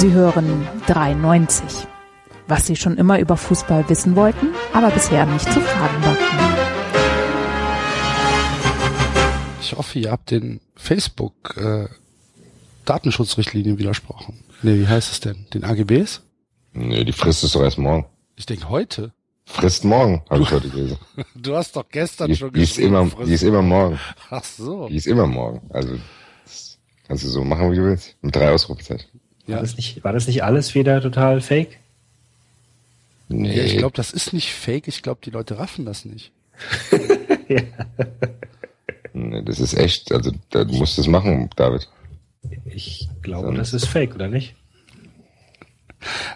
Sie hören 93. Was Sie schon immer über Fußball wissen wollten, aber bisher nicht zu fragen wagten. Ich hoffe, ihr habt den Facebook äh, Datenschutzrichtlinien widersprochen. Nee, wie heißt es denn? Den AGBs? Nee, die frisst es doch erst morgen. Ich denke heute. Frisst morgen, habe ich heute gelesen. Du hast doch gestern Die, schon die, ist immer, die ist immer morgen. Ach so. Die ist immer morgen. Also das kannst du so machen, wie du willst. Mit drei Ausrufezeichen. Ja. War, das nicht, war das nicht alles wieder total fake? Nee, Ja, ich glaube, das ist nicht fake. Ich glaube, die Leute raffen das nicht. ja. nee, das ist echt. Also da, du musst das machen, David. Ich glaube, das ist fake, oder nicht?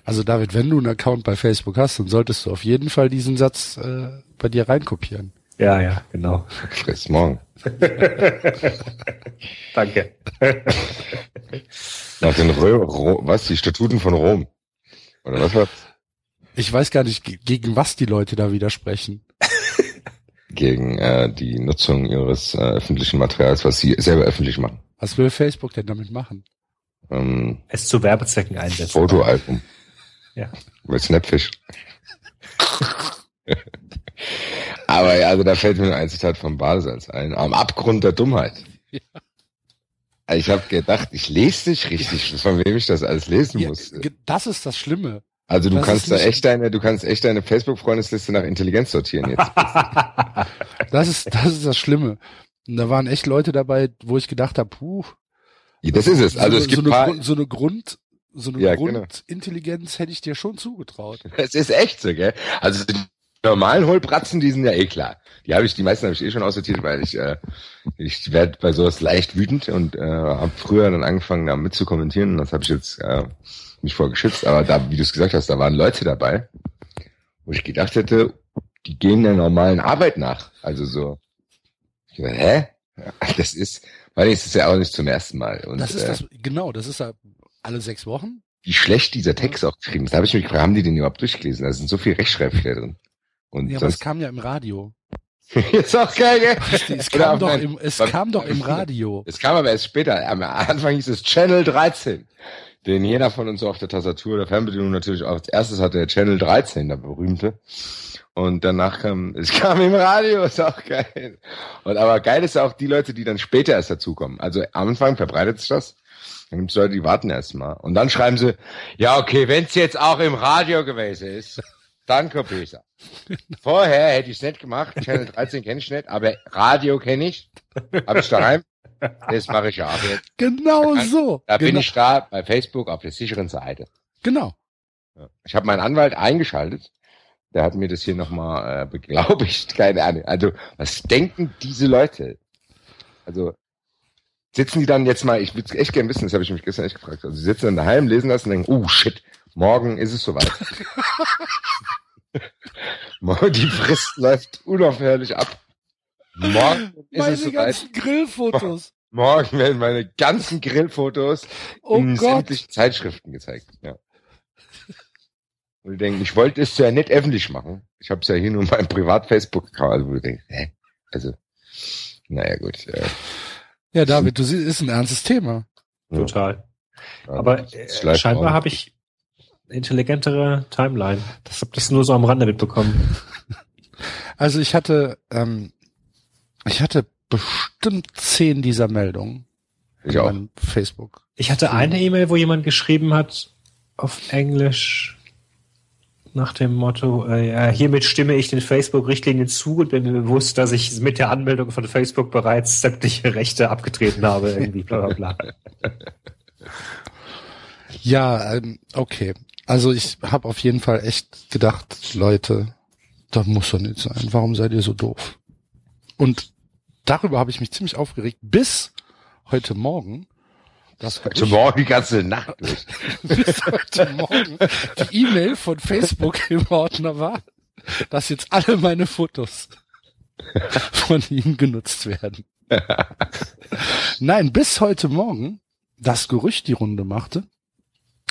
Also David, wenn du einen Account bei Facebook hast, dann solltest du auf jeden Fall diesen Satz äh, bei dir reinkopieren. Ja, ja, genau. Frisst morgen. Danke. Nach den Rö Ro was? Die Statuten von Rom. Oder was war's? Ich weiß gar nicht, ge- gegen was die Leute da widersprechen. Gegen äh, die Nutzung ihres äh, öffentlichen Materials, was sie selber öffentlich machen. Was will Facebook denn damit machen? Ähm, Es zu Werbezwecken einsetzen. Fotoalbum. Ja. Mit Snapfish. Aber ja, also da fällt mir ein Zitat vom Badesalz ein. Am Abgrund der Dummheit. Ich habe gedacht, ich lese nicht richtig, von wem ich das alles lesen Ja, muss. das ist das Schlimme. Also du das kannst da echt deine, du kannst echt deine Facebook-Freundesliste nach Intelligenz sortieren jetzt. Das ist, das ist das Schlimme. Und da waren echt Leute dabei, wo ich gedacht habe, puh. das ist es. Also so, es gibt so, eine, Grund, so eine Grund, so eine Ja, genau. Grundintelligenz hätte ich dir schon zugetraut. es ist echt so, gell? Also normalen Hohlbratzen, die sind ja eh klar. Die habe ich, die meisten habe ich eh schon aussortiert, weil ich, äh, ich werde bei sowas leicht wütend und äh, habe früher dann angefangen, da mitzukommentieren und das habe ich jetzt äh, mich vor geschützt. Aber da, wie du es gesagt hast, da waren Leute dabei, wo ich gedacht hätte, die gehen der normalen Arbeit nach. Also so, ich dachte, hä? Das ist, weil es ist ja auch nicht zum ersten Mal. Und, Das ist äh, das, genau, das ist ja alle sechs Wochen. wie schlecht dieser Text auch geschrieben ist. Da habe ich mich gefragt, haben die den überhaupt durchgelesen? Da sind so viel Rechtschreibfehler drin. Und Ja, aber es kam ja im Radio. ist auch geil, gell? Es kam doch mein- im, es beim- kam doch im Radio. Es kam aber erst später. Am Anfang hieß es Channel 13. Den jeder von uns auf der Tastatur der Fernbedienung natürlich auch als erstes hatte der Channel 13, der berühmte. Und danach kam, es kam im Radio, ist auch geil. Und aber geil ist auch die Leute, die dann später erst dazukommen. Also am Anfang verbreitet sich das. Dann gibt es Leute, die warten erst mal. Und dann schreiben sie, ja, okay, wenn es jetzt auch im Radio gewesen ist, dann kopiere ich Vorher hätte ich es nicht gemacht. Channel 13 kenne ich nicht, aber Radio kenne ich. Habe ich daheim. Das mache ich ja auch jetzt. Genau so. Da bin genau, ich da bei Facebook auf der sicheren Seite. Genau. Ich habe meinen Anwalt eingeschaltet. Der hat mir das hier nochmal äh, beglaubigt. Keine Ahnung. Also, was denken diese Leute? Also, sitzen die dann jetzt mal, ich würde echt gerne wissen, das habe ich mich gestern echt gefragt. Also, sie sitzen dann daheim, lesen das und denken, oh shit, morgen ist es soweit. Morgen, die Frist läuft unaufhörlich ab. Morgen ist Meine es soweit. ganzen Grillfotos. Morgen werden meine ganzen Grillfotos Oh in Gott. sämtlichen Zeitschriften gezeigt. Ja. Und die denken, ich wollte es ja nicht öffentlich machen. Ich habe es ja hier nur in meinem Privat-Facebook-Account. Also, wo du denkst, hä? Also, naja, gut. Äh, Ja, David, du siehst, ist ein ernstes Thema. Total. ja, Aber äh, scheinbar habe ich intelligentere Timeline. Das habe das nur so am Rande mitbekommen. Also ich hatte, ähm, ich hatte bestimmt zehn dieser Meldungen Ich auch. Facebook. Ich hatte eine E-Mail, wo jemand geschrieben hat auf Englisch nach dem Motto, äh, hiermit stimme ich den Facebook-Richtlinien zu und bin mir bewusst, dass ich mit der Anmeldung von Facebook bereits sämtliche Rechte abgetreten habe, irgendwie bla bla bla. Ja, ähm, okay. Also ich habe auf jeden Fall echt gedacht, Leute, das muss doch nicht sein. Warum seid ihr so doof? Und darüber habe ich mich ziemlich aufgeregt, bis heute Morgen. Das Heute Morgen die ganze Nacht bis heute Morgen die E-Mail von Facebook im Ordner war, dass jetzt alle meine Fotos von ihm genutzt werden. Nein, bis heute Morgen das Gerücht die Runde machte,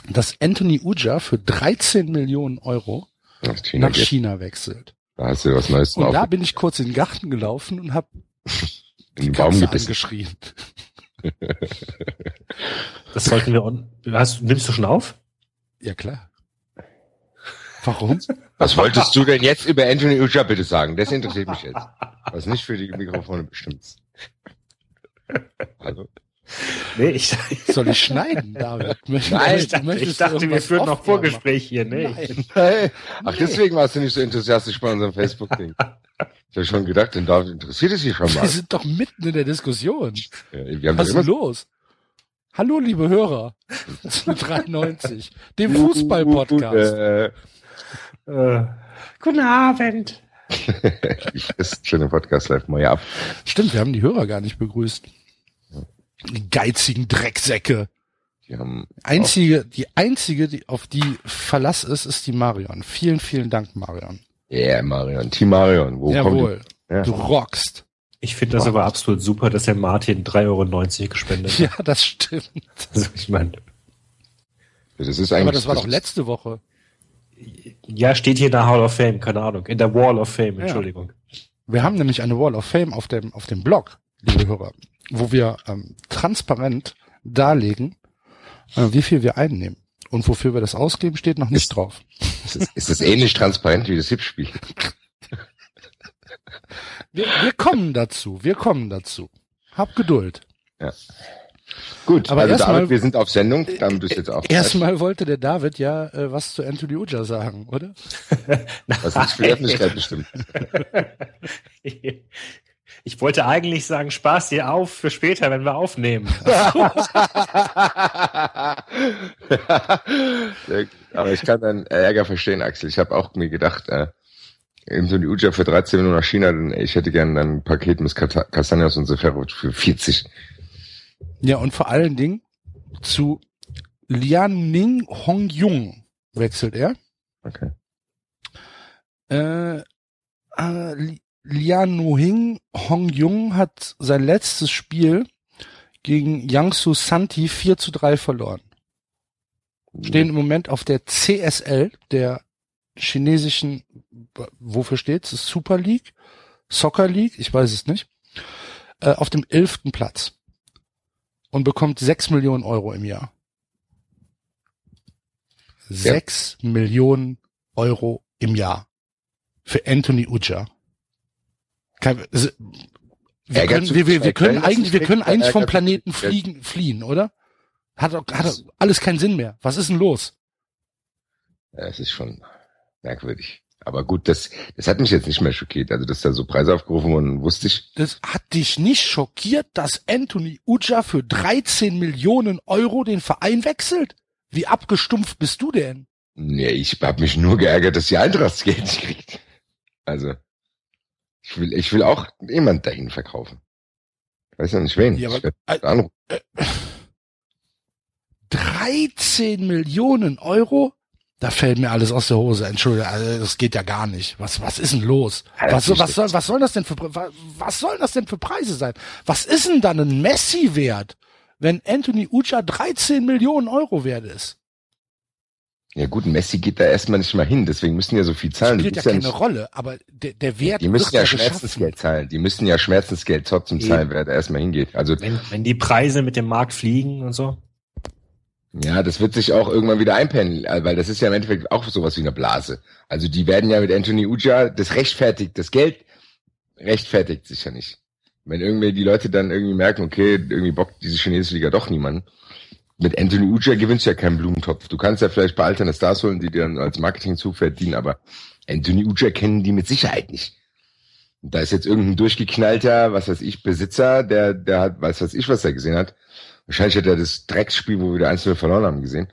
dass Anthony Uja für 13 Millionen Euro Nach China nach. China wechselt. Da hast du was Neues Und da bin ich kurz in den Garten gelaufen und habe in den Baum angeschrien. Das sollten wir on. Hast, nimmst du schon auf? Ja, klar. Warum? Was wolltest du denn jetzt über Anthony Uja bitte sagen? Das interessiert mich jetzt. Was nicht für die Mikrofone bestimmt ist. Also. Nee, ich, Soll ich schneiden, David? Möchtest, Nein, ich dachte, ich dachte wir führen noch Vorgespräch hier. Nee. Nein. Ach, deswegen warst du nicht so enthusiastisch bei unserem Facebook-Ding. Ich habe schon gedacht, den David interessiert es sich schon Wir mal. sind doch mitten in der Diskussion. Ja, Wir haben Was ist denn immer los? Hallo, liebe Hörer. Zu 93. Dem Fußball-Podcast. Äh, Äh, guten Abend. ich ist schon im Podcast live mal ja ab. Stimmt, wir haben die Hörer gar nicht begrüßt. Die geizigen Drecksäcke. Die haben Einzige, die einzige, die auf die Verlass ist, ist die Marion. Vielen, vielen Dank, Marion. Ja, yeah, Marion. Team Marion. Wo Jawohl. kommt die? Ja. Du rockst. Ich finde das aber absolut super, dass der Martin 3,90 Euro gespendet Ja, hat. das stimmt. Also ich meine, Das ist eigentlich, Aber das war doch letzte Woche. ja, steht hier in der Hall of Fame, keine Ahnung. In der Wall of Fame, Entschuldigung. Wir haben nämlich eine Wall of Fame auf dem, auf dem Blog, liebe Hörer, wo wir ähm, transparent darlegen, äh, wie viel wir einnehmen. Und wofür wir das ausgeben, steht noch nicht drauf. Ist das, ist das ähnlich transparent wie das Tippspiel? Wir, wir kommen dazu, wir kommen dazu. Hab Geduld. Gut, Aber also erstmal- David, wir sind auf Sendung. Dann bist du jetzt auch. Erstmal wollte der David ja äh, was zu Anthony Uja sagen, oder? Was nicht für die Öffentlichkeit bestimmt. Ich wollte eigentlich sagen, Spaß dir auf für später, wenn wir aufnehmen. Aber ich kann deinen Ärger verstehen, Axel. Ich habe auch mir gedacht, äh, Anthony Uja für 13 Minuten nach China, denn ich hätte gerne ein Paket mit Castaños und Seferovic für 40. Ja, und vor allen Dingen zu Lianing Hongyung wechselt er. Okay. Äh, äh, Li- Lianuhing Hongyung hat sein letztes Spiel gegen Yangsu Santi 4 zu 3 verloren. Stehen im Moment auf der CSL, der chinesischen, wofür steht's? Super League? Soccer League? Ich weiß es nicht. Äh, auf dem elften Platz. Und bekommt 6 Millionen Euro im Jahr. 6 Millionen Euro im Jahr. Für Anthony Uja. Kein, also, wir können, wir, wir, wir können eigentlich, wir können eigentlich vom Planeten fliegen, fliehen, oder? Hat, doch- hat alles keinen Sinn mehr. Was ist denn los? Ja, es ist schon merkwürdig. Aber gut, das, das hat mich jetzt nicht mehr schockiert. Also, dass da so Preise aufgerufen wurden, wusste ich. Das hat dich nicht schockiert, dass Anthony Uja für 13 Millionen Euro den Verein wechselt? Wie abgestumpft bist du denn? Nee, ich habe mich nur geärgert, dass die Eintracht Geld kriegt. Also, ich will, ich will auch jemand dahin verkaufen. Weiß ja nicht wen. Ja, aber- ich äh, anrufen. 13 Millionen Euro? Da fällt mir alles aus der Hose. Entschuldige, also das geht ja gar nicht. Was, was ist denn los? Ja, Was, soll- was, soll, was soll das denn für, was sollen das denn für Preise sein? Was ist denn dann ein Messi wert, wenn Anthony Ucha 13 Millionen Euro wert ist? Ja gut, Messi geht da erstmal nicht mal hin, deswegen müssen ja so viel zahlen. Spielt Die ja müssen keine nicht- Rolle, aber der, der Wert Die müssen wird ja. Schmerzensgeld zahlen. Die müssen ja Schmerzensgeld trotzdem Eben. zahlen, wer da erstmal hingeht. Also Wenn, wenn die Preise mit dem Markt fliegen und so. ja, das wird sich auch irgendwann wieder einpendeln, äh, weil das ist ja im Endeffekt auch sowas wie eine Blase. Also die werden ja mit Anthony Uja, das rechtfertigt, das Geld rechtfertigt sich ja nicht. Wenn irgendwie die Leute dann irgendwie merken, okay, irgendwie bockt diese chinesische Liga doch niemanden. Mit Anthony Uja gewinnst du ja keinen Blumentopf. Du kannst ja vielleicht ein paar alterne Stars holen, die dir dann als Marketingzug verdienen, aber Anthony Uja kennen die mit Sicherheit nicht. Und da ist jetzt irgendein durchgeknallter, was weiß ich, Besitzer, der, der hat, weiß was ich, was er gesehen hat. Wahrscheinlich hat er das Drecksspiel, wo wir wieder 1 verloren haben, gesehen.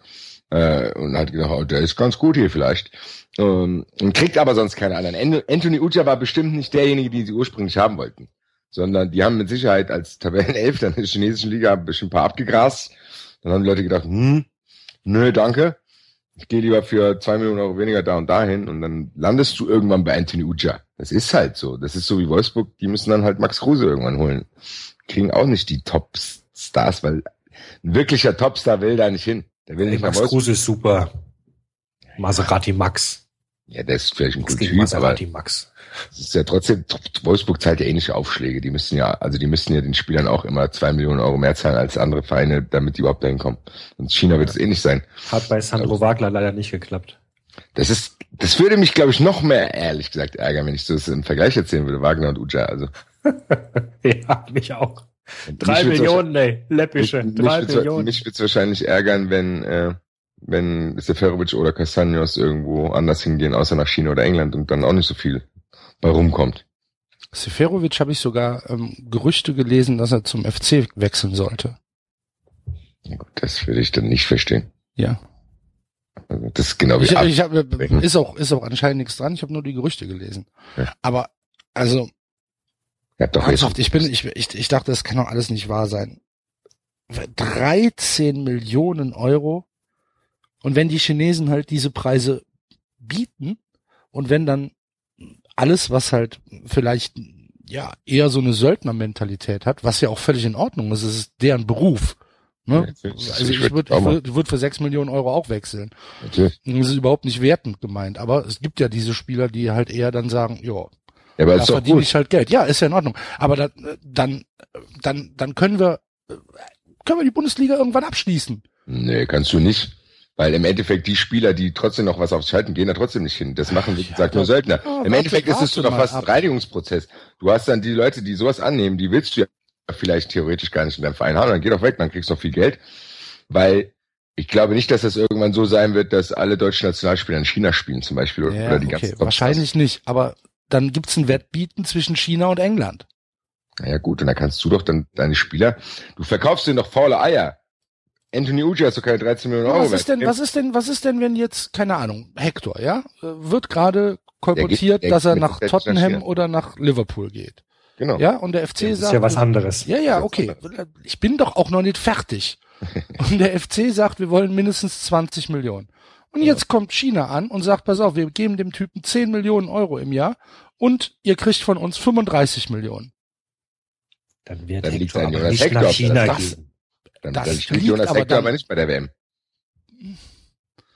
Äh, und hat gedacht, oh, der ist ganz gut hier vielleicht. Ähm, und kriegt aber sonst keine anderen. An- Anthony Uja war bestimmt nicht derjenige, den sie ursprünglich haben wollten. Sondern die haben mit Sicherheit als Tabellenelf in der chinesischen Liga bestimmt ein paar abgegrast. Dann haben die Leute gedacht, hm, nö, danke. Ich gehe lieber für zwei Millionen Euro weniger da und dahin und dann landest du irgendwann bei Anthony Uja. Das ist halt so. Das ist so wie Wolfsburg, die müssen dann halt Max Kruse irgendwann holen. Kriegen auch nicht die Top-Stars, weil ein wirklicher Topstar will da nicht hin. Der will Ey, nicht nach Max Wolfsburg. Kruse ist super. Maserati Max. Ja, der ist vielleicht ein guter Typ, aber Maserati Max. Es ist ja trotzdem, Wolfsburg zahlt ja ähnliche Aufschläge. Die müssen ja, also die müssen ja den Spielern auch immer zwei Millionen Euro mehr zahlen als andere Vereine, damit die überhaupt dahin kommen. Und China wird es ähnlich sein. Hat bei Sandro Wagner leider nicht geklappt. Das ist, das würde mich, glaube ich, noch mehr, ehrlich gesagt, ärgern, wenn ich so das im Vergleich erzählen würde, Wagner und Uja. Also, ja, mich auch. Drei mich Millionen, ey, läppische. Mich, Drei mich wird's- Millionen. Mich wird's wahrscheinlich ärgern, wenn, äh, wenn Seferovic oder Castaños irgendwo anders hingehen, außer nach China oder England und dann auch nicht so viel bei rumkommt. Seferovic habe ich sogar ähm, Gerüchte gelesen, dass er zum FC wechseln sollte. Das würde ich dann nicht verstehen. Ja. Also, das ist genau wie Ich, ich hab, ist auch ist auch anscheinend nichts dran. Ich habe nur die Gerüchte gelesen. Ja. Aber also ja, doch ernsthaft, ich bin ich, ich ich dachte, das kann doch alles nicht wahr sein. 13 Millionen Euro und wenn die Chinesen halt diese Preise bieten und wenn dann alles, was halt vielleicht ja eher so eine Söldnermentalität hat, was ja auch völlig in Ordnung ist, es ist deren Beruf. Ne? Also ich ich würd würde ich würd, für 6 Millionen Euro auch wechseln. Natürlich. Das ist überhaupt nicht wertend gemeint, aber es gibt ja diese Spieler, die halt eher dann sagen, ja, Ja, aber da verdiene gut. ich halt Geld. Ja, ist ja in Ordnung. Aber dann, dann, dann, dann können wir, können wir die Bundesliga irgendwann abschließen. Nee, kannst du nicht. Weil im Endeffekt die Spieler, die trotzdem noch was aufs Schalten gehen da trotzdem nicht hin. Das machen, wie gesagt, nur doch. Söldner. Ja, Im Endeffekt ist es mal fast ein. Reinigungsprozess. Du hast dann die Leute, die sowas annehmen, die willst du ja vielleicht theoretisch gar nicht in deinem Verein haben, dann geh doch weg, dann kriegst du noch viel Geld. Weil ich glaube nicht, dass das irgendwann so sein wird, dass alle deutschen Nationalspieler in China spielen zum Beispiel oder, Ja, oder die okay, ganzen wahrscheinlich nicht. Aber dann gibt's ein Wettbieten zwischen China und England. Na ja gut, und dann kannst du doch dann deine Spieler, du verkaufst denen doch faule Eier. Anthony Uja ist doch keine 13 Millionen Euro was ist denn, was ist denn, was ist denn, wenn jetzt, keine Ahnung, Hector, ja, wird gerade kolportiert, dass er nach Tottenham oder nach Liverpool geht. Genau. Ja, und der FC Das ist sagt, ja was anderes. Ja, ja, okay. ist Ich bin doch auch noch nicht fertig. Und der FC sagt, wir wollen mindestens 20 Millionen. Und jetzt kommt China an und sagt, pass auf, wir geben dem Typen 10 Millionen Euro im Jahr und ihr kriegt von uns 35 Millionen. Dann wird Dann Hector aber nicht Hector, nach China das- gehen. Dann, Das dann spielt Jonas aber Hector dann- aber nicht bei der WM.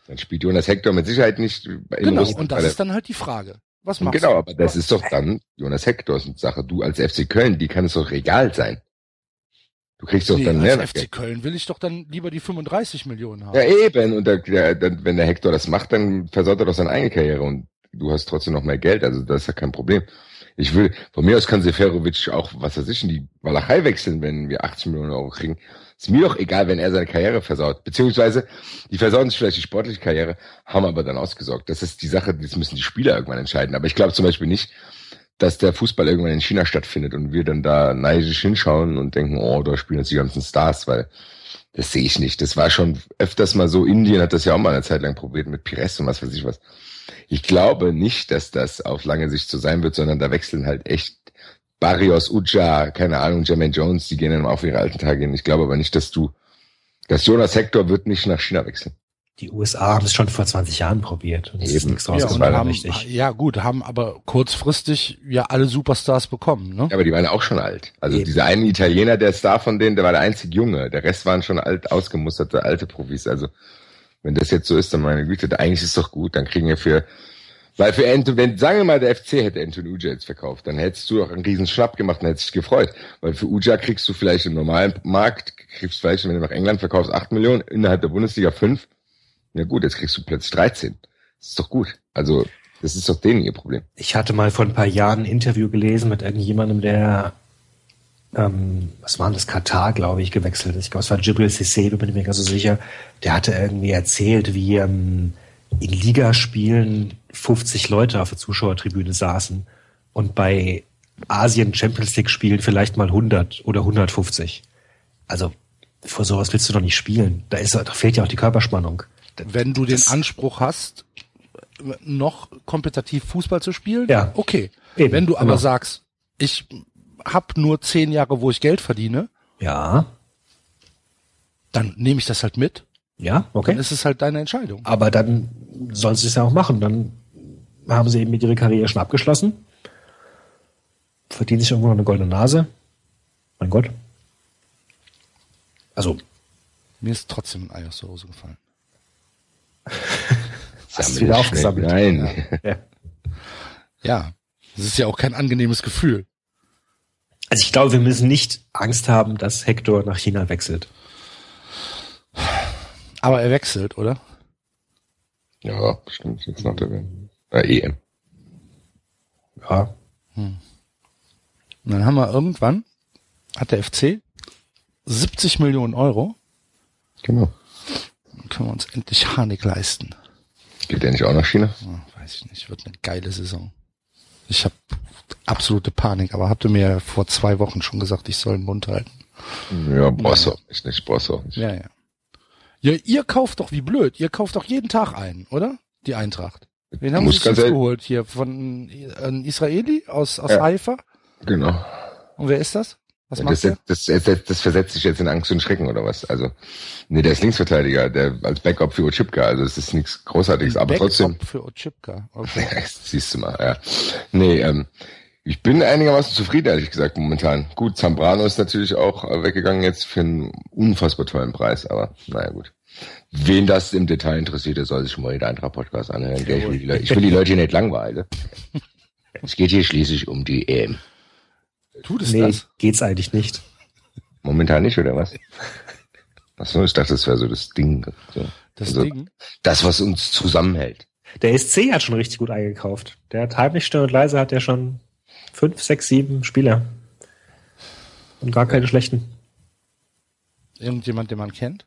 Dann spielt Jonas Hector mit Sicherheit nicht in Genau, Russland und bei das ist dann halt die Frage. Was machst Genau, du? aber das ist doch dann Jonas Hectors Sache. Du als FC Köln, die kann es doch egal sein. Du kriegst doch Nee, dann mehr. als FC Köln will ich doch dann lieber die 35 Millionen haben. Ja, eben. Und der, der, der, wenn der Hector das macht, dann versaut er doch seine eigene Karriere und du hast trotzdem noch mehr Geld. Also das ist ja kein Problem. Ich will, von mir aus kann Seferovic auch, was weiß ich, in die Walachei wechseln, wenn wir 18 Millionen Euro kriegen. Ist mir doch egal, wenn er seine Karriere versaut. Beziehungsweise, die versauen sich vielleicht die sportliche Karriere, haben aber dann ausgesorgt. Das ist die Sache, das müssen die Spieler irgendwann entscheiden. Aber ich glaube zum Beispiel nicht, dass der Fußball irgendwann in China stattfindet und wir dann da neidisch hinschauen und denken, oh, da spielen jetzt die ganzen Stars, weil das sehe ich nicht. Das war schon öfters mal so. Indien hat das ja auch mal eine Zeit lang probiert mit Pires und was weiß ich was. Ich glaube nicht, dass das auf lange Sicht so sein wird, sondern da wechseln halt echt Barrios, Uja, keine Ahnung, Jermaine Jones, die gehen dann auf ihre alten Tage hin. Ich glaube aber nicht, dass du, dass Jonas Hector wird nicht nach China wechseln. Die USA haben es schon vor 20 Jahren probiert und es ist Eben. nichts Ja, und rausgefallen, haben, richtig. ja gut, haben aber kurzfristig ja alle Superstars bekommen, ne? Ja, aber die waren ja auch schon alt. Also Eben. dieser eine Italiener, der Star von denen, der war der einzige Junge. Der Rest waren schon alt, ausgemusterte alte Profis. Also wenn das jetzt so ist, dann meine Güte, eigentlich ist es doch gut. Dann kriegen wir für, weil für Anthony, wenn, sagen wir mal, der FC hätte Anthony Uja jetzt verkauft, dann hättest du doch einen riesen Schnapp gemacht und hättest dich gefreut. Weil für Uja kriegst du vielleicht im normalen Markt, kriegst vielleicht, wenn du nach England verkaufst, 8 Millionen, innerhalb der Bundesliga 5. Ja gut, jetzt kriegst du plötzlich 13. Das ist doch gut. Also, das ist doch denen ihr Problem. Ich hatte mal vor ein paar Jahren ein Interview gelesen mit irgendjemandem, der, ähm, was war denn das, Katar, glaube ich, gewechselt ist. Ich glaube, es war Jibril Cissé, bin ich mir ganz so sicher. Der hatte irgendwie erzählt, wie ähm, in Ligaspielen 50 Leute auf der Zuschauertribüne saßen und bei Asien Champions League Spielen vielleicht mal 100 oder 150. Also vor sowas willst du doch nicht spielen. Da ist, da fehlt ja auch die Körperspannung. Wenn du den Das- Anspruch hast, noch kompetitiv Fußball zu spielen, Ja. okay. Eben, Wenn du aber genau. sagst, ich hab nur zehn Jahre, wo ich Geld verdiene, Ja, dann nehme ich das halt mit. ja, okay. Dann ist es halt deine Entscheidung. Aber dann sollen sie es ja auch machen. Dann haben sie eben mit ihrer Karriere schon abgeschlossen. Verdienen sich irgendwo noch eine goldene Nase. Mein Gott. Also, Mir ist trotzdem ein Ei aus der Hose gefallen. Hast du wieder es aufgesammelt. Nein. Ja. Ja, das ist ja auch kein angenehmes Gefühl. Also ich glaube, wir müssen nicht Angst haben, dass Hector nach China wechselt. Aber er wechselt, oder? Ja, bestimmt jetzt nach der WM. Äh, EM. Ja. Und dann haben wir irgendwann, hat der FC 70 Millionen Euro, Genau. dann können wir uns endlich Harnik leisten. Geht der nicht auch nach China? Oh, weiß ich nicht, wird eine geile Saison. Ich habe absolute Panik, aber habt ihr mir vor zwei Wochen schon gesagt, ich soll den Mund halten. Ja, brauchst du auch nicht, nicht, brauchst du auch nicht. Ja, ja. Ja, ihr kauft doch wie blöd. Ihr kauft doch jeden Tag ein, oder? Die Eintracht. Wen haben sie jetzt geholt? Hier von ein Israeli aus, aus Ja. Haifa? Genau. Und wer ist das? Was macht Das, das, das, das, das versetzt sich jetzt in Angst und Schrecken oder was? Also, nee, der ist Linksverteidiger, der als Backup für Ochipka, also es ist nichts Großartiges, aber Backup trotzdem, für Ochipka. Okay. siehst du mal, ja. Nee, ähm, ich bin einigermaßen zufrieden, ehrlich gesagt, momentan. Gut, Zambrano ist natürlich auch äh, weggegangen jetzt für einen unfassbar tollen Preis, aber naja, gut. Wen das im Detail interessiert, der soll sich mal den Eintracht-Podcast anhören. gell? Ich will, die Leute, ich will die Leute nicht langweilen. Es geht hier schließlich um die EM. Tut es Nee, das? geht's eigentlich nicht. Momentan nicht, oder was? Achso, ich dachte, das wäre so das Ding. So. Das Also, Ding? Das, was uns zusammenhält. Der SC hat schon richtig gut eingekauft. Der hat heimlich still und leise hat ja schon fünf, sechs, sieben Spieler. Und gar keine schlechten. Irgendjemand, den man kennt?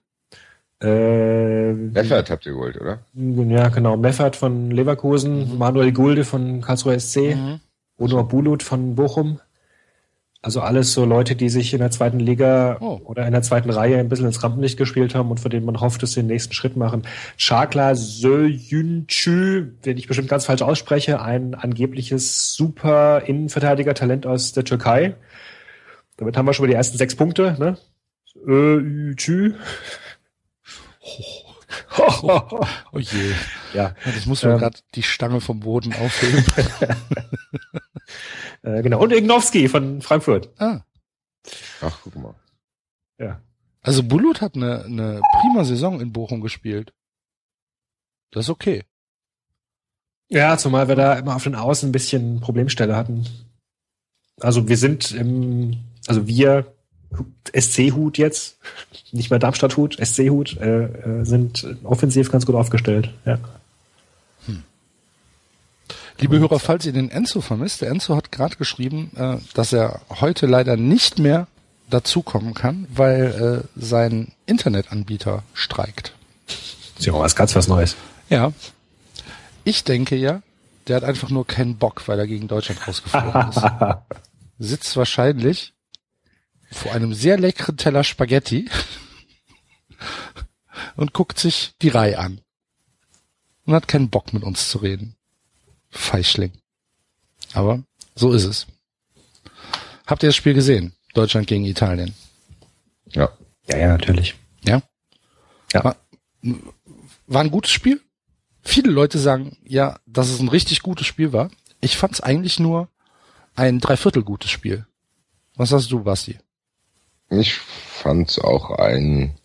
Äh, Leffert habt ihr geholt, oder? ja, genau. Meffert von Leverkusen, Manuel Gulde von Karlsruhe SC, Mhm. Onur Bulut von Bochum. Also alles so Leute, die sich in der zweiten Liga Oh. oder in der zweiten Reihe ein bisschen ins Rampenlicht gespielt haben und von denen man hofft, dass sie den nächsten Schritt machen. Chakla Söyüncü, den ich bestimmt ganz falsch ausspreche, ein angebliches super Innenverteidiger-Talent aus der Türkei. Damit haben wir schon mal die ersten sechs Punkte. Ne? Söyüncü. Oh je. ja, Ja, Das muss man Ähm. gerade die Stange vom Boden aufheben. äh, genau. Und Ignowski von Frankfurt. ah. Ach, guck mal. Ja. Also Bulut hat eine, eine prima Saison in Bochum gespielt. Das ist okay. Ja, zumal wir da immer auf den Außen ein bisschen Problemstelle hatten. Also wir sind im, also wir, SC-Hut jetzt, nicht mehr Darmstadt-Hut, SC-Hut, äh, äh, sind offensiv ganz gut aufgestellt. Ja. Liebe Hörer, falls ihr den Enzo vermisst, der Enzo hat gerade geschrieben, äh, dass er heute leider nicht mehr dazukommen kann, weil äh, sein Internetanbieter streikt. Ist ja auch was ganz was Neues. Ja. Ich denke ja, der hat einfach nur keinen Bock, weil er gegen Deutschland rausgeflogen ist. Sitzt wahrscheinlich vor einem sehr leckeren Teller Spaghetti und guckt sich die Reihe an. Und hat keinen Bock mit uns zu reden. Feischling. Aber so ist es. Habt ihr das Spiel gesehen? Deutschland gegen Italien. Ja. Ja, ja, natürlich. Ja? Ja. War, war ein gutes Spiel. Viele Leute sagen, ja, dass es ein richtig gutes Spiel war. Ich fand es eigentlich nur ein Dreiviertel gutes Spiel. Was hast du, Basti? Ich fand's auch ein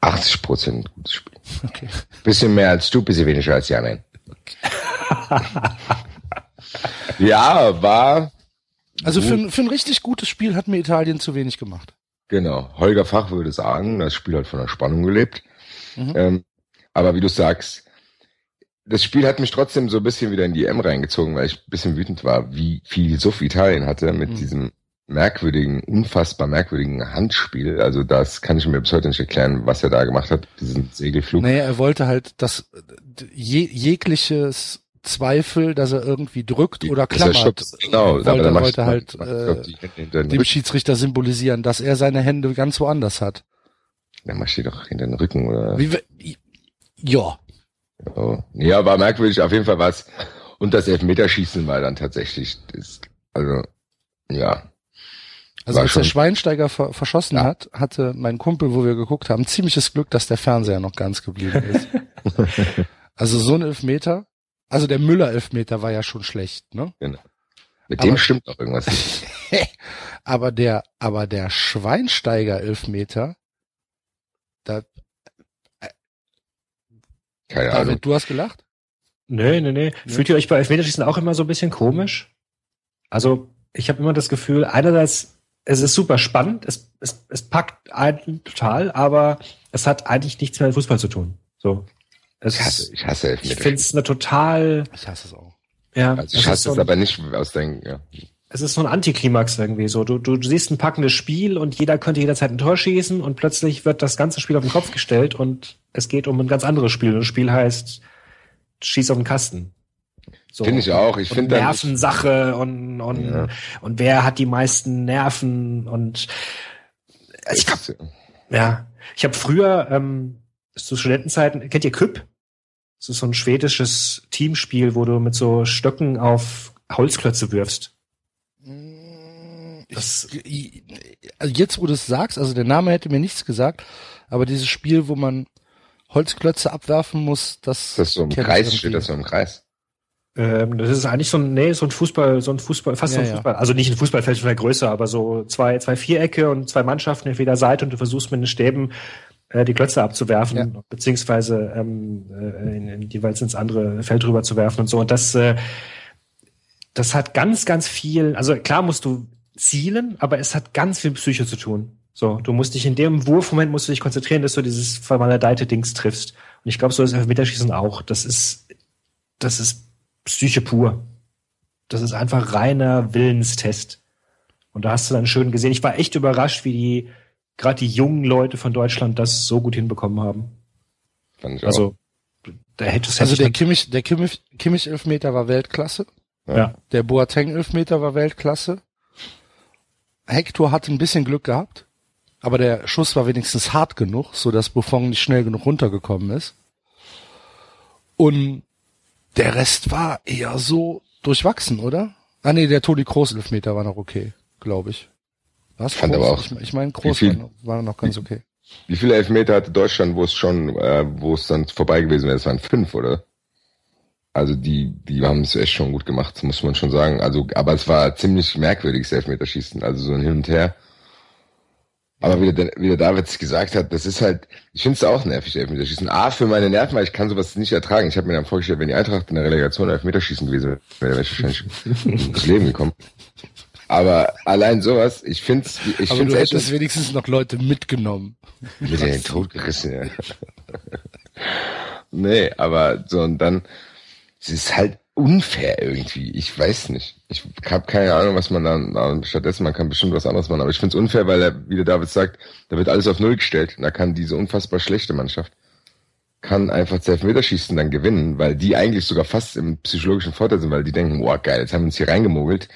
80% gutes Spiel. Okay. Bisschen mehr als du, bisschen weniger als die anderen. Ja, war, Also für, ein- für ein richtig gutes Spiel hat mir Italien zu wenig gemacht. genau, Holger Fach würde sagen, das Spiel hat von der Spannung gelebt. Mhm. Ähm, aber wie du sagst, das Spiel hat mich trotzdem so ein bisschen wieder in die M reingezogen, weil ich ein bisschen wütend war, wie viel Suff Italien hatte mit Mhm. diesem merkwürdigen, unfassbar merkwürdigen Handspiel. Also das kann ich mir bis heute nicht erklären, was er da gemacht hat, diesen Segelflug. Naja, er wollte halt, dass je, jegliches Zweifel, dass er irgendwie drückt oder er klammert, genau, wollte, aber wollte halt äh, dem. Schiedsrichter symbolisieren, dass er seine Hände ganz woanders hat. Dann mach die doch hinter den Rücken oder. Wie, ja, Oh. Ja, war merkwürdig. Auf jeden Fall was. Und das Elfmeterschießen war dann tatsächlich, das, also, ja. Also als der Schweinsteiger ver verschossen Ja. hat, hatte mein Kumpel, wo wir geguckt haben, ziemliches Glück, dass der Fernseher noch ganz geblieben ist. also so ein Elfmeter, also der Müller-Elfmeter war ja schon schlecht, ne? Mit Aber- dem stimmt doch irgendwas nicht. aber der, aber der Schweinsteiger-Elfmeter, da, Keine David, Ahnung. du hast gelacht? Nee, nee, nee. Fühlt ihr euch bei Elfmeterschießen auch immer so ein bisschen komisch? Also, ich habe immer das Gefühl, einerseits, es ist super spannend, es, es, es packt einen total, aber es hat eigentlich nichts mehr mit Fußball zu tun. So. Es, Ich hasse, ich hasse ich Elfmeter. finde es eine total, Ich hasse es auch. ja, also ich hasse so es aber nicht aus den, ja. es ist so ein Antiklimax irgendwie so. Du, du siehst ein packendes Spiel und jeder könnte jederzeit ein Tor schießen und plötzlich wird das ganze Spiel auf den Kopf gestellt und es geht um ein ganz anderes Spiel. Und das Spiel heißt Schieß auf den Kasten. So. Finde ich auch. Ich finde Nervensache und, und, Ja. und wer hat die meisten Nerven und ich hab, ja, ich habe früher ähm, zu Studentenzeiten, kennt ihr Küpp? Das ist so ein schwedisches Teamspiel, wo du mit so Stöcken auf Holzklötze wirfst. Das- Ich, also jetzt, wo du es sagst, also der Name hätte mir nichts gesagt, aber dieses Spiel, wo man Holzklötze abwerfen muss, das, Das so im Kreis steht, das so im Kreis. Ähm, das ist eigentlich so ein, nee, so ein Fußball, so ein Fußball, fast so Ja, ein ja. Fußball. Also nicht ein Fußballfeld von der Größe, aber so zwei, zwei Vierecke und zwei Mannschaften auf jeder Seite und du versuchst mit den Stäben äh, die Klötze abzuwerfen, Ja. beziehungsweise ähm, äh, in, in, jeweils ins andere Feld rüber zu werfen und so. Und das, äh, das hat ganz, ganz viel, also klar musst du zielen, aber es hat ganz viel Psyche zu tun. So, du musst dich in dem Wurfmoment musst du dich konzentrieren, dass du dieses vermaledeite Dings triffst. Und ich glaube, so ist Elfmeterschießen auch. Das ist, das ist Psyche pur. Das ist einfach reiner Willenstest. Und da hast du dann schön gesehen. Ich war echt überrascht, wie die, gerade die jungen Leute von Deutschland das so gut hinbekommen haben. Fand ich auch. Also, da hätte es Also der ich Kimmich, der Kimmich, Kimmich Elfmeter war Weltklasse. Ja. Der Boateng Elfmeter war Weltklasse. Hector hatte ein bisschen Glück gehabt, aber der Schuss war wenigstens hart genug, so dass Buffon nicht schnell genug runtergekommen ist. Und der Rest war eher so durchwachsen, oder? Ah nee, der Toni Kroos Elfmeter war noch okay, glaube ich. Was? Fand aber auch- Ich, ich meine, war viel- noch, war noch ganz okay. Wie viele Elfmeter hatte Deutschland, wo es schon, äh, wo es dann vorbei gewesen wäre? Es waren fünf, oder? Also die, die haben es echt schon gut gemacht, muss man schon sagen. Also, aber es war ziemlich merkwürdiges Elfmeterschießen, also so ein Hin und Her. Aber wie der, wie der David gesagt hat, das ist halt, ich finde es auch nervig, Elfmeterschießen. A, für meine Nerven, weil ich kann sowas nicht ertragen. Ich habe mir dann vorgestellt, wenn die Eintracht in der Relegation Elfmeterschießen gewesen wäre, wäre ich wahrscheinlich ins Leben gekommen. Aber allein sowas, ich finde es, ich Aber finde du hättest wenigstens noch Leute mitgenommen. mit den Tod gerissen, ja. nee, aber so und dann, es ist halt unfair irgendwie. Ich weiß nicht. Ich habe keine Ahnung, was man dann stattdessen, man kann bestimmt was anderes machen, aber ich finde es unfair, weil er, wie der David sagt, da wird alles auf Null gestellt. Und da kann diese unfassbar schlechte Mannschaft kann einfach zu Elfmeterschießen dann gewinnen, weil die eigentlich sogar fast im psychologischen Vorteil sind, weil die denken, wow, geil, jetzt haben wir uns hier reingemogelt.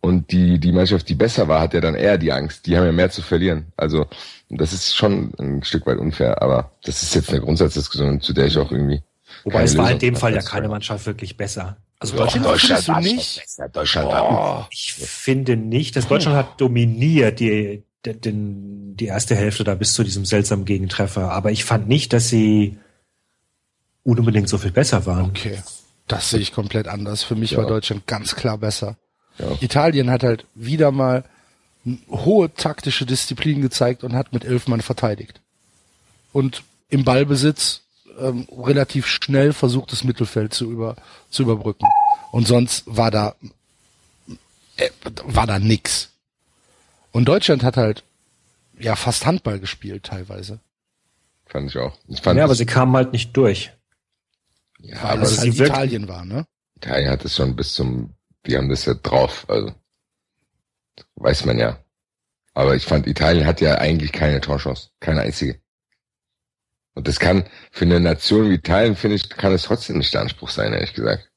Und die, die Mannschaft, die besser war, hat ja dann eher die Angst. Die haben ja mehr zu verlieren. Also, das ist schon ein Stück weit unfair, aber das ist jetzt eine Grundsatzdiskussion, zu der ich auch irgendwie. Wobei keine es war in Lösung dem Fall ja keine Mannschaft wirklich besser. Also Doch, Deutschland, findest du war nicht? besser. Deutschland war ich finde nicht, dass Deutschland hat dominiert die, die, den, die erste Hälfte da bis zu diesem seltsamen Gegentreffer. Aber ich fand nicht, dass sie unbedingt so viel besser waren. Okay. Das sehe ich komplett anders. Für mich Ja. war Deutschland ganz klar besser. Ja. Italien hat halt wieder mal hohe taktische Disziplin gezeigt und hat mit elf Mann verteidigt. Und im Ballbesitz ähm, relativ schnell versucht, das Mittelfeld zu, über, zu überbrücken. Und sonst war da, äh, war da nix. Und Deutschland hat halt ja fast Handball gespielt teilweise. Fand ich auch. Ich fand Ja, aber sie kamen halt nicht durch. ja, Weil aber es halt Italien war, ne? Italien hat es schon bis zum, die haben das ja drauf, also weiß man ja. Aber ich fand, Italien hat ja eigentlich keine Torchance, keine einzige. Und das kann für eine Nation wie Italien, finde ich, kann es trotzdem nicht der Anspruch sein, ehrlich gesagt.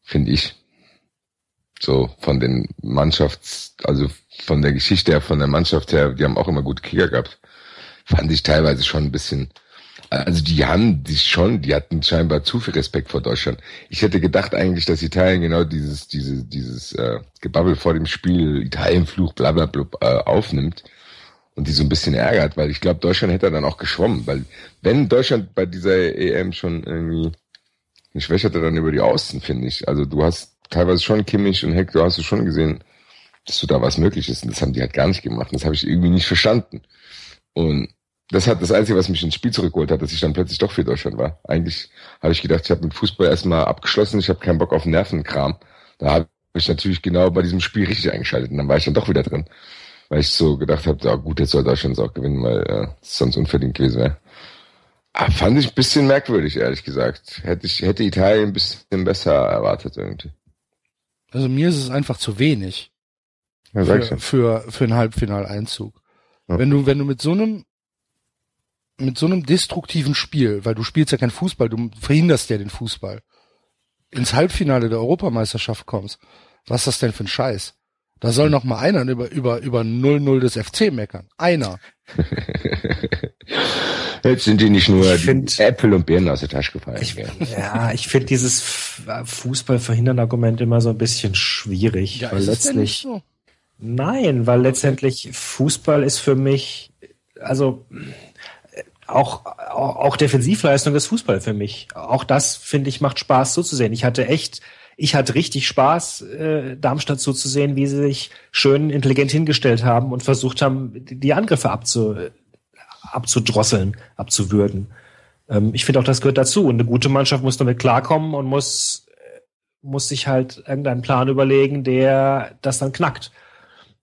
Finde ich. So von den Mannschafts, also von der Geschichte her, von der Mannschaft her, die haben auch immer gute Kicker gehabt. Fand ich teilweise schon ein bisschen, also die haben die schon, die hatten scheinbar zu viel Respekt vor Deutschland. Ich hätte gedacht eigentlich, dass Italien genau dieses, diese, dieses äh, Gebabbel vor dem Spiel, Italienfluch, bla bla bla, äh, aufnimmt und die so ein bisschen ärgert, weil ich glaube, Deutschland hätte dann auch geschwommen, weil wenn Deutschland bei dieser EM schon irgendwie nicht schwächerte, dann über die Außen, finde ich. Also du hast teilweise schon Kimmich und Hector hast du schon gesehen, dass du da was möglich ist und das haben die halt gar nicht gemacht. Das habe ich irgendwie nicht verstanden. Und das hat das Einzige, was mich ins Spiel zurückgeholt hat, dass ich dann plötzlich doch für Deutschland war. Eigentlich habe ich gedacht, ich habe mit Fußball erstmal abgeschlossen, ich habe keinen Bock auf Nervenkram. Da habe ich natürlich genau bei diesem Spiel richtig eingeschaltet und dann war ich dann doch wieder drin. Weil ich so gedacht habe, ja gut, jetzt soll Deutschland es auch gewinnen, weil äh, es sonst unverdient gewesen wäre. Aber fand ich ein bisschen merkwürdig, ehrlich gesagt. Hätte ich, hätte Italien ein bisschen besser erwartet irgendwie. Also mir ist es einfach zu wenig Ja, sag ich für, für, für einen Halbfinaleinzug. Ja. Wenn du, wenn du mit so einem, mit so einem destruktiven Spiel, weil du spielst ja kein Fußball, du verhinderst ja den Fußball, ins Halbfinale der Europameisterschaft kommst, was ist das denn für ein Scheiß? Da soll noch mal einer über, über, über 0-0 des FC meckern. Einer. Jetzt sind die nicht nur Ich die find- Äpfel und Birnen aus der Tasche gefallen. Ich, ja, ich finde dieses F- Fußball-Verhindern-Argument immer so ein bisschen schwierig, weil ist es denn nicht letztlich, so? nein, weil letztendlich Fußball ist für mich, also äh, auch, auch, auch Defensivleistung ist Fußball für mich. Auch das, finde ich, macht Spaß zuzusehen. Ich hatte echt, ich hatte richtig Spaß, äh, Darmstadt zuzusehen, wie sie sich schön intelligent hingestellt haben und versucht haben, die Angriffe abzu, abzudrosseln, abzuwürgen. Ähm, ich finde auch, das gehört dazu. Und eine gute Mannschaft muss damit klarkommen und muss, äh, muss sich halt irgendeinen Plan überlegen, der das dann knackt.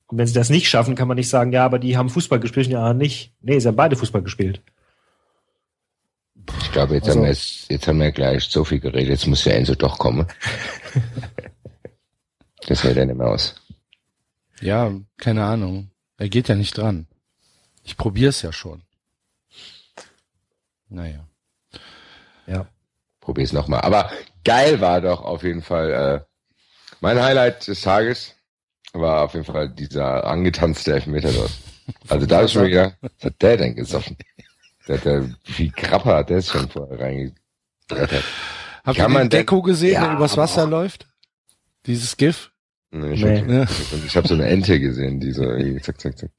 Und wenn sie das nicht schaffen, kann man nicht sagen, ja, aber die haben Fußball gespielt anderen nicht. Nee, sie haben beide Fußball gespielt. Ich glaube, jetzt, Also- haben wir jetzt, jetzt haben wir gleich so viel geredet, jetzt muss der Enzo doch kommen. das hält er nicht mehr aus. Ja, keine Ahnung. Er geht ja nicht dran. Ich probier's ja schon. Naja. Ja. Probier's nochmal. Aber geil war doch auf jeden Fall. Äh, mein Highlight des Tages war auf jeden Fall dieser angetanzte Elfmeter dort. Also da ist schon wieder, was hat der denn gesoffen? Der, der, wie Krapper hat der es schon vorher reingebrettert. Habt Kann ihr den Gecko gesehen, Ja, der übers aber Wasser auch- läuft? Dieses GIF? Nee, ich Nee. hab, Ja. und ich habe so eine Ente gesehen, die so zack, zack, zack.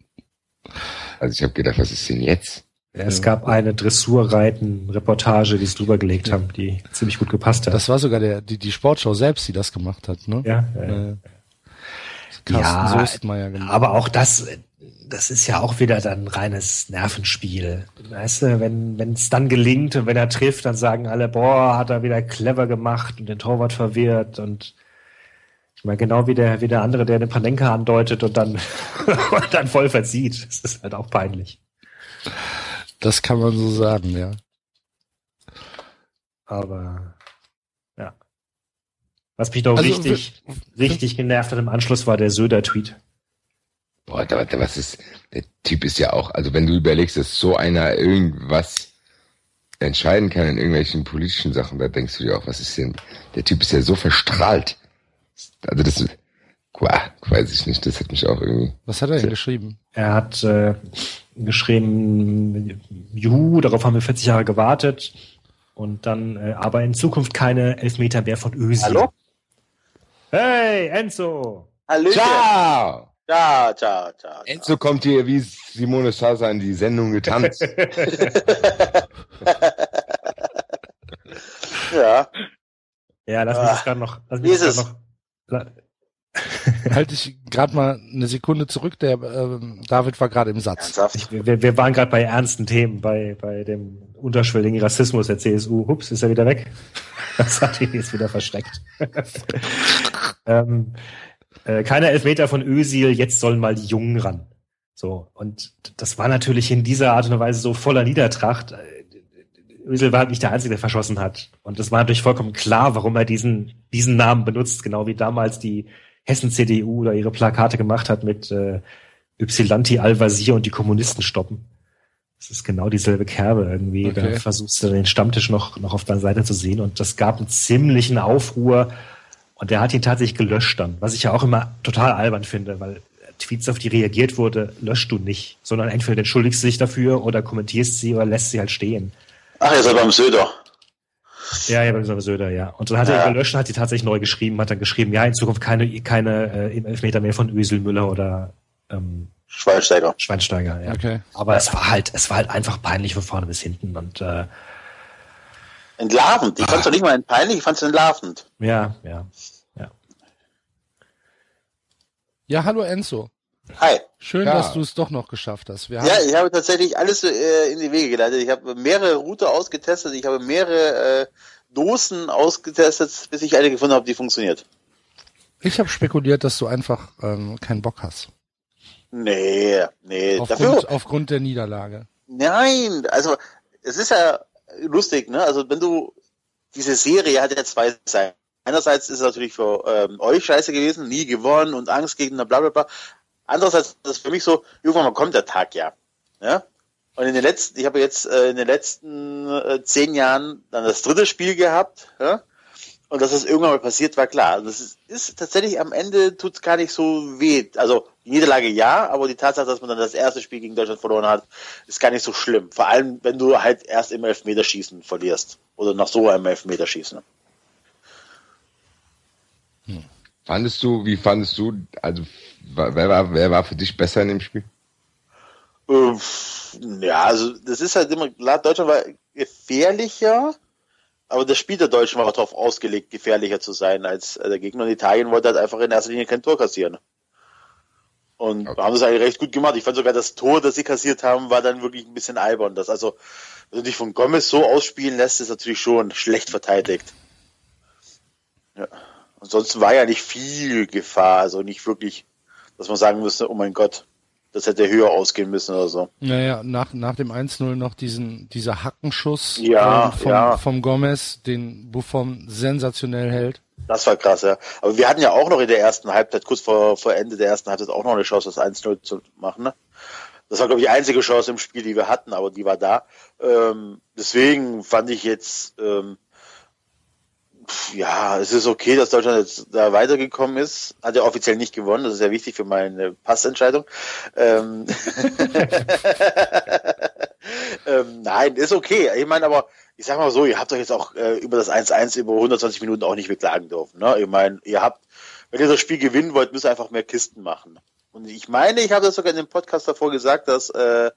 Also ich habe gedacht, was ist denn jetzt? Es gab eine Dressurreiten-Reportage, die es drüber gelegt haben, die ziemlich gut gepasst hat. Das war sogar der, die, die Sportschau selbst, die das gemacht hat, ne? ja, äh, Äh, Carsten Ja, Soestmeier gemacht. aber auch das, das ist ja auch wieder dann reines Nervenspiel. Weißt du, wenn es dann gelingt und wenn er trifft, dann sagen alle, boah, hat er wieder clever gemacht und den Torwart verwirrt und ich meine, genau wie der, wie der andere, der den Panenka andeutet und dann, und dann voll verzieht. Das ist halt auch peinlich. Das kann man so sagen, ja. Aber ja. Was mich noch Also, richtig, richtig genervt hat im Anschluss war der Söder-Tweet. Boah, da, da, was ist, der Typ ist ja auch, also wenn du überlegst, dass so einer irgendwas entscheiden kann in irgendwelchen politischen Sachen, da denkst du dir auch, was ist denn, der Typ ist ja so verstrahlt. Also das, Boah, weiß ich nicht, das hat mich auch irgendwie. Was hat er denn geschrieben? Er hat äh, geschrieben, Juhu, darauf haben wir 40 Jahre gewartet. Und dann, äh, aber in Zukunft keine Elfmeter mehr von Özil. Hallo? Hey, Enzo! Hallöchen. Ciao! Ciao, ciao, ciao. Enzo kommt hier wie Simone Sasa in die Sendung getanzt. Ja, Ja, lass mich Ah. das gerade noch. Lass Wie mich ist das noch Halte ich gerade mal eine Sekunde zurück. Der ähm, David war gerade im Satz. ich, wir, wir waren gerade bei ernsten Themen, bei, bei dem unterschwelligen Rassismus der CSU. Hups, ist er wieder weg. Das hat ihn jetzt wieder verschreckt. ähm, äh, keine Elfmeter von Özil, jetzt sollen mal die Jungen ran. So, und das war natürlich in dieser Art und Weise so voller Niedertracht. Özil war halt nicht der Einzige, der verschossen hat. Und das war natürlich vollkommen klar, warum er diesen, diesen Namen benutzt, genau wie damals die Hessen-CDU da ihre Plakate gemacht hat mit äh, Ypsilanti Al-Wazir und die Kommunisten stoppen. Das ist genau dieselbe Kerbe irgendwie. Okay. Da versuchst du den Stammtisch noch, noch auf deiner Seite zu sehen. Und das gab einen ziemlichen Aufruhr. Und der hat ihn tatsächlich gelöscht dann, was ich ja auch immer total albern finde, weil Tweets, auf die reagiert wurde, löscht du nicht, sondern entweder entschuldigst du dich dafür oder kommentierst sie oder lässt sie halt stehen. Ach, ihr seid beim Söder. Ja, ja, beim Söder, ja. Und dann hat er Ja. gelöscht und hat die tatsächlich neu geschrieben, hat dann geschrieben, ja, in Zukunft keine, keine äh, Elfmeter mehr von Ösel, Müller oder ähm, Schweinsteiger. Schweinsteiger, ja. Okay. Aber es war halt, es war halt einfach peinlich von vorne bis hinten und äh, Entlarvend. Ich fand's doch nicht mal peinlich, ich fand's entlarvend. ja, ja. Ja, hallo Enzo. Hi. Schön, Ja. dass du es doch noch geschafft hast. Wir haben, Ja, ich habe tatsächlich alles äh, in die Wege geleitet. Ich habe mehrere Router ausgetestet, ich habe mehrere äh, Dosen ausgetestet, bis ich eine gefunden habe, die funktioniert. ich habe spekuliert, dass du einfach ähm, keinen Bock hast. Nee, nee. Aufgrund, Dafür, aufgrund der Niederlage. nein, also es ist ja lustig, ne? Also wenn du diese Serie hat ja zwei Seiten. Einerseits ist es natürlich für ähm, euch scheiße gewesen, nie gewonnen und Angstgegner, bla bla bla. Andererseits ist es für mich so, irgendwann mal kommt der Tag ja. ja? Und in den letzten, ich habe jetzt äh, in den letzten äh, zehn Jahren dann das dritte Spiel gehabt, ja? Und dass das irgendwann mal passiert, war klar. Also das ist, ist tatsächlich am Ende tut's gar nicht so weh. Also Niederlage ja, aber die Tatsache, dass man dann das erste Spiel gegen Deutschland verloren hat, ist gar nicht so schlimm. Vor allem, wenn du halt erst im Elfmeterschießen verlierst. Oder nach so einem Elfmeterschießen. Fandest du, wie fandest du, also wer war, wer war für dich besser in dem Spiel? Äh, Ja, also das ist halt immer Deutschland war gefährlicher, aber das Spiel der Deutschen war auch darauf ausgelegt, gefährlicher zu sein als äh, der Gegner. Und Italien wollte halt einfach in erster Linie kein Tor kassieren. Und Okay. haben das eigentlich recht gut gemacht. Ich fand sogar das Tor, das sie kassiert haben, war dann wirklich ein bisschen albern. Das also, wenn du dich von Gomez so ausspielen lässt, ist natürlich schon schlecht verteidigt. Ja. Ansonsten war ja nicht viel Gefahr, also nicht wirklich, dass man sagen müsste, oh mein Gott, das hätte höher ausgehen müssen oder so. Naja, nach, nach dem 1-0 noch diesen, dieser Hackenschuss Ja, ähm, vom, ja. vom Gomez, den Buffon sensationell hält. Das war krass, ja. Aber wir hatten ja auch noch in der ersten Halbzeit, kurz vor, vor Ende der ersten Halbzeit, auch noch eine Chance, das 1-0 zu machen. Ne? Das war, glaube ich, die einzige Chance im Spiel, die wir hatten, aber die war da. Ähm, deswegen fand ich jetzt, ähm, ja, es ist okay, dass Deutschland jetzt da weitergekommen ist. Hat ja offiziell nicht gewonnen, das ist ja wichtig für meine Passentscheidung. Ähm, ähm, nein, ist okay. Ich meine, aber ich sag mal so, ihr habt euch jetzt auch äh, über das 1-1 über 120 Minuten auch nicht beklagen dürfen. Ne? Ich meine, ihr habt, wenn ihr das Spiel gewinnen wollt, müsst ihr einfach mehr Kisten machen. Und ich meine, ich habe das sogar in dem Podcast davor gesagt, dass, äh,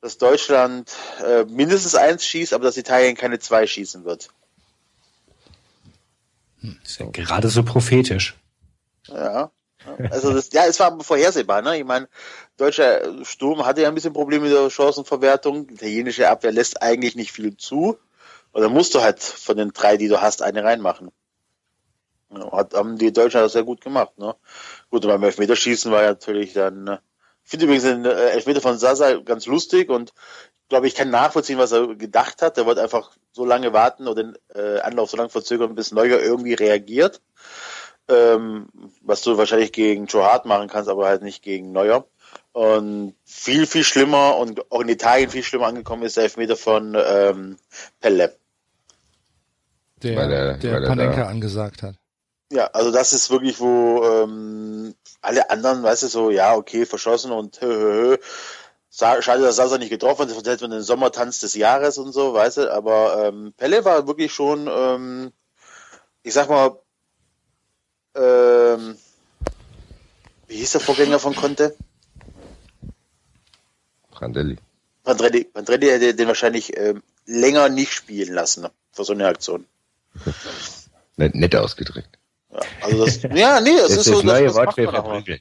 dass Deutschland äh, mindestens eins schießt, aber dass Italien keine zwei schießen wird. Ist ja gerade so prophetisch. Ja. Also das, ja, es war vorhersehbar, ne? Ich meine, deutscher Sturm hatte ja ein bisschen Probleme mit der Chancenverwertung. Die italienische Abwehr lässt eigentlich nicht viel zu. Und dann musst du halt von den drei, die du hast, eine reinmachen. Ja, hat, haben die Deutschen das sehr gut gemacht, ne? Gut, beim Elfmeterschießen war ja natürlich dann, ne? ich finde übrigens den äh, Elfmeter von Sasa ganz lustig und glaube, ich kann nachvollziehen, was er gedacht hat. Er wollte einfach so lange warten oder den äh, Anlauf so lange verzögern, bis Neuer irgendwie reagiert ähm, was du wahrscheinlich gegen Joe Hart machen kannst, aber halt nicht gegen Neuer. Und viel, viel schlimmer und auch in Italien viel schlimmer angekommen ist der Elfmeter von ähm, Pelle. Der, Weil der- der weil Panenka da- angesagt hat. Ja, also das ist wirklich, wo ähm, alle anderen, weißt du, so, ja, okay, verschossen und hö, hö, hö. Schade, dass Sasa nicht getroffen hat, das hätte man den Sommertanz des Jahres und so, weißt du, aber ähm, Pelle war wirklich schon, ähm, ich sag mal, ähm, wie hieß der Vorgänger von Conte? Brandelli. Pandrelli, Pandrelli hätte den wahrscheinlich ähm, länger nicht spielen lassen ne, für so eine Aktion. Nett, nett ausgedrückt. Ja, also das, ja, nee, das, ist so, das, das macht man auch mal.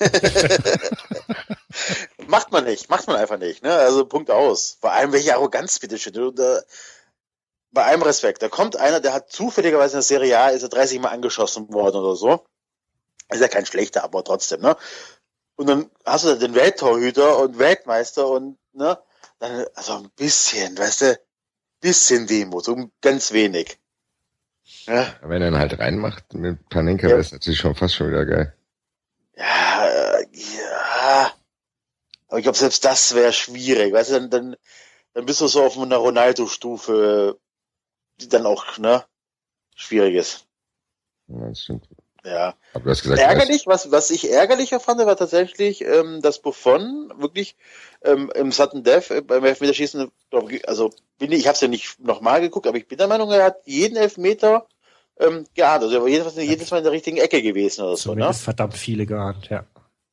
Macht man nicht, macht man einfach nicht, ne? Also Punkt aus. Vor allem welche Arroganz, bitteschön. Da, bei allem Respekt. Da kommt einer, der hat zufälligerweise in der Serie A, ist er 30 Mal angeschossen worden oder so. Ist ja kein schlechter, aber trotzdem, ne? Und dann hast du da den Welttorhüter und Weltmeister und, ne? Dann, also ein bisschen, weißt du, bisschen Demut, so ganz wenig. Ja, Wenn er ihn halt reinmacht mit Panenka, Ja. wäre es natürlich schon fast schon wieder geil. Ja, ja. Aber ich glaube, selbst das wäre schwierig, weißt du, dann, dann, dann bist du so auf einer Ronaldo-Stufe, die dann auch, ne, schwierig ist. Ja, das stimmt. Ja. Aber du hast gesagt, Ärgerlich, was, was ich ärgerlicher fand, war tatsächlich, ähm, dass Buffon wirklich ähm, im Sudden Death äh, beim Elfmeterschießen, glaub also bin ich, ich habe es ja nicht nochmal geguckt, aber ich bin der Meinung, er hat jeden Elfmeter ähm, geahnt. Also er war jedes, jedes Mal in der richtigen Ecke gewesen oder so, ne? Zumindest verdammt viele geahnt, ja.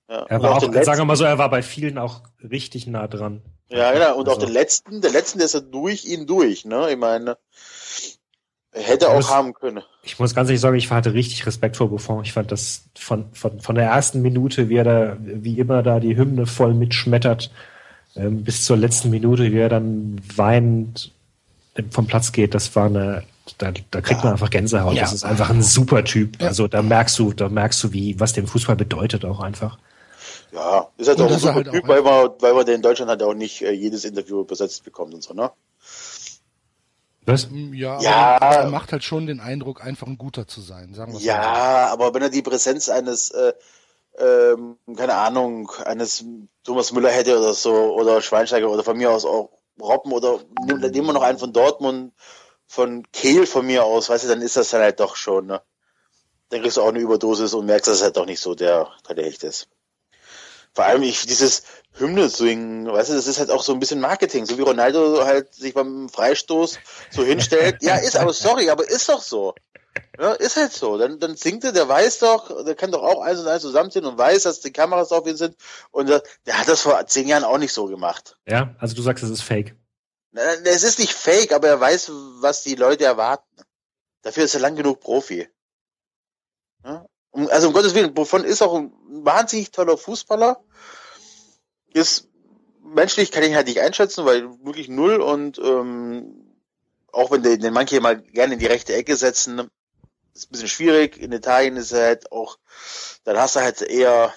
Ja. Er war auch auch, sagen wir mal so, er war bei vielen auch richtig nah dran. ja, genau. Und auch Also- den letzten, der letzten, der ist ja durch ihn durch, ne? Ich meine, Hätte auch haben können. Ich muss ganz ehrlich sagen, ich hatte richtig Respekt vor Buffon. Ich fand das von, von, von der ersten Minute, wie er da, wie immer da die Hymne voll mitschmettert, ähm, bis zur letzten Minute, wie er dann weinend vom Platz geht, das war eine, da, da kriegt ja. man einfach Gänsehaut. Ja. Das ist einfach ein super Typ. Ja. Also da merkst du, da merkst du, wie, was dem Fußball bedeutet auch einfach. Ja, ist halt und auch ein super halt Typ, weil man, weil man den in Deutschland halt auch nicht äh, jedes Interview übersetzt bekommt und so, ne? Was? Hm, ja, ja. er macht halt schon den Eindruck, einfach ein guter zu sein, sagen wir Ja, mal. aber wenn er die Präsenz eines, äh, ähm, keine Ahnung, eines Thomas Müller hätte oder so, oder Schweinsteiger oder von mir aus auch Robben oder nehmen wir noch einen von Dortmund, von Kehl von mir aus, weißt du, dann ist das dann halt doch schon, ne? Dann kriegst du auch eine Überdosis und merkst, dass es halt doch nicht so der, der echt ist. Vor allem ich, dieses Hymne singen, weißt du, das ist halt auch so ein bisschen Marketing, so wie Ronaldo halt sich beim Freistoß so hinstellt. ja, ist, aber sorry, aber ist doch so. Ja, ist halt so. Dann, dann singt er, der weiß doch, der kann doch auch eins und eins zusammenziehen und weiß, dass die Kameras auf ihn sind. Und der, der hat das vor zehn Jahren auch nicht so gemacht. Ja, also du sagst, es ist fake. Es ist nicht fake, aber er weiß, was die Leute erwarten. Dafür ist er lang genug Profi. Also um Gottes Willen, wovon ist auch ein wahnsinnig toller Fußballer. Ist menschlich kann ich halt nicht einschätzen, weil wirklich null und ähm, auch wenn den, den manche mal gerne in die rechte Ecke setzen, ist ein bisschen schwierig. In Italien ist er halt auch, dann hast du halt eher,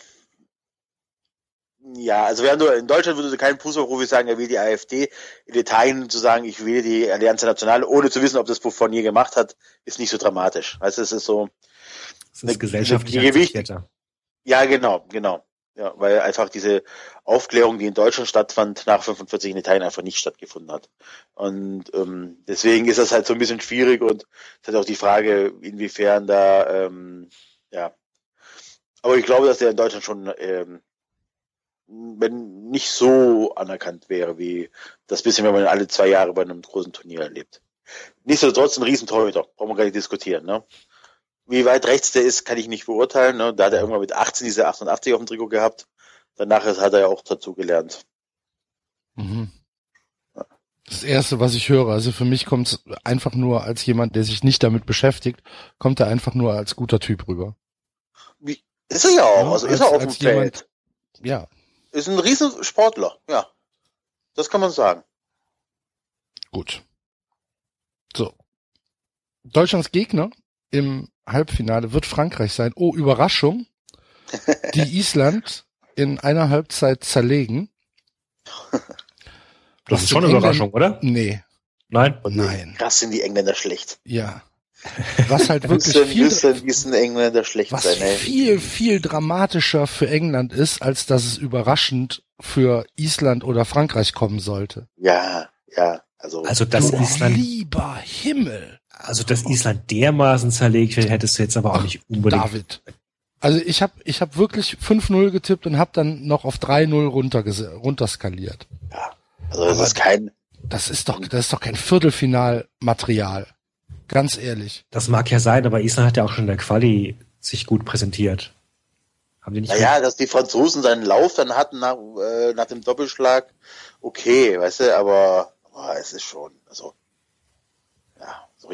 ja, also während du in Deutschland würde kein Fußballprofi sagen, er will die AfD. In Italien zu sagen, ich will die Allianz Nationale, ohne zu wissen, ob das Buffon je gemacht hat, ist nicht so dramatisch. Weißt du, es ist so. Das ist eine, gesellschaftliche Gewicht. Ja, genau, genau. Ja, weil einfach diese Aufklärung, die in Deutschland stattfand, nach 45 in Italien einfach nicht stattgefunden hat. Und ähm, deswegen ist das halt so ein bisschen schwierig und es hat auch die Frage, inwiefern da, ähm, ja. Aber ich glaube, dass der in Deutschland schon, ähm, wenn nicht so anerkannt wäre, wie das bisschen, wenn man alle zwei Jahre bei einem großen Turnier erlebt. Nichtsdestotrotz ein Riesentorhüter, brauchen wir gar nicht diskutieren, ne? Wie weit rechts der ist, kann ich nicht beurteilen. Ne? Da hat er irgendwann mit 18 diese 88 auf dem Trikot gehabt. Danach hat er ja auch dazu gelernt. Mhm. Das erste, was ich höre, also für mich kommt es einfach nur als jemand, der sich nicht damit beschäftigt, kommt er einfach nur als guter Typ rüber. Wie, ist er ja auch, ja, also als, ist er auf dem Feld. ja. Ist ein Riesensportler, ja. Das kann man sagen. Gut. So. Deutschlands Gegner im Halbfinale wird Frankreich sein. Oh, Überraschung. Die Island in einer Halbzeit zerlegen. Das ist schon eine Überraschung, oder? Nee. Nein? Nein. Krass sind die Engländer schlecht. Ja. Was halt wirklich viel, Engländer schlecht was sein, ey. viel, viel dramatischer für England ist, als dass es überraschend für Island oder Frankreich kommen sollte. Ja, ja. Also, also das Island. Lieber Himmel. Also, dass Island dermaßen zerlegt wird, hättest du jetzt aber auch nicht unbedingt. David. Also ich habe ich hab wirklich 5-0 getippt und habe dann noch auf 3-0 runter runterskaliert. Ja, also das aber ist kein... Das ist doch, das ist doch kein Viertelfinalmaterial. Ganz ehrlich. Das mag ja sein, aber Island hat ja auch schon in der Quali sich gut präsentiert. Haben die nicht naja, dass die Franzosen seinen Lauf dann hatten nach, äh, nach dem Doppelschlag, okay, weißt du, aber oh, es ist schon, also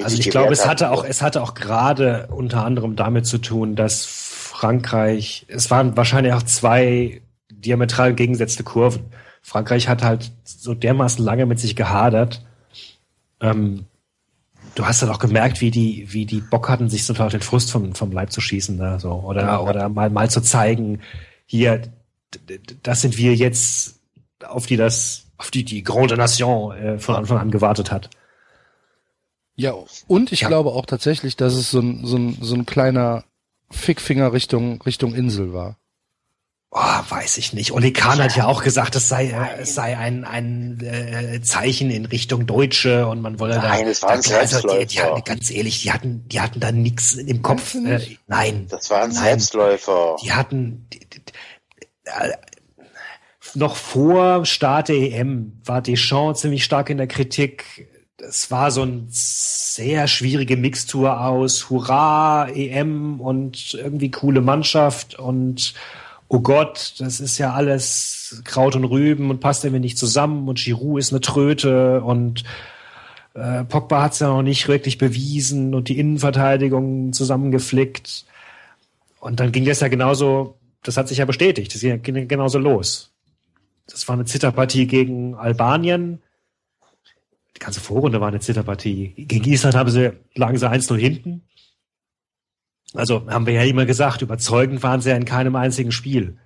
also ich glaube, es hatte auch, es hatte auch gerade unter anderem damit zu tun, dass Frankreich, es waren wahrscheinlich auch zwei diametral gegengesetzte Kurven. Frankreich hat halt so dermaßen lange mit sich gehadert. Ähm, du hast dann auch gemerkt, wie die, wie die Bock hatten, sich so auf den Frust vom, vom Leib zu schießen, ne? so, oder, ja. oder mal, mal zu zeigen, hier, das sind wir jetzt, auf die das, auf die die Grande Nation äh, von Anfang an gewartet hat. Ja, und ich ja. glaube auch tatsächlich, dass es so ein, so ein, so ein kleiner Fickfinger Richtung, Richtung Insel war. Oh, weiß ich nicht. Oli Kahn hat ja auch gesagt, es sei, äh, es sei ein, ein äh, Zeichen in Richtung Deutsche und man wolle nein, da. Es war ein da also, die, die hatten, ganz ehrlich, die hatten, die hatten da nichts im Kopf. Äh, nein. Das war ein nein. Selbstläufer. Die hatten die, die, äh, noch vor Start der EM war Deschamps ziemlich stark in der Kritik es war so ein sehr schwierige Mixtur aus Hurra, EM und irgendwie coole Mannschaft und oh Gott, das ist ja alles Kraut und Rüben und passt irgendwie nicht zusammen und Giroud ist eine Tröte und Äh, Pogba hat es ja noch nicht wirklich bewiesen und die Innenverteidigung zusammengeflickt. Und dann ging das ja genauso, das hat sich ja bestätigt, das ging genauso los. Das war eine Zitterpartie gegen Albanien. Die ganze Vorrunde war eine Zitterpartie. Gegen Island haben sie, lagen sie 1-0 hinten. Also haben wir ja immer gesagt, überzeugend waren sie ja in keinem einzigen Spiel.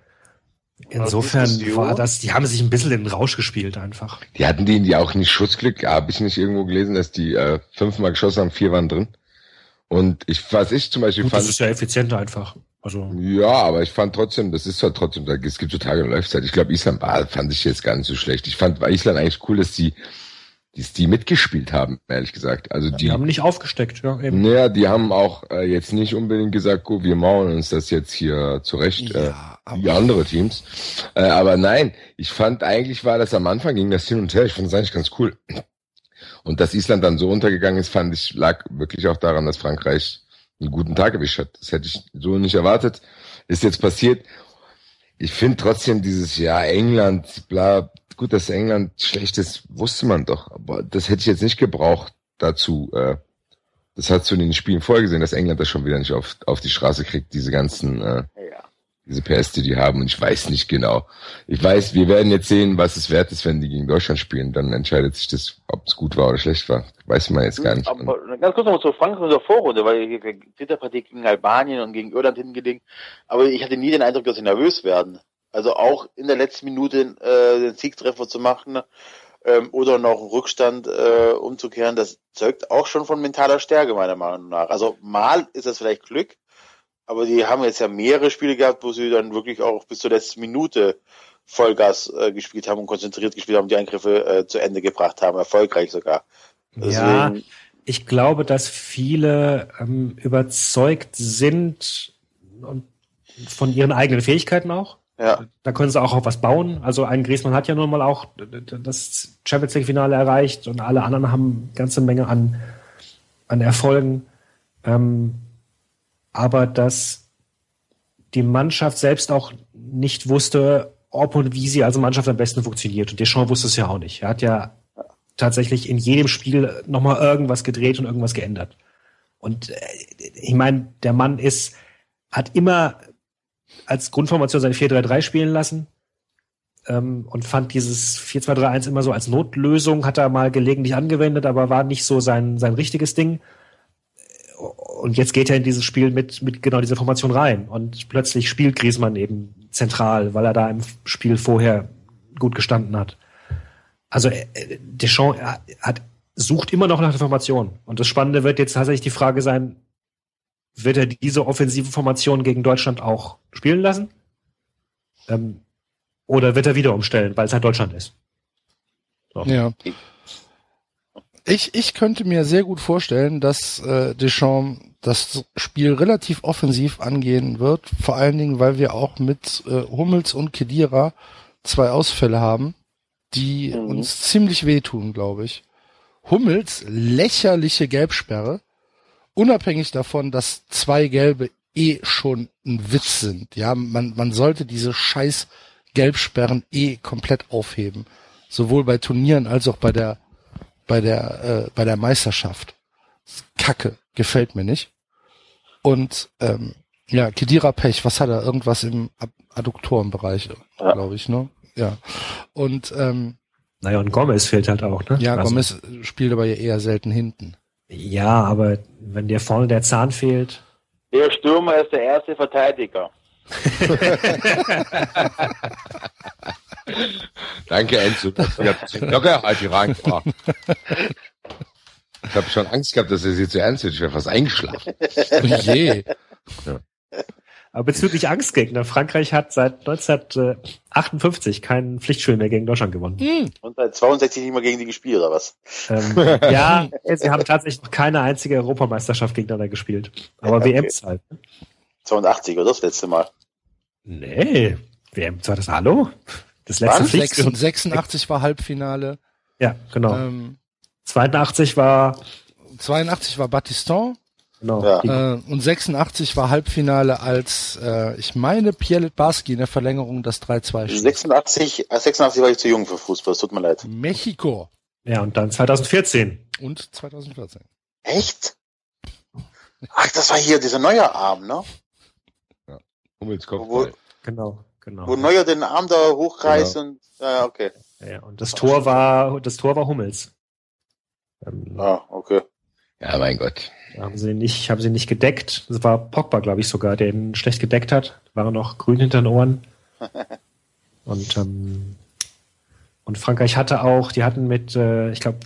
Insofern war das, die haben sich ein bisschen in den Rausch gespielt einfach. Die hatten die, die auch nicht Schussglück, habe ich nicht irgendwo gelesen, dass die äh, fünfmal geschossen haben, vier waren drin. Und ich, was ich zum Beispiel Gut, fand. das ist ja effizienter einfach. Also, Ja, aber ich fand trotzdem, das ist zwar trotzdem, es gibt so Tage und läuft halt. Ich glaube, Island war, fand ich jetzt gar nicht so schlecht. Ich fand bei Island eigentlich cool, dass die, dass die mitgespielt haben, ehrlich gesagt. Also die die, haben nicht aufgesteckt, ja, eben. naja, die haben auch äh, jetzt nicht unbedingt gesagt, go, wir mauern uns das jetzt hier zurecht, äh, Ja, wie aber andere Teams. Äh, aber nein, ich fand eigentlich war das am Anfang ging das hin und her. Ich fand es eigentlich ganz cool. Und dass Island dann so untergegangen ist, fand ich, lag wirklich auch daran, dass Frankreich einen guten Tag erwischt hat. Das hätte ich so nicht erwartet. Ist jetzt passiert. Ich finde trotzdem dieses Jahr England, bla, gut, dass England schlecht ist, wusste man doch. Aber das hätte ich jetzt nicht gebraucht dazu. Äh, das hat zu den Spielen vorgesehen, dass England das schon wieder nicht auf, auf die Straße kriegt, diese ganzen äh, Ja. diese PS, die die haben. Und ich weiß nicht genau. Ich weiß, wir werden jetzt sehen, was es wert ist, wenn die gegen Deutschland spielen. Dann entscheidet sich das, ob es gut war oder schlecht war. Weiß man jetzt gar nicht. Aber ganz kurz noch zu Frankreich in der Vorrunde, weil hier Twitter-Partie gegen Albanien und gegen Irland hingelegt. Aber ich hatte nie den Eindruck, dass sie nervös werden. Also auch in der letzten Minute äh, den Siegtreffer zu machen ähm, oder noch einen Rückstand äh, umzukehren, das zeugt auch schon von mentaler Stärke meiner Meinung nach. Also mal ist das vielleicht Glück, aber die haben jetzt ja mehrere Spiele gehabt, wo sie dann wirklich auch bis zur letzten Minute Vollgas äh, gespielt haben und konzentriert gespielt haben, die Eingriffe äh, zu Ende gebracht haben, erfolgreich sogar. Ja, Deswegen- ich glaube, dass viele ähm, überzeugt sind und von ihren eigenen Fähigkeiten auch. Ja, Da können sie auch auf was bauen. Also ein Griezmann hat ja nun mal auch das Champions League Finale erreicht und alle anderen haben eine ganze Menge an, an Erfolgen. Ähm, aber dass die Mannschaft selbst auch nicht wusste, ob und wie sie als Mannschaft am besten funktioniert. Und Deschamps wusste es ja auch nicht. Er hat ja tatsächlich in jedem Spiel nochmal irgendwas gedreht und irgendwas geändert. Und äh, ich meine, der Mann ist, hat immer als Grundformation seine 4-3-3 spielen lassen ähm, und fand dieses 4-2-3-1 immer so als Notlösung, hat er mal gelegentlich angewendet, aber war nicht so sein, sein richtiges Ding. Und jetzt geht er in dieses Spiel mit, mit genau dieser Formation rein. Und plötzlich spielt Griezmann eben zentral, weil er da im Spiel vorher gut gestanden hat. Also äh, Deschamps äh, hat, sucht immer noch nach der Formation. Und das Spannende wird jetzt tatsächlich die Frage sein, wird er diese offensive Formation gegen Deutschland auch spielen lassen? Ähm, oder wird er wieder umstellen, weil es halt Deutschland ist? So. Ja. Ich, ich könnte mir sehr gut vorstellen, dass äh, Deschamps das Spiel relativ offensiv angehen wird. Vor allen Dingen, weil wir auch mit äh, Hummels und Kedira zwei Ausfälle haben, die Mhm. uns ziemlich wehtun, glaube ich. Hummels lächerliche Gelbsperre, unabhängig davon, dass zwei Gelbe eh schon ein Witz sind. Ja, man, man sollte diese scheiß Gelbsperren eh komplett aufheben. Sowohl bei Turnieren als auch bei der, bei der, äh, bei der Meisterschaft. Kacke, gefällt mir nicht. Und ähm, ja, Kedira Pech, was hat er? Irgendwas im Adduktorenbereich, Ja. glaube ich, ne? Ja. Und ähm, Naja, und Gomez fehlt halt auch, ne? ja, Also, Gomez spielt aber ja eher selten hinten. Ja, aber wenn dir vorne der Zahn fehlt, Der Stürmer ist der erste Verteidiger. Danke, Enzo. Ihr habt die locker halt hier reingebracht. Ich habe schon Angst gehabt, dass er sie zu ernst wird. Ich wäre fast eingeschlafen. Oh je. Aber bezüglich Angstgegner, Frankreich hat seit 1958 kein Pflichtspiel mehr gegen Deutschland gewonnen. Hm. Und seit 62 nicht mehr gegen die gespielt, oder was? Ähm, ja, sie haben tatsächlich noch keine einzige Europameisterschaft gegeneinander gespielt. Aber Okay. WM-Zeit. 82, oder das letzte Mal? Nee, WM, war das Hallo? Das letzte Wann? Pflichtspiel. 86 war Halbfinale. Ja, genau. Ähm, 82 war, 82 war Battiston genau. Ja. Äh, und 86 war Halbfinale, als äh, ich meine Pierre Barski in der Verlängerung das 3-2 schlug. 86, äh, 86 war ich zu jung für Fußball, es tut mir leid. Mexiko. ja, und dann 2014 Und 2014. Echt? Ach, das war hier dieser neue Arm, ne? Hummels Wo, Kopfball. Genau, genau. wo Neuer den Arm da hochreißt Genau. und, ja, okay. Ja, und das Tor war, das Tor war Hummels. Ähm, Ah, okay. Ja, mein Gott. Haben sie nicht, haben sie nicht gedeckt. Das war Pogba, glaube ich sogar, der ihn schlecht gedeckt hat. War er noch grün hinter den Ohren. Und, ähm, und Frankreich hatte auch, die hatten mit, äh, ich glaube,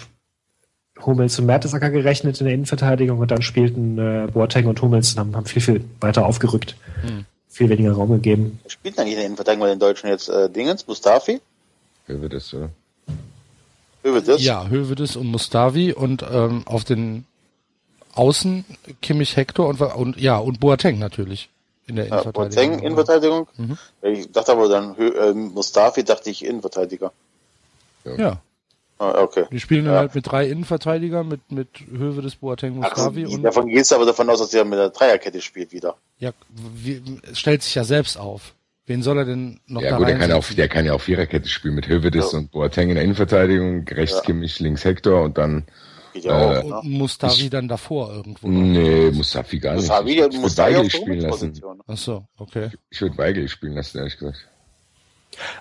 Hummels und Mertesacker gerechnet in der Innenverteidigung und dann spielten äh, Boateng und Hummels und haben, haben viel, viel weiter aufgerückt. Hm. Viel weniger Raum gegeben. Spielt eigentlich in der Innenverteidigung bei den Deutschen jetzt? Äh, Dingens? Mustafi? Wer wird das, oder? Das? Ja, Hövedes und Mustavi und ähm, auf den Außen Kimmich Hector und, und ja, und Boateng natürlich in der Ja, Innenverteidigung. Boateng, Innenverteidigung? Mhm. Ich dachte aber dann, ähm, Mustafi dachte ich Innenverteidiger. Ja, Ah, okay. die spielen dann Ja. halt mit drei Innenverteidigern, mit, mit Hövedes, Boateng, Ach, Mustavi und davon gehst du aber davon aus, dass er mit der Dreierkette spielt wieder. ja, wie, es stellt sich ja selbst auf. Wen soll er denn noch Ja da gut, der kann, auch, der kann ja auch Viererkette spielen mit Hövedes Ja. und Boateng in der Innenverteidigung, rechts Ja. Kimmich, links Hector und dann, Geht ja Äh, auch, ne? Und Mustavi dann davor irgendwo. nee, Mustafi gar nicht. Mustafi, ich würde Mustafi Weigel auf der spielen lassen. Position. Ach so, okay. Ich würde Weigel spielen lassen, ehrlich gesagt.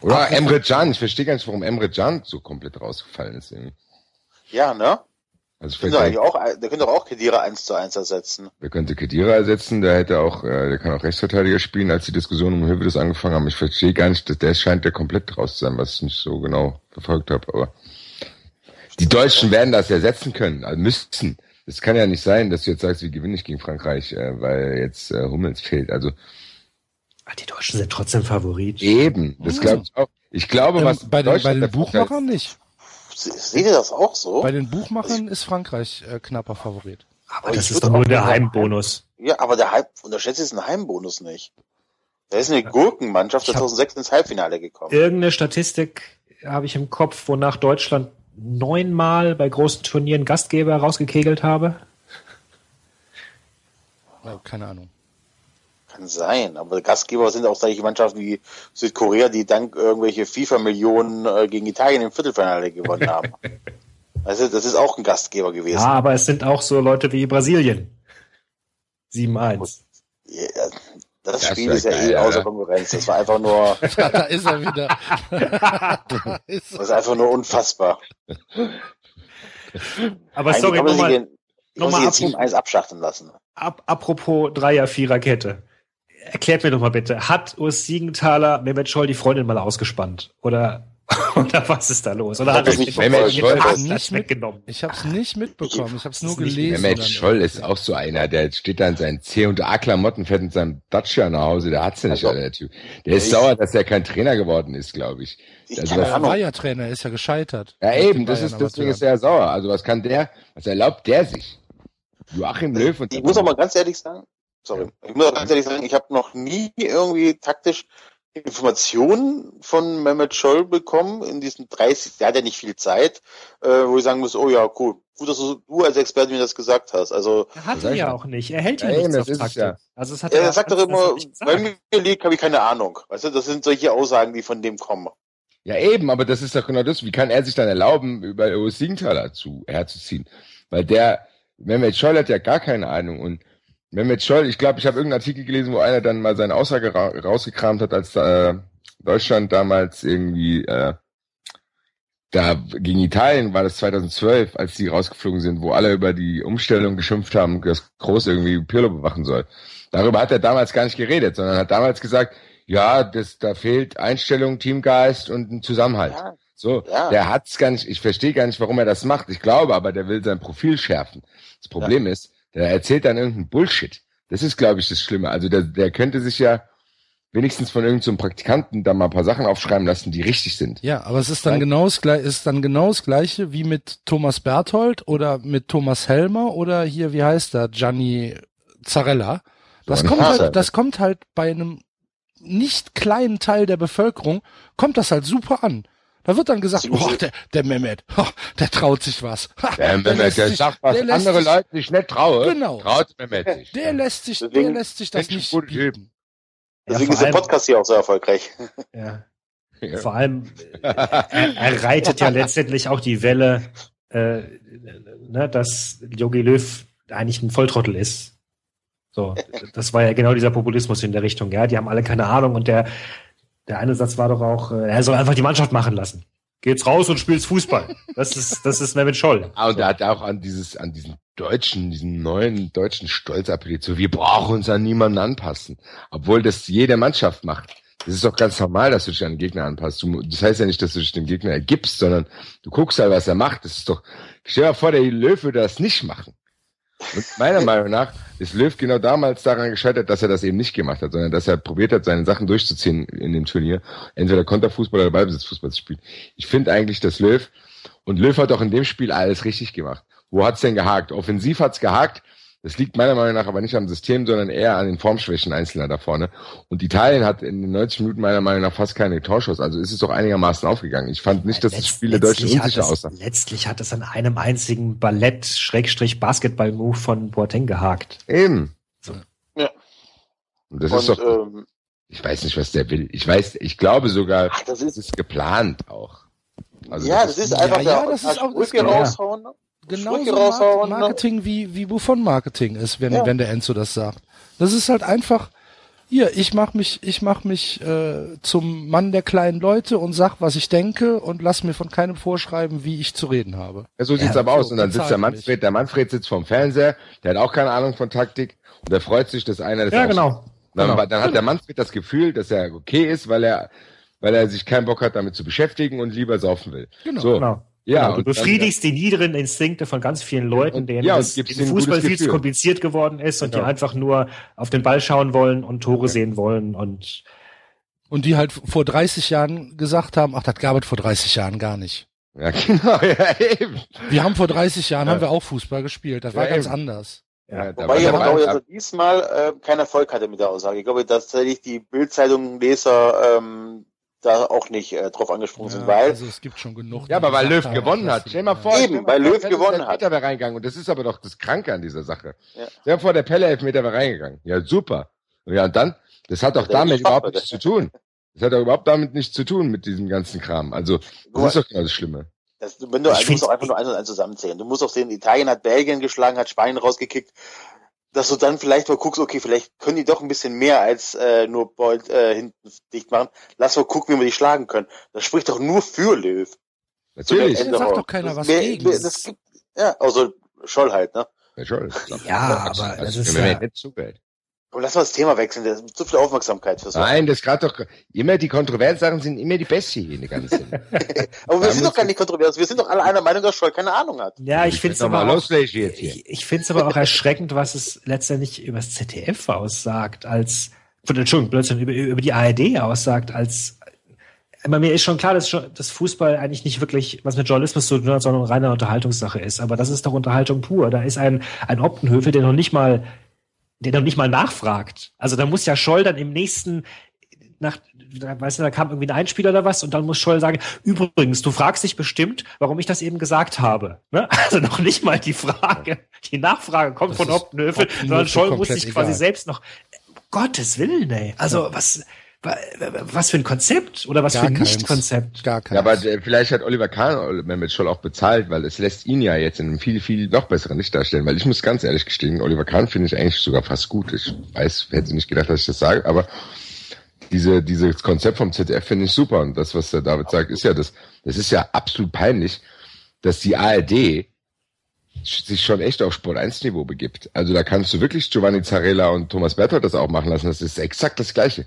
Oder Emre Can. Ich verstehe gar nicht, warum Emre Can so komplett rausgefallen ist. Irgendwie. Ja, ne? Also Der könnte, eigentlich vielleicht, auch, der könnte doch auch Kedira 1 zu 1 ersetzen. wer könnte Kedira ersetzen, der hätte auch, äh, der kann auch Rechtsverteidiger spielen, als die Diskussion um Hövedes angefangen haben. Ich verstehe gar nicht, dass der scheint ja komplett raus zu sein, was ich nicht so genau verfolgt habe, aber die Deutschen werden das ersetzen können, also müssten. Es kann ja nicht sein, dass du jetzt sagst, wie gewinne ich gegen Frankreich, äh, weil jetzt äh, Hummels fehlt. Also Ah, Die Deutschen sind trotzdem Favorit. eben, das glaube ich auch. Ich glaube, was Ähm, bei, den, bei den Buchmachern nicht. Se- Seht ihr das auch so? Bei den Buchmachern ist Frankreich äh, knapper Favorit. Aber Aber das ist doch nur der Heimbonus. Ja, aber der Halb, unterschätzt jetzt einen Heimbonus nicht. Da ist eine Gurkenmannschaft Ich hab- 2006 ins Halbfinale gekommen. Irgendeine Statistik habe ich im Kopf, wonach Deutschland neunmal bei großen Turnieren Gastgeber rausgekegelt habe. Äh, keine Ahnung. Kann sein, aber Gastgeber sind auch solche Mannschaften wie Südkorea, die dank irgendwelche FIFA-Millionen äh, gegen Italien im Viertelfinale gewonnen haben. Also das ist auch ein Gastgeber gewesen. Ja, aber es sind auch so Leute wie Brasilien. 7-1. Ja, das Das Spiel ist ja geil, eh außer. Konkurrenz. Das war einfach nur, da ist er wieder. da ist das ist einfach nur unfassbar. Aber Eigentlich sorry, kann man sich nochmal, nochmal sich jetzt apropos- 7-1 abschachteln lassen. ab, apropos Dreier, Vierer Kette. Erklärt mir doch mal bitte, hat Urs Siegenthaler Mehmet Scholl die Freundin mal ausgespannt? Oder, oder was ist da los? Oder hat das er nicht sich nicht Platz mit- weggenommen? Ich habe es nicht mitbekommen. Ich habe es nur Das gelesen. Mehmet Scholl ist auch so einer, der steht da in seinen C und A Klamotten, fährt mit seinem Dacia nach Hause, der hat's ja nicht, Also, der Typ. Der ist ich- sauer, dass er kein Trainer geworden ist, glaube ich. Ich Also Er war ja Trainer, er ist ja gescheitert. Ja eben, das ist, deswegen ist er ja sauer. Also was kann der, was erlaubt der sich? Joachim Löw und Ich muss auch mal ganz ehrlich sagen, sorry, ich muss auch ganz ehrlich sagen, ich habe noch nie irgendwie taktisch Informationen von Mehmet Scholl bekommen in diesen 30, der hat ja nicht viel Zeit, äh, wo ich sagen muss, oh ja, cool, gut, dass du, du als Experte mir das gesagt hast. Also Er hatte sag ich ja auch nicht. Er hält ja, eben, das auf ja. Also es hat er sagt doch hat immer, er nicht bei mir liegt, habe ich keine Ahnung. Weißt du, das sind solche Aussagen, die von dem kommen. Ja eben, aber das ist doch genau das. Wie kann er sich dann erlauben, über Urs Siegenthaler zu, herzuziehen? Weil der, Mehmet Scholl hat ja gar keine Ahnung und Mehmet Scholl, ich glaube, ich habe irgendeinen Artikel gelesen, wo einer dann mal seine Aussage ra rausgekramt hat, als äh, Deutschland damals irgendwie äh, da gegen Italien war das 2012, als die rausgeflogen sind, wo alle über die Umstellung geschimpft haben, dass Groß irgendwie Pirlo bewachen soll. Darüber hat er damals gar nicht geredet, sondern hat damals gesagt, ja, das, da fehlt Einstellung, Teamgeist und ein Zusammenhalt. Ja, So, Ja. der hat's gar nicht, ich verstehe gar nicht, warum er das macht. Ich glaube aber, der will sein Profil schärfen. Das Problem ist, der erzählt dann irgendeinen Bullshit. Das ist, glaube ich, das Schlimme. Also der, der könnte sich ja wenigstens von irgendeinem Praktikanten da mal ein paar Sachen aufschreiben lassen, die richtig sind. Ja, aber es ist dann genau das gleiche, ist dann genau das gleiche wie mit Thomas Berthold oder mit Thomas Helmer oder hier, wie heißt der, Gianni Zarella. Das Gianni kommt halt, das kommt halt bei einem nicht kleinen Teil der Bevölkerung, kommt das halt super an. Da wird dann gesagt, oh, der, der Mehmet, oh, der traut sich was. Ha, Der, Mehmet, der sich- sagt, was der andere sich- Leute sich nicht trauen, Genau. traut Mehmet sich. Der lässt sich, der Deswegen- lässt sich das nicht gut bieten. Deswegen vor ist der Podcast hier auch so erfolgreich. Ja. Ja. Vor allem, er, er reitet ja letztendlich auch die Welle äh, ne, dass Jogi Löw eigentlich ein Volltrottel ist. So, das war ja genau dieser Populismus in der Richtung. Ja, die haben alle keine Ahnung und der der eine Satz war doch auch, äh, er soll einfach die Mannschaft machen lassen. Geht's raus und spielt's Fußball. Das ist das ist Mehmet Scholl. Ah, und er hat auch an dieses an diesen deutschen, diesen neuen deutschen Stolz appelliert. So, wir brauchen uns an niemanden anpassen, obwohl das jede Mannschaft macht. Das ist doch ganz normal, dass du dich an den Gegner anpasst. Du, das heißt ja nicht, dass du dich dem Gegner ergibst, sondern du guckst halt, was er macht. Das ist doch, stell dir vor, der Löw würde das nicht machen. Und meiner Meinung nach ist Löw genau damals daran gescheitert, dass er das eben nicht gemacht hat, sondern dass er probiert hat, seine Sachen durchzuziehen in dem Turnier. Entweder Konterfußball oder Ballbesitzfußball zu spielen. Ich finde eigentlich, dass Löw, und Löw hat auch in dem Spiel alles richtig gemacht. Wo hat's denn gehakt? Offensiv hat's gehakt. Das liegt meiner Meinung nach aber nicht am System, sondern eher an den Formschwächen Einzelner da vorne. Und Italien hat in den 90 Minuten meiner Meinung nach fast keine Torschuss. Also ist es doch einigermaßen aufgegangen. Ich fand nicht, dass Letzt, das Spiel der Deutschen unsicher aussah. Letztlich hat es an einem einzigen Ballett-Basketball-Move von Boateng gehakt. Eben. So. Ja. Und das Und, ist doch, ähm, ich weiß nicht, was der will. Ich weiß, ich glaube sogar, ach, das, ist, das ist geplant auch. Also ja, das, das ist, ist einfach ja, ja, das ist auch das raushauen. Genauso Mar ne? Marketing wie, wie wovon Marketing ist, wenn, ja. wenn der Enzo das sagt. Das ist halt einfach, hier, ich mach mich, ich mach mich äh, zum Mann der kleinen Leute und sag, was ich denke und lass mir von keinem vorschreiben, wie ich zu reden habe. Ja, so sieht's ja, aber so, aus. Und dann sitzt der Manfred, der Manfred sitzt vorm Fernseher, der hat auch keine Ahnung von Taktik und der freut sich, dass einer das Ja, genau. Dann, genau. dann hat der Manfred das Gefühl, dass er okay ist, weil er weil er sich keinen Bock hat, damit zu beschäftigen und lieber saufen will. Genau. So. genau. Ja, genau, du befriedigst dann, die niederen Instinkte von ganz vielen Leuten, denen ja, das Fußball viel zu kompliziert geworden ist und genau. die einfach nur auf den Ball schauen wollen und Tore ja. sehen wollen und und die halt vor 30 Jahren gesagt haben, ach, das gab es vor 30 Jahren gar nicht. Ja, genau, ja, eben. Wir haben vor 30 Jahren ja. haben wir auch Fußball gespielt, das war ganz eben. anders. Ja, Wobei ich aber glaube, dass er diesmal äh, keinen Erfolg hatte mit der Aussage. Ich glaube, dass tatsächlich die Bildzeitung-Leser ähm, da auch nicht äh, drauf angesprungen ja, sind, weil. Also es gibt schon genug. Ja, aber weil Löw gewonnen hat. Stell mal vor, eben, weil Löw gewonnen hat. Elfmeter wäre reingegangen und das ist aber doch das Kranke an dieser Sache. Ja. Stell mal vor, der Pelle Elfmeter wäre reingegangen. Ja, super. Ja, und dann, das hat doch damit überhaupt nichts zu tun. Das hat doch überhaupt damit nichts zu tun mit diesem ganzen Kram. Also, das ist doch genau das Schlimme. Das, wenn du, du musst doch einfach nur eins und eins zusammenzählen. Du musst auch sehen, Italien hat Belgien geschlagen, hat Spanien rausgekickt dass du dann vielleicht mal guckst, okay, vielleicht können die doch ein bisschen mehr als äh, nur Bolt äh, hinten dicht machen. Lass mal gucken, wie wir die schlagen können. Das spricht doch nur für Löw. Natürlich. Da sagt doch keiner was mehr, gegen. Das gibt, ja, also Scholl halt, ne? Ja, Scholl. Ja, aber das, ist ja... Nicht zugehört. Und lass mal das Thema wechseln, das ist zu viel Aufmerksamkeit fürs Nein, das gerade doch, immer die kontroversen Sachen sind immer die besten hier in der ganzen. aber wir sind doch gar nicht kontrovers, wir sind doch alle einer Meinung, dass Scholl keine Ahnung hat. Ja, ich finde es aber, auch, ich, ich find's aber auch erschreckend, was es letztendlich über das ZDF aussagt, als, Entschuldigung, plötzlich über, über die ARD aussagt, als aber mir ist schon klar, dass, dass Fußball eigentlich nicht wirklich was mit Journalismus zu tun hat, sondern reine Unterhaltungssache ist. Aber das ist doch Unterhaltung pur. Da ist ein, ein Optenhöfe, der noch nicht mal der noch nicht mal nachfragt. Also da muss ja Scholl dann im nächsten nach, weißt du, da kam irgendwie ein Einspieler oder was und dann muss Scholl sagen, übrigens, du fragst dich bestimmt, warum ich das eben gesagt habe. Ne? Also noch nicht mal die Frage, die Nachfrage kommt das von Optenhöfel, sondern Scholl muss sich quasi egal. selbst noch, Gottes Willen, ey. Also ja. was, was für ein Konzept oder was Gar für ein Nicht-Konzept? Gar keins. Ja, aber vielleicht hat Oliver Kahn Mehmet Scholl auch bezahlt, weil es lässt ihn ja jetzt in einem viel, viel noch besseren Licht darstellen. Weil ich muss ganz ehrlich gestehen, Oliver Kahn finde ich eigentlich sogar fast gut. Ich weiß, hätte nicht gedacht, dass ich das sage, aber diese, dieses Konzept vom ZDF finde ich super. Und das, was der David sagt, ist ja das, das ist ja absolut peinlich, dass die ARD sich schon echt auf Sport 1 Niveau begibt. Also da kannst du wirklich Giovanni Zarella und Thomas Berthold das auch machen lassen. Das ist exakt das Gleiche.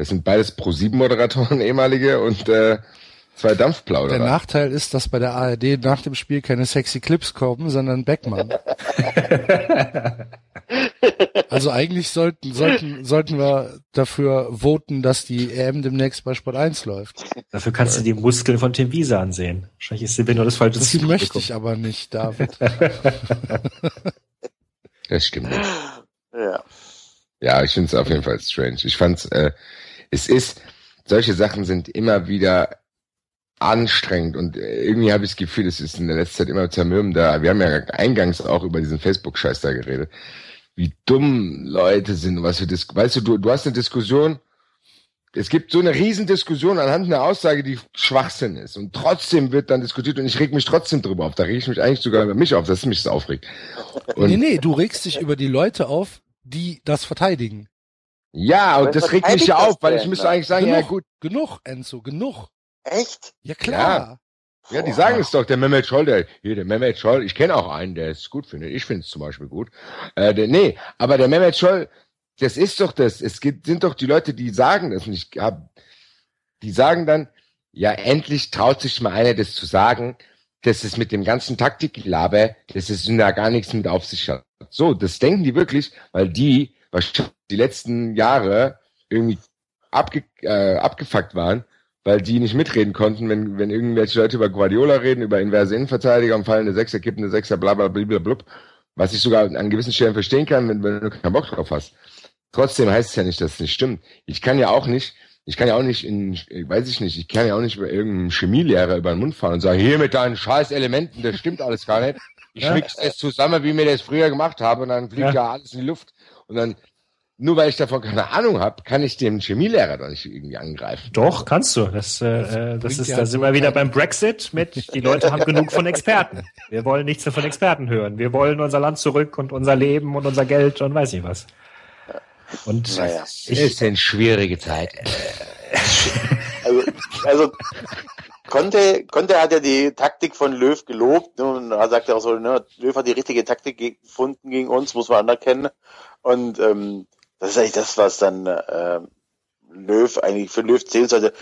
Das sind beides Pro-7-Moderatoren, ehemalige, und äh, zwei Dampfplauderer. Der Nachteil ist, dass bei der ARD nach dem Spiel keine sexy Clips kommen, sondern Beckmann. also eigentlich sollten, sollten, sollten wir dafür voten, dass die EM demnächst bei Sport 1 läuft. Dafür kannst du die Muskeln von Tim Wiese ansehen. Wahrscheinlich ist dir nur das falsche Das möchte ich aber nicht, David. das stimmt nicht. Ja. Ja, ich finde es auf jeden Fall strange. Ich fand's, äh, es ist, solche Sachen sind immer wieder anstrengend und äh, irgendwie habe ich das Gefühl, es ist in der letzten Zeit immer zermürbender. Wir haben ja eingangs auch über diesen Facebook-Scheiß da geredet. Wie dumm Leute sind, was für Dis weißt du, du, du hast eine Diskussion, es gibt so eine Riesendiskussion anhand einer Aussage, die Schwachsinn ist. Und trotzdem wird dann diskutiert und ich reg mich trotzdem drüber auf. Da reg ich mich eigentlich sogar über mich auf, dass mich das aufregt. Und nee, nee, du regst dich über die Leute auf, die das verteidigen. Ja, und das regt mich ja auf, weil ich müsste eigentlich sagen, ja genug, gut, genug, Enzo, genug. Echt? Ja klar. ja, die sagen es doch, der Mehmet Scholl, der, hier, der Mehmet Scholl, ich kenne auch einen, der es gut findet. Ich finde es zum Beispiel gut. Äh, der, nee, aber der Mehmet Scholl, das ist doch das. Es gibt, sind doch die Leute, die sagen das nicht. Hab, die sagen dann, ja, endlich traut sich mal einer, das zu sagen, dass es mit dem ganzen Taktiklaber, dass es da gar nichts mit auf sich hat. So, das denken die wirklich, weil die wahrscheinlich die letzten Jahre irgendwie abge, äh, abgefuckt waren, weil die nicht mitreden konnten, wenn, wenn irgendwelche Leute über Guardiola reden, über inverse Innenverteidiger und fallende Sechser, kippende Sechser, bla bla bla bla blub, was ich sogar an gewissen Stellen verstehen kann, wenn, wenn du keinen Bock drauf hast. Trotzdem heißt es ja nicht, dass es nicht stimmt. Ich kann ja auch nicht, ich kann ja auch nicht in, weiß ich nicht, ich kann ja auch nicht über irgendeinen Chemielehrer über den Mund fahren und sagen, hier mit deinen scheiß Elementen, das stimmt alles gar nicht. Ich Ja. mix es zusammen, wie wir das früher gemacht haben, und dann fliegt Ja. ja, alles in die Luft. Und dann, nur weil ich davon keine Ahnung habe, kann ich dem Chemielehrer doch nicht irgendwie angreifen. Doch, kannst du. Das, äh, Das äh, das ist, ja da sind wir wieder beim Brexit mit, die Leute haben genug von Experten. Wir wollen nichts mehr von Experten hören. Wir wollen unser Land zurück und unser Leben und unser Geld und weiß nicht was. Und Naja. Es sind schwierige Zeiten. Also, also Conte, Conte hat ja die Taktik von Löw gelobt ne, und er sagt ja auch so, ne, Löw hat die richtige Taktik ge- gefunden gegen uns, muss man anerkennen. Und ähm, das ist eigentlich das, was dann äh, Löw eigentlich für Löw zählen sollte.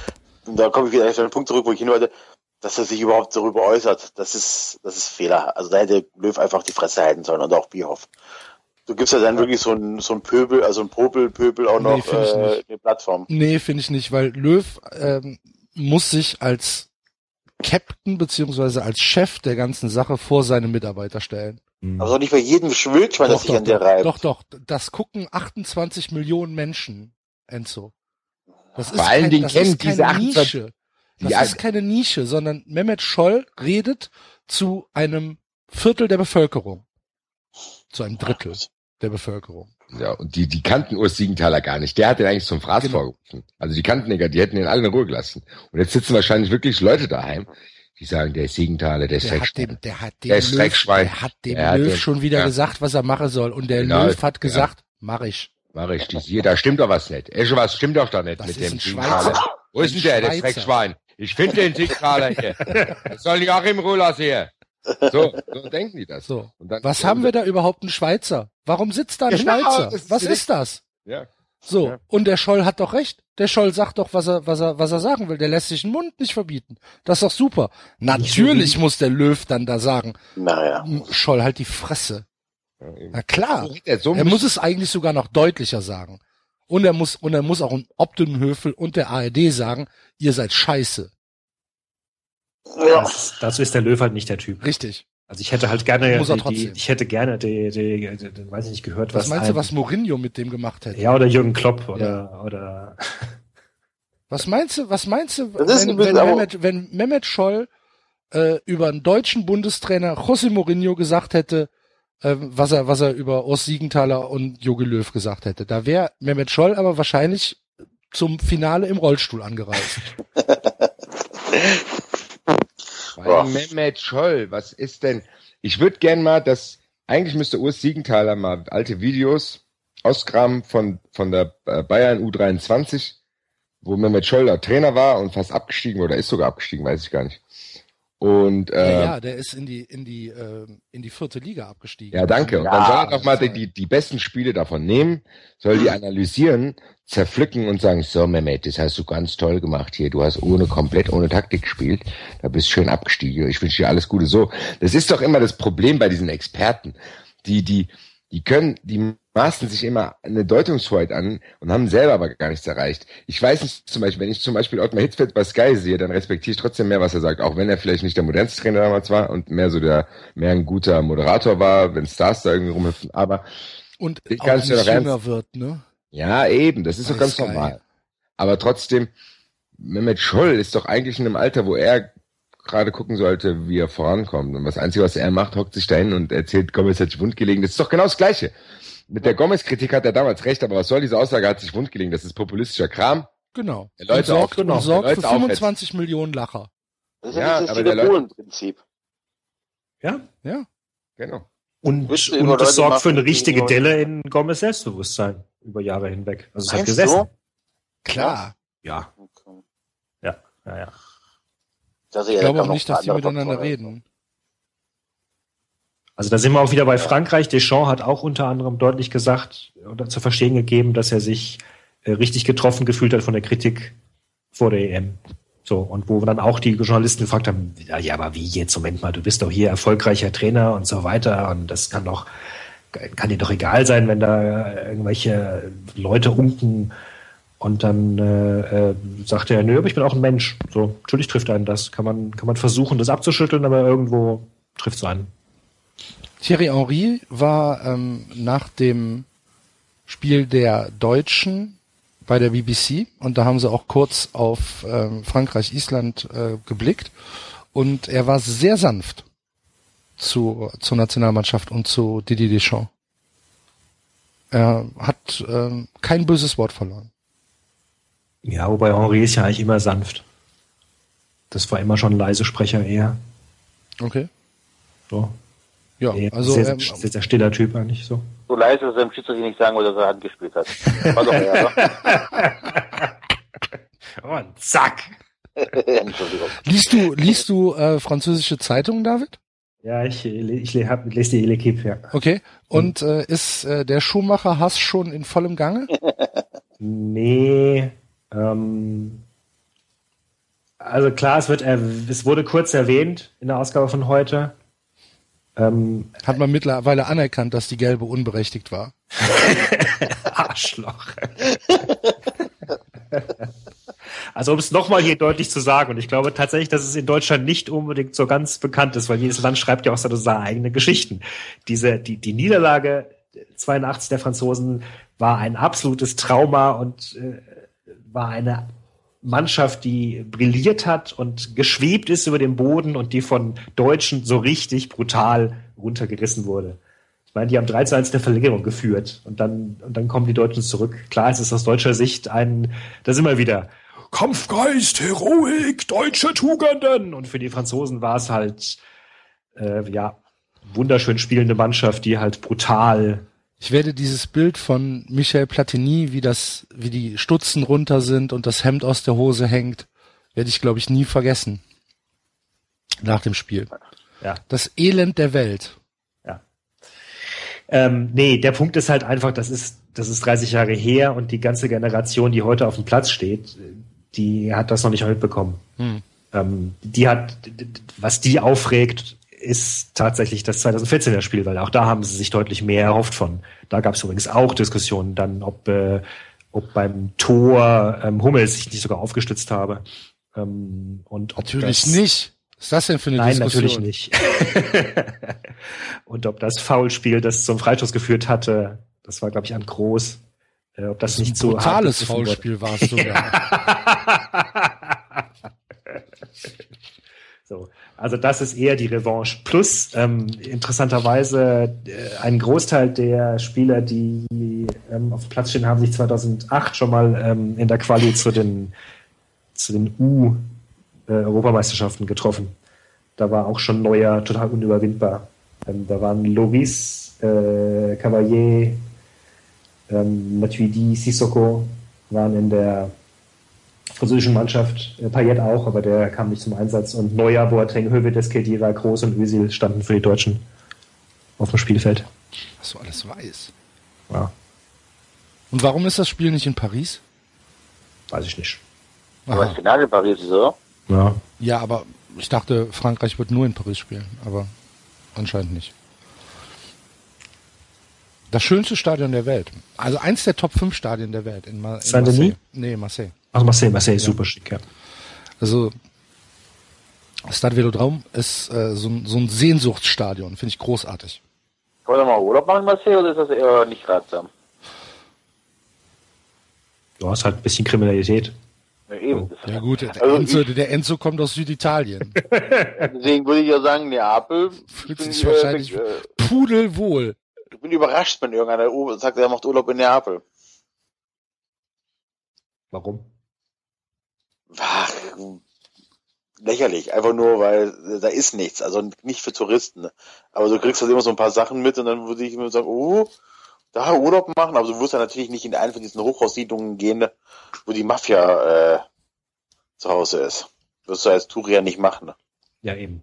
Und da komme ich wieder auf den Punkt zurück, wo ich hin wollte, dass er sich überhaupt darüber äußert. Das ist, das ist Fehler. Also da hätte Löw einfach die Fresse halten sollen und auch Bierhoff. Du gibst ja dann wirklich so ein, so ein Pöbel, also ein Popel-Pöbel auch Nee, noch ich äh, nicht. eine Plattform. Nee, finde ich nicht, weil Löw ähm, muss sich als Captain beziehungsweise als Chef der ganzen Sache vor seine Mitarbeiter stellen. Also nicht bei jedem Schwülschwein, das sich an dir reibt. doch, doch, das gucken 28 Millionen Menschen, Enzo. Das Vor allen Dingen das kennen ist keine diese 28 Nische. Das Die- ist keine Nische, sondern Mehmet Scholl redet zu einem Viertel der Bevölkerung. Zu einem Drittel der Bevölkerung. Ja, und die, die kannten Urs Siegenthaler gar nicht. Der hat den eigentlich zum Fraß Genau. vorgerufen. Also die kannten den gar, die hätten ihn alle in Ruhe gelassen. Und jetzt sitzen wahrscheinlich wirklich Leute daheim, die sagen, der ist Siegenthaler, der ist Der hat Dreckschwein. dem, der hat dem Der ist Löw, der hat dem Der hat Löw den- schon wieder ja. gesagt, was er machen soll. Und der Genau, Löw hat ja. gesagt, mach ich. Mach ich dies hier, da stimmt doch was nicht. Esche, was stimmt doch da nicht Das mit ist dem Siegenthaler. Wo ist denn der, der Schweizer. Dreckschwein? Ich finde den Siegenthaler hier. Das soll ich auch im Ruhe lassen hier. So, so denken die das. So. Was haben wir da überhaupt einen Schweizer? Warum sitzt da ein Genau, Schweizer? ist Was die- ist das? Ja. So. Ja. Und der Scholl hat doch recht. Der Scholl sagt doch, was er, was er, was er sagen will. Der lässt sich den Mund nicht verbieten. Das ist doch super. Natürlich muss der Löw dann da sagen, Naja. Scholl halt die Fresse. Ja. Na klar. So, er so Er muss es eigentlich sogar noch deutlicher sagen. Und er muss, und er muss auch in Obdenhöfel und der ARD sagen, ihr seid scheiße. Ja. das, dazu ist der Löw halt nicht der Typ. Richtig. Also ich hätte halt gerne, Muss er die, die, ich hätte gerne die, die, die, die weiß ich nicht gehört, Was, was, meinst du, ein- was Mourinho mit dem gemacht hätte? ja oder Jürgen Klopp oder oder Was meinst du, was meinst du, wenn, wenn, Mehmet, wenn Mehmet Scholl äh, über einen deutschen Bundestrainer José Mourinho gesagt hätte, ähm, was er, was er über Urs Siegenthaler und Jogi Löw gesagt hätte. Da wäre Mehmet Scholl aber wahrscheinlich zum Finale im Rollstuhl angereist. Ja. Mehmet Scholl, was ist denn? Ich würde gern mal, dass eigentlich müsste Urs Siegenthaler mal alte Videos ausgraben von von der äh, Bayern U23, wo Mehmet Scholl da Trainer war und fast abgestiegen oder ist sogar abgestiegen, weiß ich gar nicht. Und äh, ja, ja, ja, der ist in die, in die, ähm, in die vierte Liga abgestiegen. danke. Und Ja, dann soll er doch mal die, die besten Spiele davon nehmen, soll die analysieren, zerpflücken und sagen, so Mehmet, das hast du ganz toll gemacht hier. Du hast ohne komplett ohne Taktik gespielt. Da bist schön abgestiegen. Ich wünsche dir alles Gute. So, das ist doch immer das Problem bei diesen Experten. Die, die, die können, die maßen sich immer eine Deutungshoheit an und haben selber aber gar nichts erreicht. Ich weiß nicht, zum Beispiel, wenn ich zum Beispiel Ottmar Hitzfeld bei Sky sehe, dann respektiere ich trotzdem mehr, was er sagt, auch wenn er vielleicht nicht der modernste Trainer damals war und mehr so der, mehr ein guter Moderator war, wenn Stars da irgendwie rumhüpfen. Aber Und Ich auch nicht ernst- jünger wird, ne? ja, eben, das ist Bei doch ganz Sky. normal. Aber trotzdem, Mehmet Scholl ist doch eigentlich in einem Alter, wo er gerade gucken sollte, wie er vorankommt. Und das Einzige, was er macht, hockt sich dahin und erzählt, Gomez hat sich wund gelegen. Das ist doch genau das Gleiche. Mit der Gomez-Kritik hat er damals recht, aber was soll diese Aussage, hat sich wund gelegen? Das ist populistischer Kram. Genau. Der Leute und sorgt, auf- genau, und sorgt der für Leute aufhetzt. 25 Millionen Lacher. Das ist Ja, ja, dieses aber der Polen-Prinzip. Ja. Ja. Genau. Und, und das Leute sorgt für eine richtige Delle in Gomez Selbstbewusstsein über Jahre hinweg. Also es hat gesessen. du? Klar. Ja, Okay. ja, ja, ja. Das Ich glaube auch nicht, dass die miteinander reden. Also da sind wir auch wieder bei Frankreich. Deschamps hat auch unter anderem deutlich gesagt oder zu verstehen gegeben, dass er sich äh, richtig getroffen gefühlt hat von der Kritik vor der EM. So, und wo dann auch die Journalisten gefragt haben, ja, aber wie jetzt, Moment mal, du bist doch hier erfolgreicher Trainer und so weiter und das kann doch, kann dir doch egal sein, wenn da irgendwelche Leute unken und dann äh, äh, sagte er, nö, aber ich bin auch ein Mensch. So, natürlich trifft einen das. Kann man, kann man versuchen, das abzuschütteln, aber irgendwo trifft es einen. Thierry Henry war ähm, nach dem Spiel der Deutschen bei der BBC und da haben sie auch kurz auf ähm, Frankreich-Island äh, geblickt und er war sehr sanft zu, zur Nationalmannschaft und zu Didier Deschamps. Er hat ähm, kein böses Wort verloren. Ja, wobei Henri ist ja eigentlich immer sanft. Das war immer schon ein leise Sprecher eher. Okay. So. Ja, Eher also sehr, ähm, sehr, sehr stiller Typ eigentlich so. So leise, dass er dem Schiedsrichter nicht sagen wollte, dass er Hand gespielt hat. War doch er, Und zack! liest du liest du äh, französische Zeitungen, David? Ja, ich, ich, ich hab, lese die L'Equipe, ja. Okay. Und äh, ist äh, der Schumacher-Hass schon in vollem Gange? Nee, ähm, also klar, es wird, es wurde kurz erwähnt in der Ausgabe von heute. Ähm, Hat man mittlerweile anerkannt, dass die gelbe unberechtigt war. Arschloch. Also um es nochmal hier deutlich zu sagen, und ich glaube tatsächlich, dass es in Deutschland nicht unbedingt so ganz bekannt ist, weil jedes Land schreibt ja auch seine eigenen Geschichten. Diese, die, die Niederlage 82 der Franzosen war ein absolutes Trauma und äh, war eine Mannschaft, die brilliert hat und geschwebt ist über dem Boden und die von Deutschen so richtig brutal runtergerissen wurde. Ich meine, die haben 3 zu 1 der Verlängerung geführt und dann, und dann kommen die Deutschen zurück. Klar, es ist aus deutscher Sicht ein, das immer wieder Kampfgeist, Heroik, deutsche Tugenden. Und für die Franzosen war es halt, äh, ja, wunderschön spielende Mannschaft, die halt brutal, Ich werde dieses Bild von Michel Platini, wie das, wie die Stutzen runter sind und das Hemd aus der Hose hängt, werde ich, glaube ich, nie vergessen. Nach dem Spiel. ja, Das Elend der Welt. ja. Ähm, nee, der Punkt ist halt einfach, das ist, das ist 30 Jahre her und die ganze Generation, die heute auf dem Platz steht, die hat das noch nicht mitbekommen. Hm. Ähm, die hat, was die aufregt, ist tatsächlich das 2014er Spiel, weil auch da haben sie sich deutlich mehr erhofft von. Da gab es übrigens auch Diskussionen dann, ob, äh, ob beim Tor ähm, Hummels sich nicht sogar aufgestützt habe. Ähm, und ob Natürlich das, nicht. Was ist das denn für eine Nein, Diskussion? natürlich nicht. und ob das Foulspiel, das zum Freistoß geführt hatte, das war, glaube ich, an Groß, äh, ob das, Das nicht ein so brutales. Foulspiel war es sogar. So, also das ist eher die Revanche. Plus, ähm, interessanterweise, äh, ein Großteil der Spieler, die ähm, auf dem Platz stehen, haben sich 2008 schon mal ähm, in der Quali zu den, zu den U-Europameisterschaften getroffen. Da war auch schon Neuer total unüberwindbar. Ähm, da waren Loris, äh, Cavalier, ähm, Matuidi, Sissoko waren in der französischen Mannschaft, äh, Payet auch, aber der kam nicht zum Einsatz. Und Neuer, Boateng, Hövedes, Kedira, Groß und Özil standen für die Deutschen auf dem Spielfeld. Was du alles weiß. Ja, Und warum ist das Spiel nicht in Paris? weiß ich nicht. Aber das. Finale in Paris ist so. Ja. Ja, aber ich dachte, Frankreich wird nur in Paris spielen, aber anscheinend nicht. Das schönste Stadion der Welt. Also eins der Top 5 Stadien der Welt in, Ma in Saint-Denis? Marseille. Nee, Marseille. Also Marseille, Marseille ist super schick, ja. Also Stade Velodrome ist äh, so, ein- so ein Sehnsuchtsstadion, finde ich großartig. Kann man da mal Urlaub machen in Marseille oder ist das eher nicht ratsam? Du hast halt ein bisschen Kriminalität. Ja, eben. Ja gut, der, Also Enzo, ich- der Enzo kommt aus Süditalien. Deswegen würde ich ja sagen, Neapel. Fühlt sich wahrscheinlich äh, pudelwohl. ich bin überrascht, wenn irgendeiner sagt, er macht Urlaub in Neapel. Warum? Ach, lächerlich, einfach nur, weil da ist nichts, also nicht für Touristen. Aber du kriegst halt immer so ein paar Sachen mit und dann würde ich mir sagen, oh, da Urlaub machen, aber du wirst ja natürlich nicht in eine von diesen Hochhaussiedlungen gehen, wo die Mafia äh, zu Hause ist. Wirst du als Touri ja nicht machen. Ja, eben.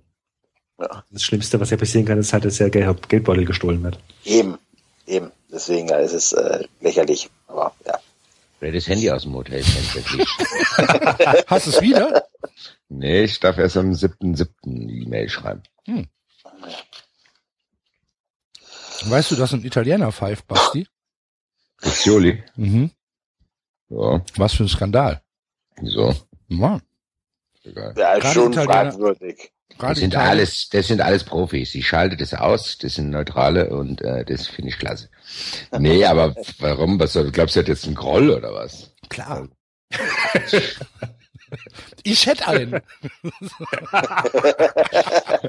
Ja. Das Schlimmste, was ja passieren kann, ist halt, dass der Geld- Geldbeutel gestohlen wird. Eben, eben. Deswegen ja, es ist äh, lächerlich. Aber ja. Wer das Handy aus dem Hotel. Hast du es wieder? nee, ich darf erst am 7.7. die E-Mail schreiben. Weißt du, dass ein Italiener pfeift, Basti? Pizzioli. Mhm. Ja, Was für ein Skandal. so. Mann. Egal. Ja, ist schon Italiener- fragwürdig. Das sind alles, das sind alles Profis. Die schaltet das aus, das sind Neutrale und äh, das finde ich klasse. Nee, aber warum? Was soll, glaubst du, hat jetzt einen Groll oder was? Klar. ich hätte einen.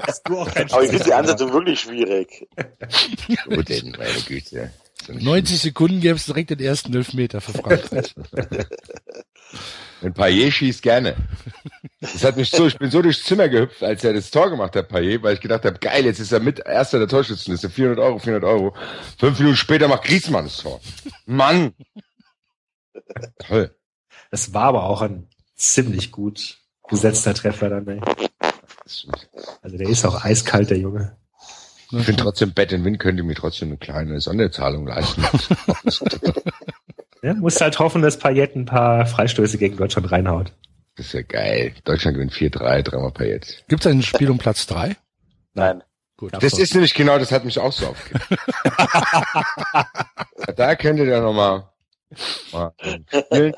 Hast du auch kein Aber ich finde die Ansetzung wirklich schwierig. Wo denn, meine Güte. So ein 90 Sekunden gäbe es direkt den ersten Elfmeter für Frankreich. Ein Payet schießt gerne. Das hat mich so, ich bin so durchs Zimmer gehüpft, als er das Tor gemacht hat, Payet, weil ich gedacht habe, geil, jetzt ist er mit erster der Torschützenliste, 400 Euro, 400 Euro. Fünf Minuten später macht Griezmann das Tor. Mann! Toll. Das war aber auch ein ziemlich gut gesetzter Treffer dann. Ey. Also der ist auch eiskalt, der Junge. Ich finde trotzdem, Bet Win könnte mir trotzdem eine kleine Sonderzahlung leisten. Ja, musst halt hoffen, dass Payet ein paar Freistöße gegen Deutschland reinhaut. Das ist ja geil. Deutschland gewinnt 4-3, dreimal Payet. Gibt es ein Spiel um Platz drei? Nein. Gut. Das ist nämlich genau, das hat mich auch so aufgeregt. da könnt ihr ja nochmal mal spielen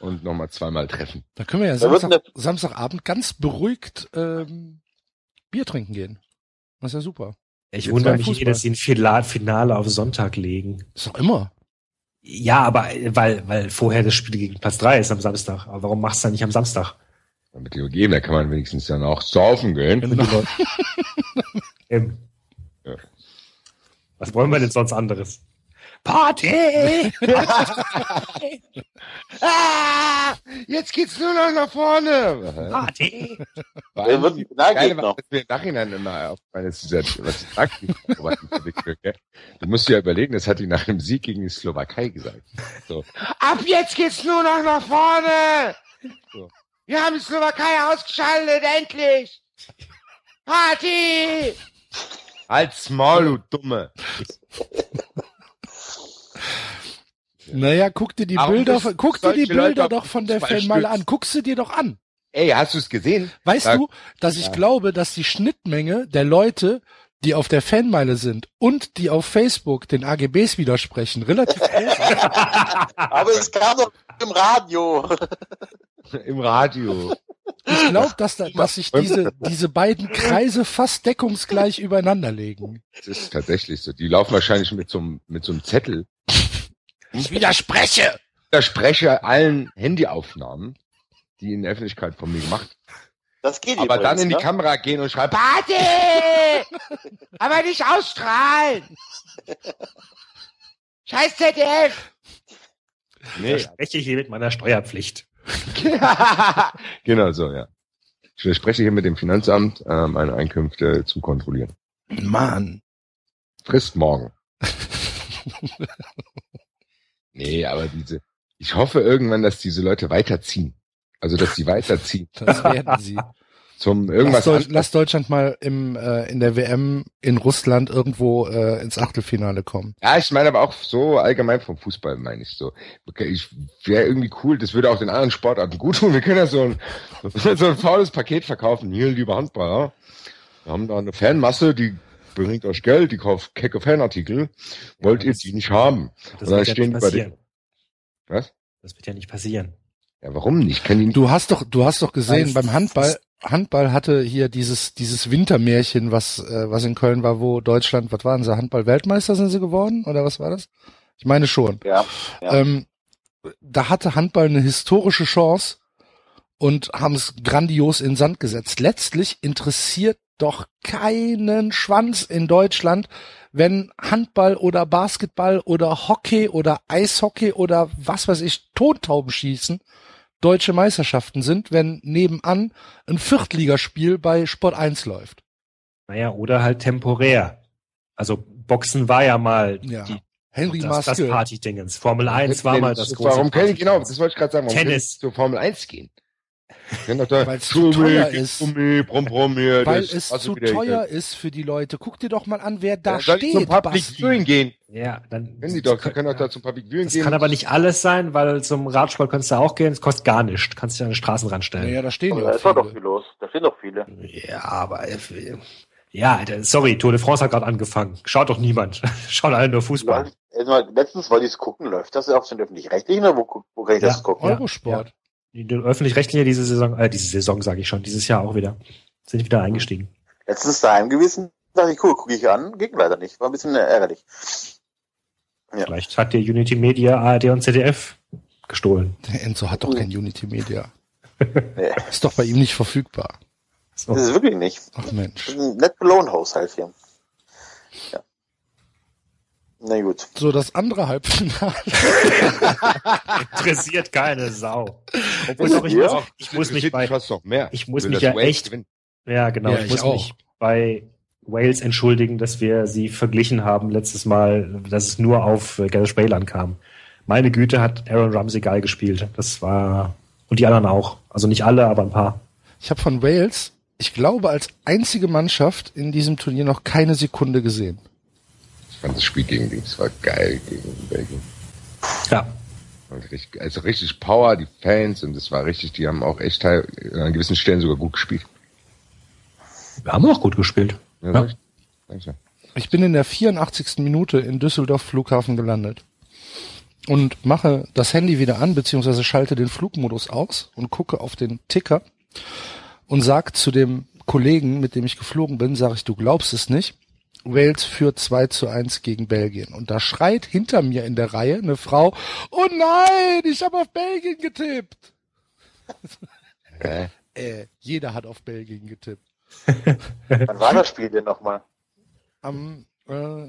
und nochmal zweimal treffen. Da können wir ja Samstag, Samstagabend ganz beruhigt ähm, Bier trinken gehen. Das ist ja super. Ich Jetzt wundere mich, eh, dass sie ein Finale auf Sonntag legen. Ist doch immer. Ja, aber äh, weil, weil vorher das Spiel gegen Platz drei ist am Samstag. Aber warum machst du dann nicht am Samstag? Damit die geben, da kann man wenigstens dann auch saufen gehen. Genau. Ähm, Ja. Was wollen wir denn sonst anderes? Party! Ah, jetzt geht's nur noch nach vorne. Party! Wer wird Finalgegner? Geile war, dass wir im Nachhinein immer auf meine, dieser, was die Du musst dir ja überlegen, das hat die nach dem Sieg gegen die Slowakei gesagt. So. Ab jetzt geht's nur noch nach vorne! So. Wir haben die Slowakei ausgeschaltet, endlich! Party! Als Maul, du Dumme. Naja, guck dir die Warum Bilder, von- guck dir die Leute Bilder auf doch von der Fanmeile stützen? an. Guck sie dir doch an. Ey, hast du's gesehen? Weißt Sag- du, dass ich Ja. glaube, dass die Schnittmenge der Leute, die auf der Fanmeile sind und die auf Facebook den AGBs widersprechen, relativ groß ist. Aber es kam doch im Radio. Im Radio. Ich glaube, dass, da, dass sich diese, diese beiden Kreise fast deckungsgleich übereinander legen. Das ist tatsächlich so. Die laufen wahrscheinlich mit so einem, mit so einem Zettel. Ich widerspreche! Ich widerspreche allen Handyaufnahmen, die in der Öffentlichkeit von mir gemacht. Das geht Aber übrigens, dann in die ne? Kamera gehen und schreiben, Party! Aber nicht ausstrahlen! Scheiß ZDF! Nee, Ich spreche hier mit meiner Steuerpflicht. genau so, ja. Ich verspreche hier mit dem Finanzamt, äh, meine Einkünfte zu kontrollieren. Mann. Frist morgen. Nee, aber diese, ich hoffe irgendwann, dass diese Leute weiterziehen. Also, dass die weiterziehen. Das werden sie. Zum Lass, irgendwas Deutsch, anderes. lass Deutschland mal im, äh, in der WM in Russland irgendwo äh, ins Achtelfinale kommen. Ja, ich meine aber auch so allgemein vom Fußball, meine ich so. Okay, Ich wäre irgendwie cool, das würde auch den anderen Sportarten gut tun. Wir können ja so ein, so ein faules Paket verkaufen. Hier, liebe Handballer, wir haben da eine Fanmasse, die bringt euch Geld, die kauft kecke Fanartikel. Wollt ihr die nicht haben? Das wird ja nicht passieren. den, was? Das wird ja nicht passieren. Ja, warum nicht? Kann nicht? Du hast doch, du hast doch gesehen, beim Handball, Handball hatte hier dieses, dieses Wintermärchen, was, äh, was in Köln war, wo Deutschland, was waren sie, Handball-Weltmeister sind sie geworden? Oder was war das? Ich meine schon. Ja, ja. Ähm, da hatte Handball eine historische Chance und haben es grandios in Sand gesetzt. Letztlich interessiert doch keinen Schwanz in Deutschland, wenn Handball oder Basketball oder Hockey oder Eishockey oder was weiß ich, Tontauben schießen. deutsche Meisterschaften sind, wenn nebenan ein Viertligaspiel bei Sport 1 läuft. Naja, oder halt temporär. Also Boxen war ja mal Ja. die, Henry das, das Maske. Party-Dingens. Formel 1 war mal das große Warum kann ich, genau, das wollte ich gerade sagen, warum Tennis. zur Formel 1 gehen? Da, Weil's zu teuer ist. Gummi, Brumm, Brumm, hier, Weil das- es zu teuer ist für die Leute. Guck dir doch mal an, wer da Ja, steht. zum Public. Viewing gehen? Ja, dann. Wenn die doch, sie können doch da zum Public Viewing Das gehen. kann aber nicht alles sein, weil zum Radsport kannst du auch gehen, es kostet gar nichts. Kannst dich an den Straßenrand stellen. Naja, da stehen Aber ja da ist doch auch viel viele. los. Da stehen doch viele. Ja, aber ja, sorry, Tour de France hat gerade angefangen. Schaut doch niemand. Schaut alle nur Fußball. Letztens wollte ich es gucken, läuft das auf den öffentlich-rechtlichen oder wo, wo kann ich das Ja. gucken? Ja. Eurosport. Die öffentlich-rechtliche diese Saison, äh, diese Saison sage ich schon, dieses Jahr auch wieder. Sind wieder eingestiegen. Letztens daheim gewesen, dachte ich, cool, gucke ich an, ging leider nicht. War ein bisschen ärgerlich. Ja. Vielleicht hat dir Unity Media, ARD und ZDF gestohlen. Der Enzo hat doch kein Unity Media. Nee, Ist doch bei ihm nicht verfügbar. So. das ist wirklich nicht. Ach Das Mensch. ist ein net belohned Haushalt hier. Ja. Na gut. So, das andere Halbfinale. Interessiert keine Sau. Obwohl doch, ich, muss, ich muss mich bei, noch mehr. ich muss Will mich ja Wales echt- gewinnen. ja genau, Ja, ich ich muss auch. mich bei Wales entschuldigen, dass wir sie verglichen haben letztes Mal, dass es nur auf äh, Gareth Bale ankam. Meine Güte hat Aaron Ramsey geil gespielt. Das war, und die anderen auch. Also nicht alle, aber ein paar. Ich habe von Wales, ich glaube, als einzige Mannschaft in diesem Turnier noch keine Sekunde gesehen. Ich fand das Spiel gegen Dings war geil gegen Belgien. Ja. Richtig- Also richtig Power, die Fans und das war richtig, die haben auch echt teil, an gewissen Stellen sogar gut gespielt. Wir haben auch gut gespielt. Ja, Ja. Danke. Ich bin in der 84. Minute in Düsseldorf Flughafen gelandet und mache das Handy wieder an, beziehungsweise schalte den Flugmodus aus und gucke auf den Ticker und sag zu dem Kollegen, mit dem ich geflogen bin, sage ich, du glaubst es nicht, Wales führt 2 zu 1 gegen Belgien. Und da schreit hinter mir in der Reihe eine Frau, oh nein, ich habe auf Belgien getippt. Äh, Äh, jeder hat auf Belgien getippt. Wann war das Spiel denn nochmal? am, äh,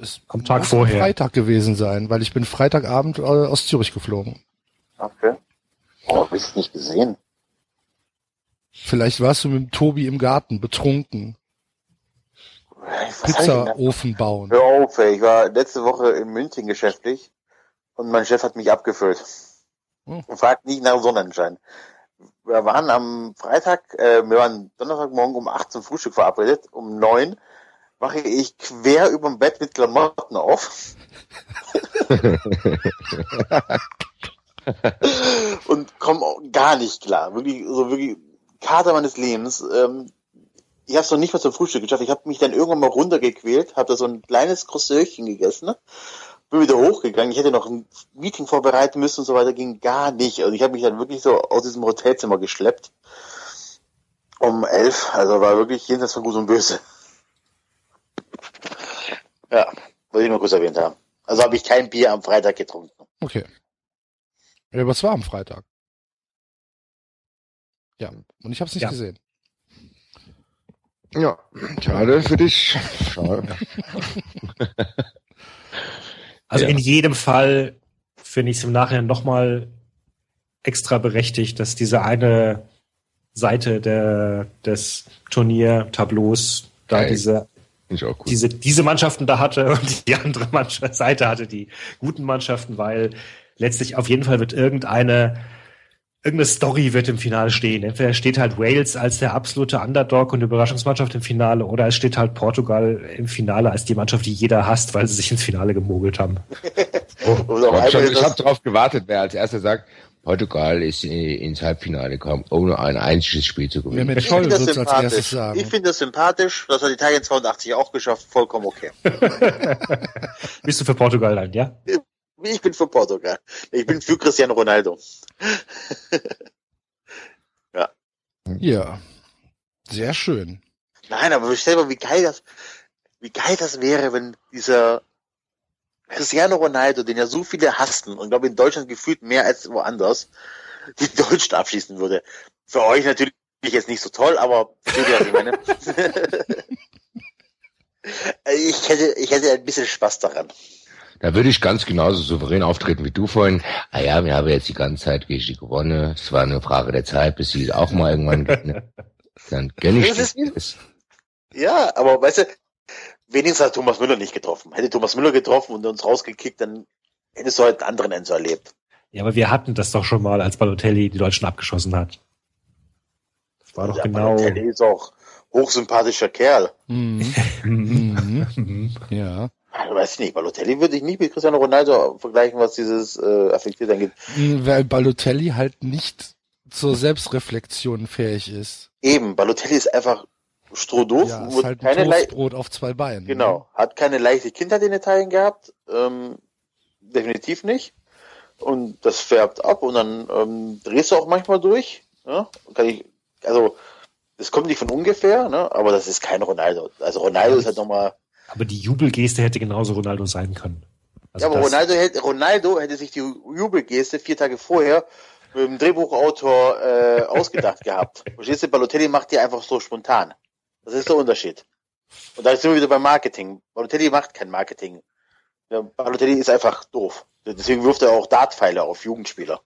es Am Tag muss vorher. Freitag gewesen sein, weil ich bin Freitagabend äh, aus Zürich geflogen. Okay. Oh, hab ich nicht gesehen. Vielleicht warst du mit dem Tobi im Garten betrunken, Was hab ich denn da? Pizzaofen bauen. Hör auf, ey. Ich war letzte Woche in München geschäftlich und mein Chef hat mich abgefüllt. Hm. Und fragt nicht nach Sonnenschein. Wir waren am Freitag, äh, wir waren Donnerstagmorgen um 8 zum Frühstück verabredet. Um 9 wache ich quer überm Bett mit Klamotten auf. und komme gar nicht klar. Wirklich, so wirklich Kater meines Lebens. Ähm, ich habe es noch nicht mal zum Frühstück geschafft. Ich habe mich dann irgendwann mal runtergequält, habe da so ein kleines Croissantchen gegessen, ne? bin wieder hochgegangen. Ich hätte noch ein Meeting vorbereiten müssen und so weiter, ging gar nicht. Also ich habe mich dann wirklich so aus diesem Hotelzimmer geschleppt. Um elf, also war wirklich jenseits von Gut und Böse. Ja, wollte ich nur kurz erwähnt haben. Also habe ich kein Bier am Freitag getrunken. Okay. Ja, aber es war am Freitag. Ja, und ich habe es nicht Ja. gesehen. Ja, schade für dich. Schade. Also Ja. in jedem Fall finde ich es im Nachhinein nochmal extra berechtigt, dass diese eine Seite der, des Turniertableaus da Geil. diese, diese, diese Mannschaften da hatte und die andere Mannschaft, Seite hatte die guten Mannschaften, weil letztlich auf jeden Fall wird irgendeine irgendeine Story wird im Finale stehen. Entweder steht halt Wales als der absolute Underdog und Überraschungsmannschaft im Finale oder es steht halt Portugal im Finale als die Mannschaft, die jeder hasst, weil sie sich ins Finale gemogelt haben. Auch ich habe hab darauf gewartet, wer als erster sagt, Portugal ist äh, ins Halbfinale gekommen, ohne ein einziges Spiel zu gewinnen. Mehmet Ich finde das sympathisch. Ich finde das sympathisch. Das hat Italien 82 auch geschafft. Vollkommen okay. Bist du für Portugal dann, ja? Ich bin für Portugal. Ich bin für Cristiano Ronaldo. Ja. Sehr schön. Nein, aber stell dir mal, wie geil das, wie geil das wäre, wenn dieser Cristiano Ronaldo, den ja so viele hassten und glaube in Deutschland gefühlt mehr als woanders, die Deutschen abschließen würde. Für euch natürlich jetzt nicht so toll, aber ich meine? ich hätte, ich hätte ein bisschen Spaß daran. Da würde ich ganz genauso souverän auftreten wie du vorhin. Ah ja, wir haben jetzt die ganze Zeit gegen gewonnen. Es war eine Frage der Zeit, bis sie auch mal irgendwann gewinnen. Dann gönn ich Das das. Ja, aber weißt du, wenigstens hat Thomas Müller nicht getroffen. Hätte Thomas Müller getroffen und uns rausgekickt, dann hättest du heute einen anderen Enzo erlebt. Ja, aber wir hatten das doch schon mal, als Balotelli die Deutschen abgeschossen hat. Das war doch Ja, genau. Balotelli ist auch hochsympathischer Kerl. Mhm. Mhm. Mhm. Ja. Also, weiß ich nicht, Balotelli würde ich nicht mit Cristiano Ronaldo vergleichen, was dieses äh, Affektiert angeht. Mhm, Weil Balotelli halt nicht zur Selbstreflexion fähig ist. Eben, Balotelli ist einfach strohdoof, Ja, ist halt keine Toastbrot auf zwei Beinen. Genau, hat keine leichte Kindheit in Italien gehabt, ähm, definitiv nicht. Und das färbt ab und dann ähm, drehst du auch manchmal durch. Ja? Kann ich, also das kommt nicht von ungefähr, ne? aber das ist kein Ronaldo. Also Ronaldo ist halt nochmal. Aber die Jubelgeste hätte genauso Ronaldo sein können. Also ja, aber Ronaldo hätte, Ronaldo hätte sich die Jubelgeste vier Tage vorher mit dem Drehbuchautor äh, ausgedacht gehabt. Verstehst du, Balotelli macht die einfach so spontan. Das ist der Unterschied. Und da sind wir wieder beim Marketing. Balotelli macht kein Marketing. Ja, Balotelli ist einfach doof. Deswegen wirft er auch Dartpfeile auf Jugendspieler.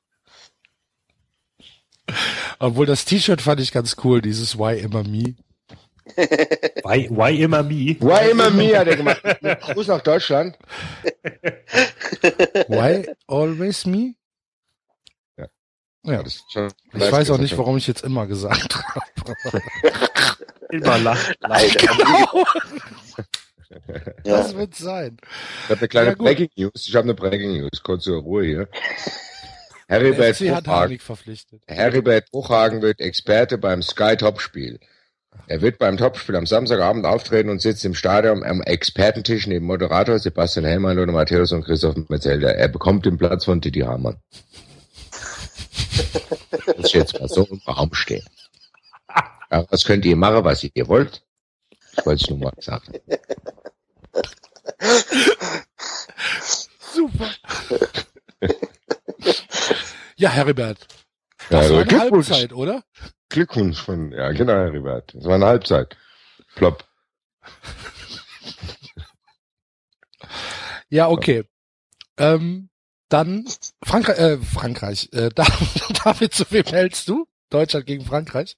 Obwohl das T-Shirt fand ich ganz cool, dieses Why immer me. Why, why immer me? Why immer mir hat er gemacht. Gruß nach Deutschland. Why always me? Ja. Ja. Das ist schon, Ich weiß auch nicht, warum ich jetzt immer gesagt habe. Immer lachen. Alter. ja. Das wird sein. Ich habe eine kleine Ja. Breaking News. Ich habe eine Breaking News. Kurze Ruhe hier. Heribert hat Bruchhagen, Harnik verpflichtet. Heribert Bruchhagen wird Experte beim Sky Topspiel. Er wird beim Topspiel am Samstagabend auftreten und sitzt im Stadion am Expertentisch neben Moderator Sebastian Hellmann, Lothar Matthäus und Christoph Metzelder. Er bekommt den Platz von Didi Hamann. Das ist jetzt mal so im Raum stehen. Ja, was könnt ihr machen, was ihr wollt? Das wollte ich nur mal sagen. Super. ja, Heribert. Ja, Das war eine. Halbzeit, oder? Glückwunsch von, ja, genau, Heribert. Das war eine Halbzeit. Plopp. Ja, okay. Ähm, dann Frankreich, äh, Frankreich. Äh, David, zu wem hältst du? Deutschland gegen Frankreich?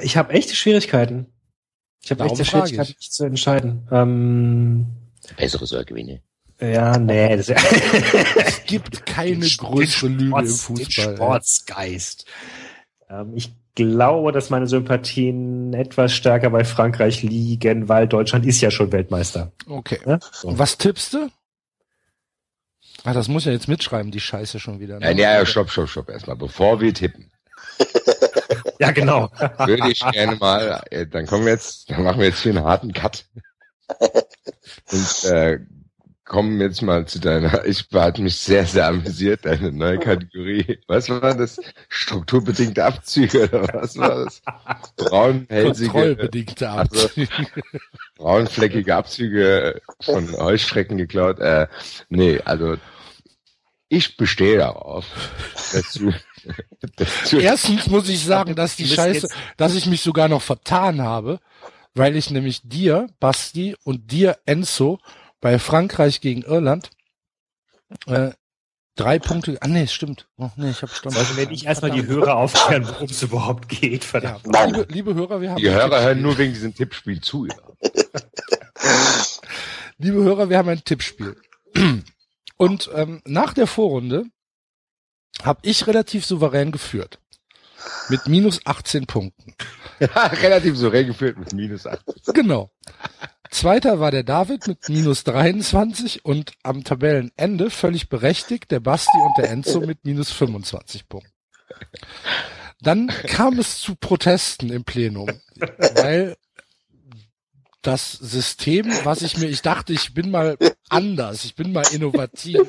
Ich habe echte Schwierigkeiten. Ich habe echte Schwierigkeiten, ich. mich zu entscheiden. Ähm, Bessere soll gewinnen. ja, nee, das Es gibt keine größere Lüge im Fußball. Den Sportsgeist. Ähm, ich glaube, dass meine Sympathien etwas stärker bei Frankreich liegen, weil Deutschland ist ja schon Weltmeister. Okay. Ja? So. Und was tippst du? Ah, das muss ja jetzt mitschreiben, die Scheiße schon wieder. ne? Ja, ja, stopp, stopp, stopp. Erstmal, bevor wir tippen, Ja, genau. würde ich gerne mal, äh, dann kommen wir jetzt, dann machen wir jetzt hier einen harten Cut. Und äh, kommen jetzt mal zu deiner, ich hat mich sehr, sehr amüsiert, deine neue Kategorie. Was war das? Strukturbedingte Abzüge oder was war das? Braunhälsige, Kontrollbedingte Also- Abzüge. braunfleckige Abzüge von Heuschrecken geklaut. Äh, nee, also ich bestehe darauf, dass du, Erstens muss ich sagen, dass die Scheiße, dass ich mich sogar noch vertan habe, weil ich nämlich dir, Basti, und dir, Enzo, bei Frankreich gegen Irland äh, drei Punkte. Ah nee, stimmt. Oh, nee, ich habe Stunde. Also wenn ich erstmal die Hörer aufklären, worum es überhaupt geht, Ja, verdammt. Nein. liebe, liebe Hörer, wir haben die ein Hörer hören Tippspiel. nur wegen diesem Tippspiel zu. Ja. Liebe Hörer, wir haben ein Tippspiel. Und ähm, nach der Vorrunde habe ich relativ souverän geführt. Mit minus 18 Punkten. Relativ souverän geführt mit minus 8. Genau. Zweiter war der David mit minus 23 und am Tabellenende völlig berechtigt der Basti und der Enzo mit minus 25 Punkten. Dann kam es zu Protesten im Plenum, weil das System, was ich mir, ich dachte, ich bin mal anders, ich bin mal innovativ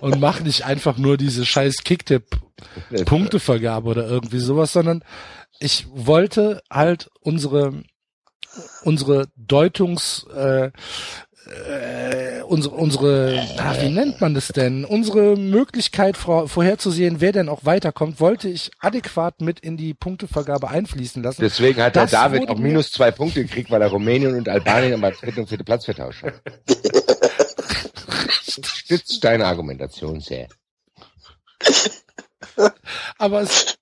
und mache nicht einfach nur diese scheiß Kicktipp-Punktevergabe oder irgendwie sowas, sondern ich wollte halt unsere unsere Deutungs äh, äh, unsere, unsere ach, wie nennt man das denn? Unsere Möglichkeit vor, vorherzusehen, wer denn auch weiterkommt, wollte ich adäquat mit in die Punktevergabe einfließen lassen. Deswegen hat der David auch minus zwei Punkte gekriegt, weil er Rumänien und Albanien beim dritten und vierten Platz vertauscht hat. Stützt deine Argumentation sehr. Aber es,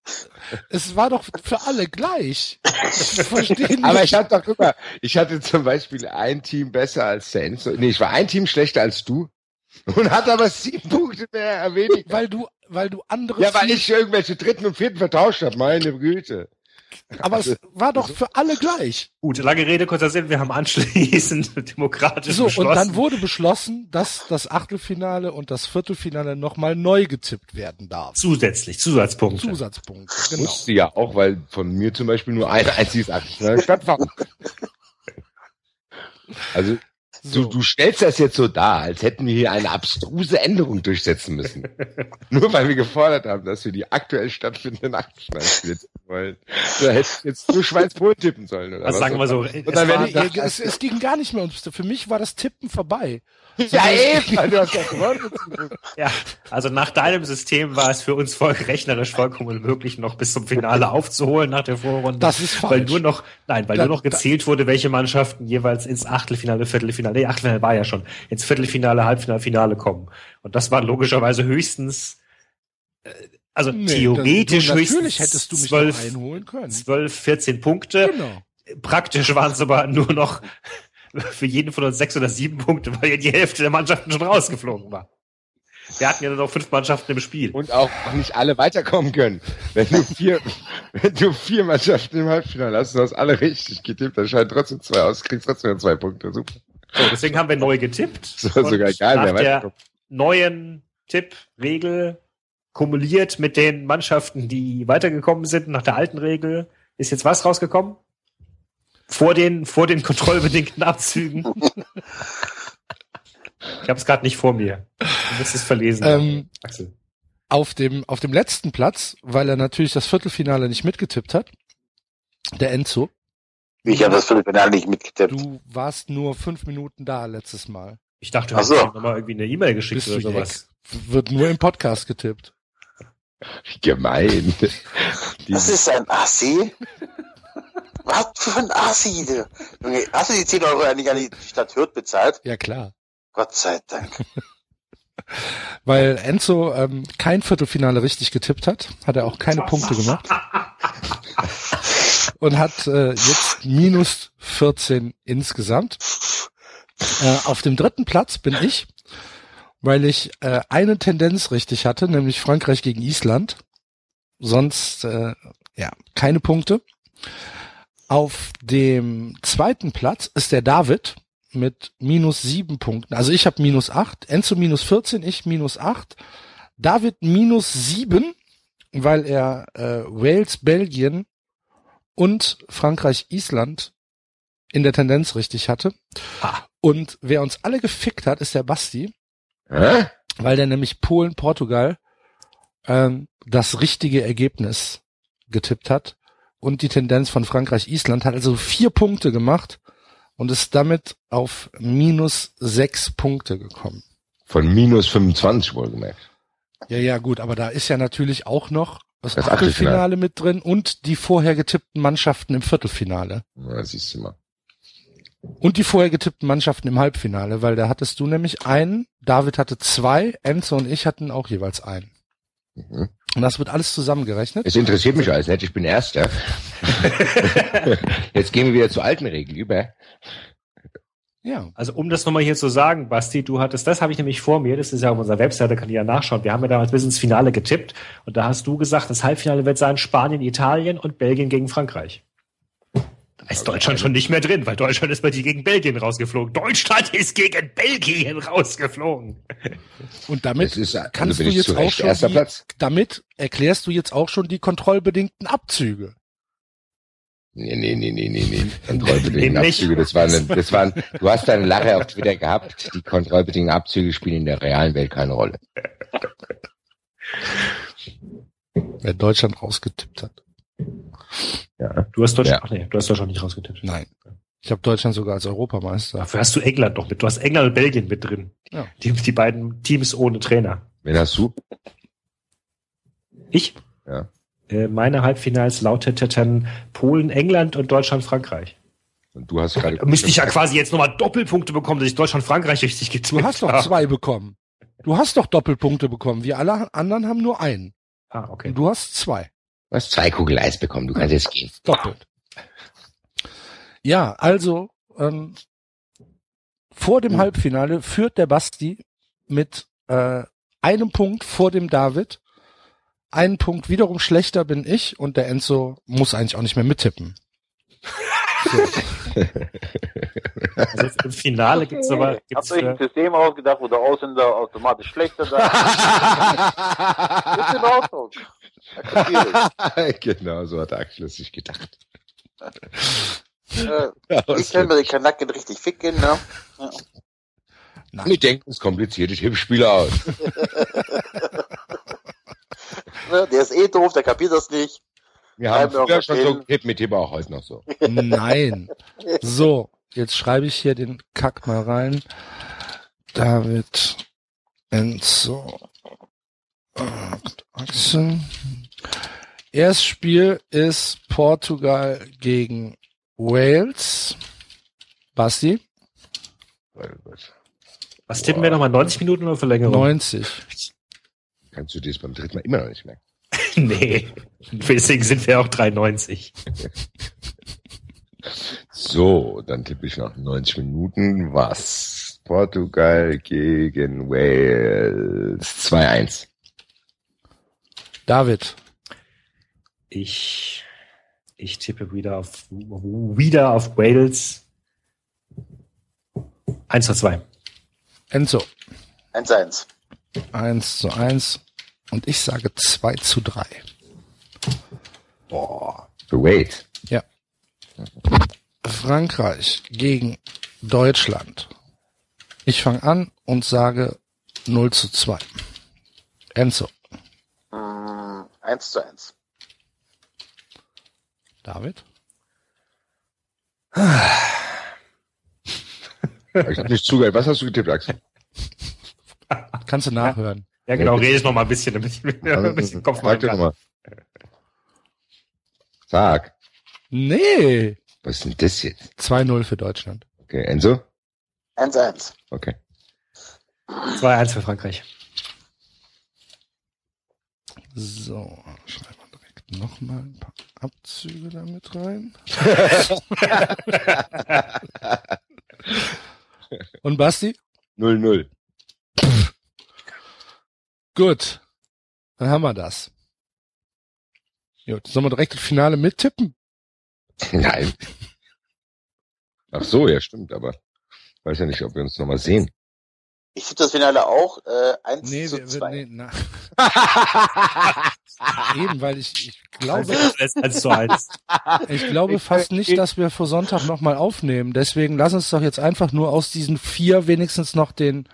es war doch für alle gleich. Ich verstehe nicht. Aber ich hatte doch, guck mal, ich hatte zum Beispiel ein Team besser als Enzo. Nee, ich war ein Team schlechter als du und hatte aber sieben Punkte mehr weniger. weil du, weil du andere. Ja, weil ich irgendwelche dritten und vierten vertauscht habe, meine Güte. aber es war doch für alle gleich. Gut, lange Rede, kurzer Sinn. Wir haben anschließend demokratisch So, beschlossen. und dann wurde beschlossen, dass das Achtelfinale und das Viertelfinale nochmal neu getippt werden darf. zusätzlich, Zusatzpunkte. Zusatzpunkte, genau. Wusste ja auch, weil von mir zum Beispiel nur ein einziges Achtelfinale stattfand. Also, So. du, du stellst das jetzt so dar, als hätten wir hier eine abstruse Änderung durchsetzen müssen. nur weil wir gefordert haben, dass wir die aktuell stattfindenden Achtelfinalspiele tippen wollen. Da hättest du jetzt nur Schweiz-Polen tippen sollen, oder Also was? sagen wir so, es war- es, es ging gar nicht mehr ums. Für mich war das Tippen vorbei. Ja, eben, du hast ja gewonnen. Ja, also nach deinem System war es für uns voll rechnerisch vollkommen unmöglich, noch bis zum Finale aufzuholen nach der Vorrunde. Das ist falsch. Weil nur noch, nein, weil Da- nur noch gezählt wurde, welche Mannschaften jeweils ins Achtelfinale, Viertelfinale, nee, Achtelfinale war ja schon, ins Viertelfinale, Halbfinale, Finale kommen. Und das war logischerweise höchstens, äh, also Nee, theoretisch du, höchstens natürlich hättest du mich zwölf, noch einholen können. 12, 14 Punkte. Genau. Praktisch waren es aber nur noch für jeden von uns sechs oder sieben Punkte, weil ja die Hälfte der Mannschaften schon rausgeflogen war. Wir hatten ja nur noch fünf Mannschaften im Spiel. Und auch nicht alle weiterkommen können. Wenn du vier, wenn du vier Mannschaften im Halbfinale hast, du hast alle richtig getippt, dann scheint trotzdem zwei aus, kriegst trotzdem zwei Punkte. Super. So, deswegen haben wir neu getippt. Ist doch sogar egal, nach wer der neuen Tippregel kumuliert mit den Mannschaften, die weitergekommen sind, nach der alten Regel, ist jetzt was rausgekommen? Vor den, vor den kontrollbedingten Abzügen. ich habe es gerade nicht vor mir. Du musst es verlesen. Ähm, Axel. auf dem, auf dem letzten Platz, weil er natürlich das Viertelfinale nicht mitgetippt hat, der Enzo. Ich habe das Viertelfinale nicht mitgetippt. Du warst nur fünf Minuten da letztes Mal. Ich dachte, du hast so. ihm nochmal irgendwie eine E-Mail geschickt Bist oder du sowas. Jack? Wird nur im Podcast getippt. Gemein. Das ist ein Assi. Was für ein Assi, du. Junge, hast du die 10 Euro eigentlich an die Stadt Hürth bezahlt? Ja, klar. Gott sei Dank. Weil Enzo ähm, kein Viertelfinale richtig getippt hat, hat er auch keine Punkte gemacht. Und hat äh, jetzt minus 14 insgesamt. Äh, auf dem dritten Platz bin ich, weil ich äh, eine Tendenz richtig hatte, nämlich Frankreich gegen Island. Sonst äh, ja keine Punkte. Auf dem zweiten Platz ist der David mit minus sieben Punkten. Also ich habe minus acht, Enzo minus 14, ich minus acht, David minus sieben, weil er äh, Wales, Belgien und Frankreich, Island in der Tendenz richtig hatte. Ha. Und wer uns alle gefickt hat, ist der Basti, Hä? weil der nämlich Polen, Portugal ähm, das richtige Ergebnis getippt hat und die Tendenz von Frankreich, Island hat also vier Punkte gemacht und ist damit auf minus sechs Punkte gekommen. Von minus 25 wohlgemerkt. Ja, ja, gut, aber da ist ja natürlich auch noch das, Das Achtelfinale Achtelfinale. mit drin und die vorher getippten Mannschaften im Viertelfinale. Ja, siehst du mal. Und die vorher getippten Mannschaften im Halbfinale, weil da hattest du nämlich einen, David hatte zwei, Enzo und ich hatten auch jeweils einen. Mhm. Und das wird alles zusammengerechnet. Es interessiert mich alles nicht, ich bin Erster. Jetzt gehen wir wieder zur alten Regel über. Ja. Also um das nochmal hier zu sagen, Basti, du hattest, das habe ich nämlich vor mir, das ist ja auf unserer Webseite, kann ich ja nachschauen. Wir haben ja damals bis ins Finale getippt und da hast du gesagt, das Halbfinale wird sein Spanien, Italien und Belgien gegen Frankreich. Da ist Deutschland schon nicht mehr drin, weil Deutschland ist bei dir gegen Belgien rausgeflogen. Deutschland ist gegen Belgien rausgeflogen. Und damit ist, also kannst du jetzt auch schon die, Platz. damit erklärst du jetzt auch schon die kontrollbedingten Abzüge. Nee, nee, nee, nee, nee, nee. Kontrollbedingte Nämlich? Abzüge, das waren, das waren, du hast deine Lache auf Twitter gehabt. Die kontrollbedingten Abzüge spielen in der realen Welt keine Rolle. Wer Deutschland rausgetippt hat. Ja. Du hast Deutschland, Ja. ach nee, du hast Deutschland nicht rausgetippt. Nein. Ich habe Deutschland sogar als Europameister. Dafür hast du England noch mit. Du hast England und Belgien mit drin. Ja. Die, die beiden Teams ohne Trainer. Wen hast du? Ich? Ja. Äh, meine Halbfinals lauteten Polen, England und Deutschland, Frankreich. Und du hast gerade. Da müsste ich ja quasi jetzt nochmal Doppelpunkte bekommen, dass ich Deutschland, Frankreich richtig getippt Du hast doch habe. zwei bekommen. Du hast doch Doppelpunkte bekommen. Wir alle anderen haben nur einen. Ah, okay. Und du hast zwei. Du hast zwei Kugel Eis bekommen. Du kannst jetzt gehen. Doppelt. Ja, also ähm, vor dem Halbfinale führt der Basti mit äh, einem Punkt vor dem David. Einen Punkt wiederum schlechter bin ich und der Enzo muss eigentlich auch nicht mehr mittippen. Also jetzt Im Finale gibt's aber Habt gibt's, ihr euch ein äh, System ausgedacht, wo der Ausländer automatisch schlechter da ist? Ist in Ordnung. Genau, so hat Axel es sich gedacht. ich. Äh, ich kann mir die Kanaken richtig ficken, ne? Wir denken es kompliziert, ich heb Spieler aus. Ne, Der ist eh doof, der kapiert das nicht. Wir haben früher auch schon so gekippt, mit Tippe auch heute noch so. Nein. So, jetzt schreibe ich hier den Kack mal rein. David, Enzo, Erstes Spiel ist Portugal gegen Wales. Basti, was tippen wir nochmal? 90 Minuten oder Verlängerung? 90. Kannst du dir das beim dritten Mal immer noch nicht merken. nee. Deswegen sind wir auch 93. So, dann tippe ich nach 90 Minuten was? Portugal gegen Wales 2-1. David, Ich, ich tippe wieder auf, wieder auf Wales. 1 zu 2. Enzo, 1-1. 1 zu 1. Und ich sage 2 zu 3. Boah. Wales. Ja. Frankreich gegen Deutschland. Ich fange an und sage 0 zu 2. Enzo. Mm, 1 zu 1. David? Ich habe nicht zugehört. Was hast du getippt, Axel? Kannst du nachhören. Ja, genau, rede ich noch mal ein bisschen, damit ich mir ein bisschen Kopf Sag machen kann. Sag. Nee. Was ist denn das jetzt? 2-0 für Deutschland. Okay, Enzo? 1-1. Okay. 2-1 für Frankreich. So, schreiben wir direkt nochmal ein paar Abzüge damit rein. und Basti? 0-0. Gut. Dann haben wir das. Gut, sollen wir direkt das Finale mittippen? Nein. Ach so, ja, stimmt, aber ich weiß ja nicht, ob wir uns nochmal sehen. Ich tippe das Finale auch äh, 1 Nee, zu wir, wir, 2. nee na. Eben, weil ich, ich glaube, 1 zu 1. ich glaube fast nicht, dass wir vor Sonntag nochmal aufnehmen. Deswegen lass uns doch jetzt einfach nur aus diesen vier wenigstens noch den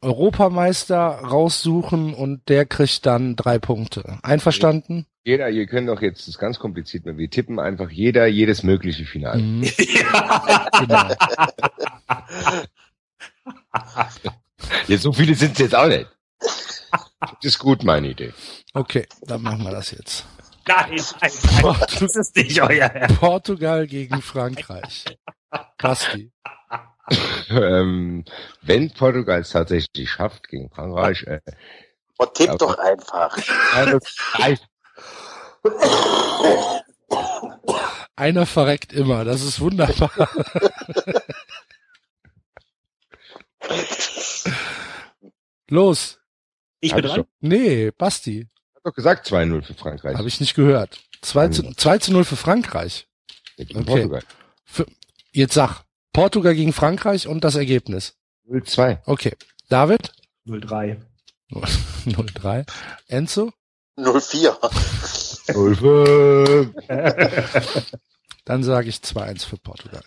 Europameister raussuchen und der kriegt dann drei Punkte. Einverstanden? Jeder, ihr könnt doch jetzt, das ist ganz kompliziert, wir tippen einfach jeder jedes mögliche Finale. Mhm. Genau. Jetzt so viele sind es jetzt auch nicht. Das ist gut, meine Idee. Okay, dann machen wir das jetzt. Nein, nein, nein, das ist nicht euer Ernst. Portugal gegen Frankreich. Basti. ähm, wenn Portugal es tatsächlich schafft gegen Frankreich, äh, Oh, tipp Aber- doch einfach. Einer verreckt immer, das ist wunderbar. Los. Ich bin dran. doch, Nee, Basti. hab doch gesagt 2-0 für Frankreich. Habe ich nicht gehört. 2 zu, 2 zu 0 für Frankreich. gegen okay. Portugal. Für, jetzt sag. Portugal gegen Frankreich und das Ergebnis. 0-2. Okay. David? 0-3. 0-3. Enzo? 04. 0-5. Dann sage ich 2-1 für Portugal.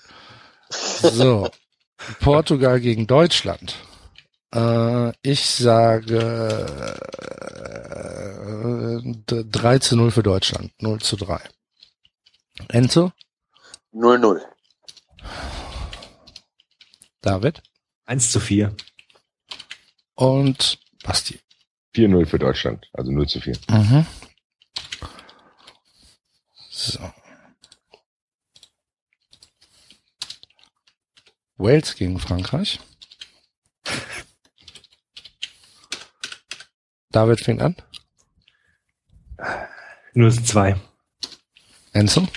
So. Portugal gegen Deutschland. Äh, ich sage äh, 3 zu 0 für Deutschland. 0 zu 3. Enzo? 0-0. David 1 zu 4. und Basti. 4-0 für Deutschland, also 0 zu 4. Mhm. So. Wales gegen Frankreich. David fängt an. 0 zu 2. Enzo.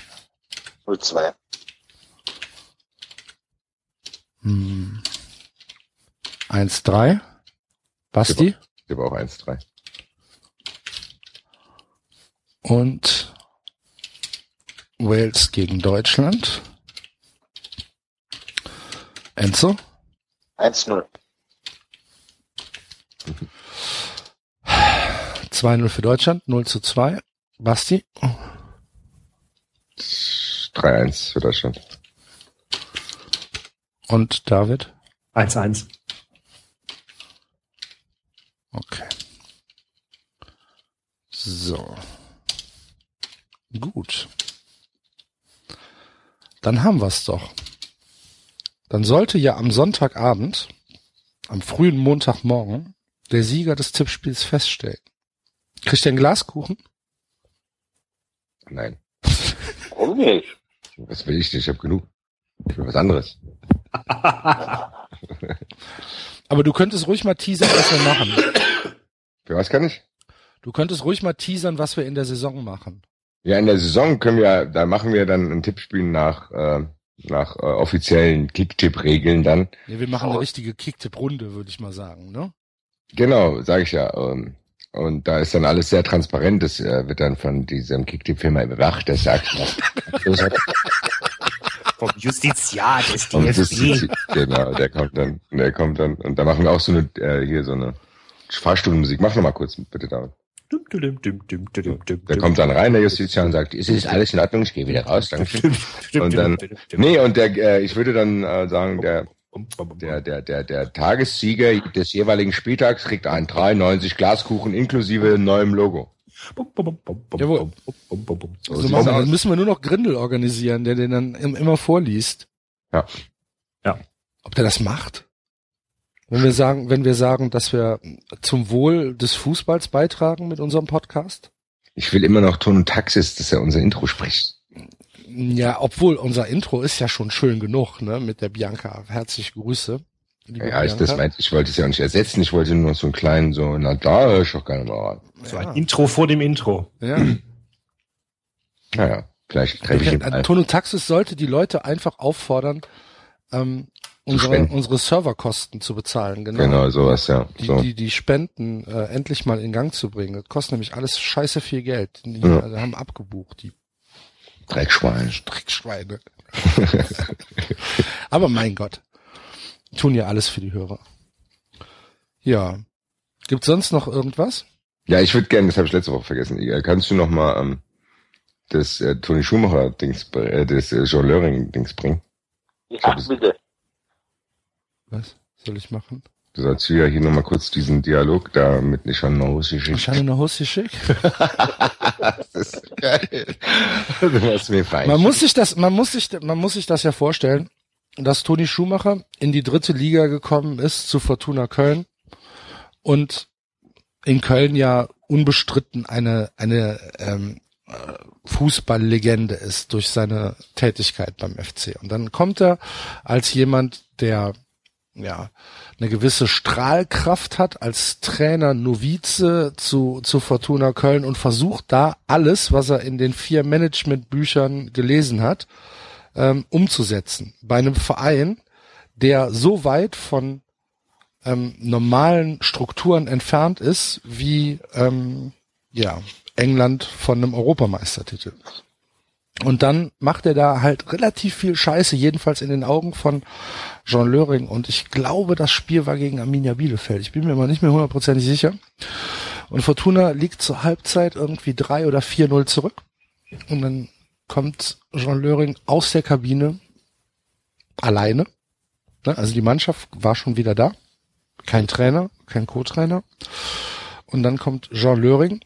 0-2. Hm. 1-3. Basti. Ich habe auch 1-3. Und Wales gegen Deutschland. Enzo. 1-0. 2-0 für Deutschland, 0 zu 2. Basti. 3-1 für Deutschland. Und David. 1-1. Okay. So. Gut. Dann haben wir's doch. Dann sollte ja am Sonntagabend, am frühen Montagmorgen, der Sieger des Tippspiels feststellen. Kriegt er einen Glaskuchen? Nein. Warum nicht? Was will ich denn? Ich habe genug. Ich will was anderes. Aber du könntest ruhig mal teasern, was wir machen. Für was kann ich? Du könntest ruhig mal teasern, was wir in der Saison machen. Ja, in der Saison können wir, da machen wir dann ein Tippspiel nach, äh, nach äh, offiziellen Kick-Tipp-Regeln dann. Ja, wir machen eine richtige Kicktipp-Runde, würde ich mal sagen, ne? Genau, sage ich ja. Ähm, und da ist dann alles sehr transparent. Das äh, wird dann von diesem Kicktipp-Firma überwacht. Der sagt, Vom Justiziat Und das DFB. ist, genau, der kommt dann, der kommt dann, und da machen wir auch so eine, äh, hier so eine Fahrstundenmusik. Mach noch mal kurz, bitte, David. Dum. kommt dann rein, der Justiziar, und sagt, ist es alles in Ordnung? Ich gehe wieder raus, danke. Und dann-. Nee, und der, äh, ich würde dann äh, sagen, der, der, der, der, der Tagessieger des jeweiligen Spieltags kriegt einen 93 Glaskuchen inklusive neuem Logo. Jawohl. So So machen. Dann müssen wir nur noch Grindel organisieren, der den dann im- immer vorliest. Ja. Ja. Ob der das macht? Wenn wir sagen, wenn wir sagen, dass wir zum Wohl des Fußballs beitragen mit unserem Podcast? Ich will immer noch Ton und Taxis, dass er unser Intro spricht. Ja, obwohl unser Intro ist ja schon schön genug, ne, mit der Bianca. Herzliche Grüße. liebe Ja, ich, das Bianca. meint, ich wollte es ja auch nicht ersetzen, ich wollte nur so einen kleinen, so, na da höre ich doch gerne mal rein. So ja. ein Intro vor dem Intro. Ja. Naja, vielleicht treffe ich ihn An. Ton und Taxis sollte die Leute einfach auffordern, ähm, unsere, unsere Serverkosten zu bezahlen. Genau. Genau, sowas, ja. Die, So. die, die Spenden äh, endlich mal in Gang zu bringen. Das kostet nämlich alles scheiße viel Geld. Die Ja. äh, haben abgebucht, die Dreckschwein. Dreckschweine. Aber mein Gott. Tun ja alles für die Hörer. Ja. Gibt's sonst noch irgendwas? Ja, ich würde gerne, das habe ich letzte Woche vergessen. Kannst du noch mal ähm, das äh, Toni Schumacher Dings, äh, das äh, Jean Löring Dings bringen? Ja, bitte. Was soll ich machen? Du sollst ja hier noch mal kurz diesen Dialog da mit Nishan eine Hose schick. das ist geil. Du hast mir fein. Man muss sich das, man muss sich, man muss sich das ja vorstellen, dass Toni Schumacher in die dritte Liga gekommen ist zu Fortuna Köln und in Köln ja unbestritten eine eine ähm, äh, Fußballlegende ist durch seine Tätigkeit beim FC. Und dann kommt er als jemand, der ja eine gewisse Strahlkraft hat als Trainer Novize zu, zu Fortuna Köln und versucht da alles, was er in den vier Managementbüchern gelesen hat, ähm, umzusetzen. Bei einem Verein, der so weit von ähm, normalen Strukturen entfernt ist, wie ähm, ja, England von einem Europameistertitel. Und dann macht er da halt relativ viel Scheiße, jedenfalls in den Augen von Jean Löring. Und ich glaube, das Spiel war gegen Arminia Bielefeld. Ich bin mir mal nicht mehr hundertprozentig sicher. Und Fortuna liegt zur Halbzeit irgendwie drei oder vier Null zurück. Und dann kommt Jean Löring aus der Kabine alleine. Ne? Also die Mannschaft war schon wieder da. Kein Trainer, kein Co-Trainer. Und dann kommt Jean Löring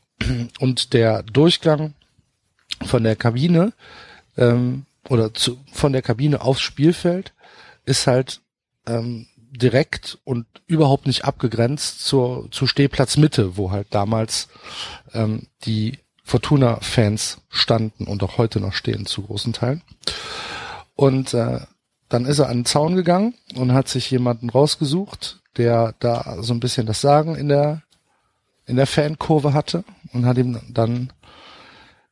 und der Durchgang von der Kabine ähm, oder zu, von der Kabine aufs Spielfeld ist halt ähm, direkt und überhaupt nicht abgegrenzt zur, zu Stehplatz Mitte, wo halt damals ähm, die Fortuna-Fans standen und auch heute noch stehen zu großen Teilen. Und äh, dann ist er an den Zaun gegangen und hat sich jemanden rausgesucht, der da so ein bisschen das Sagen in der in der Fankurve hatte und hat ihm dann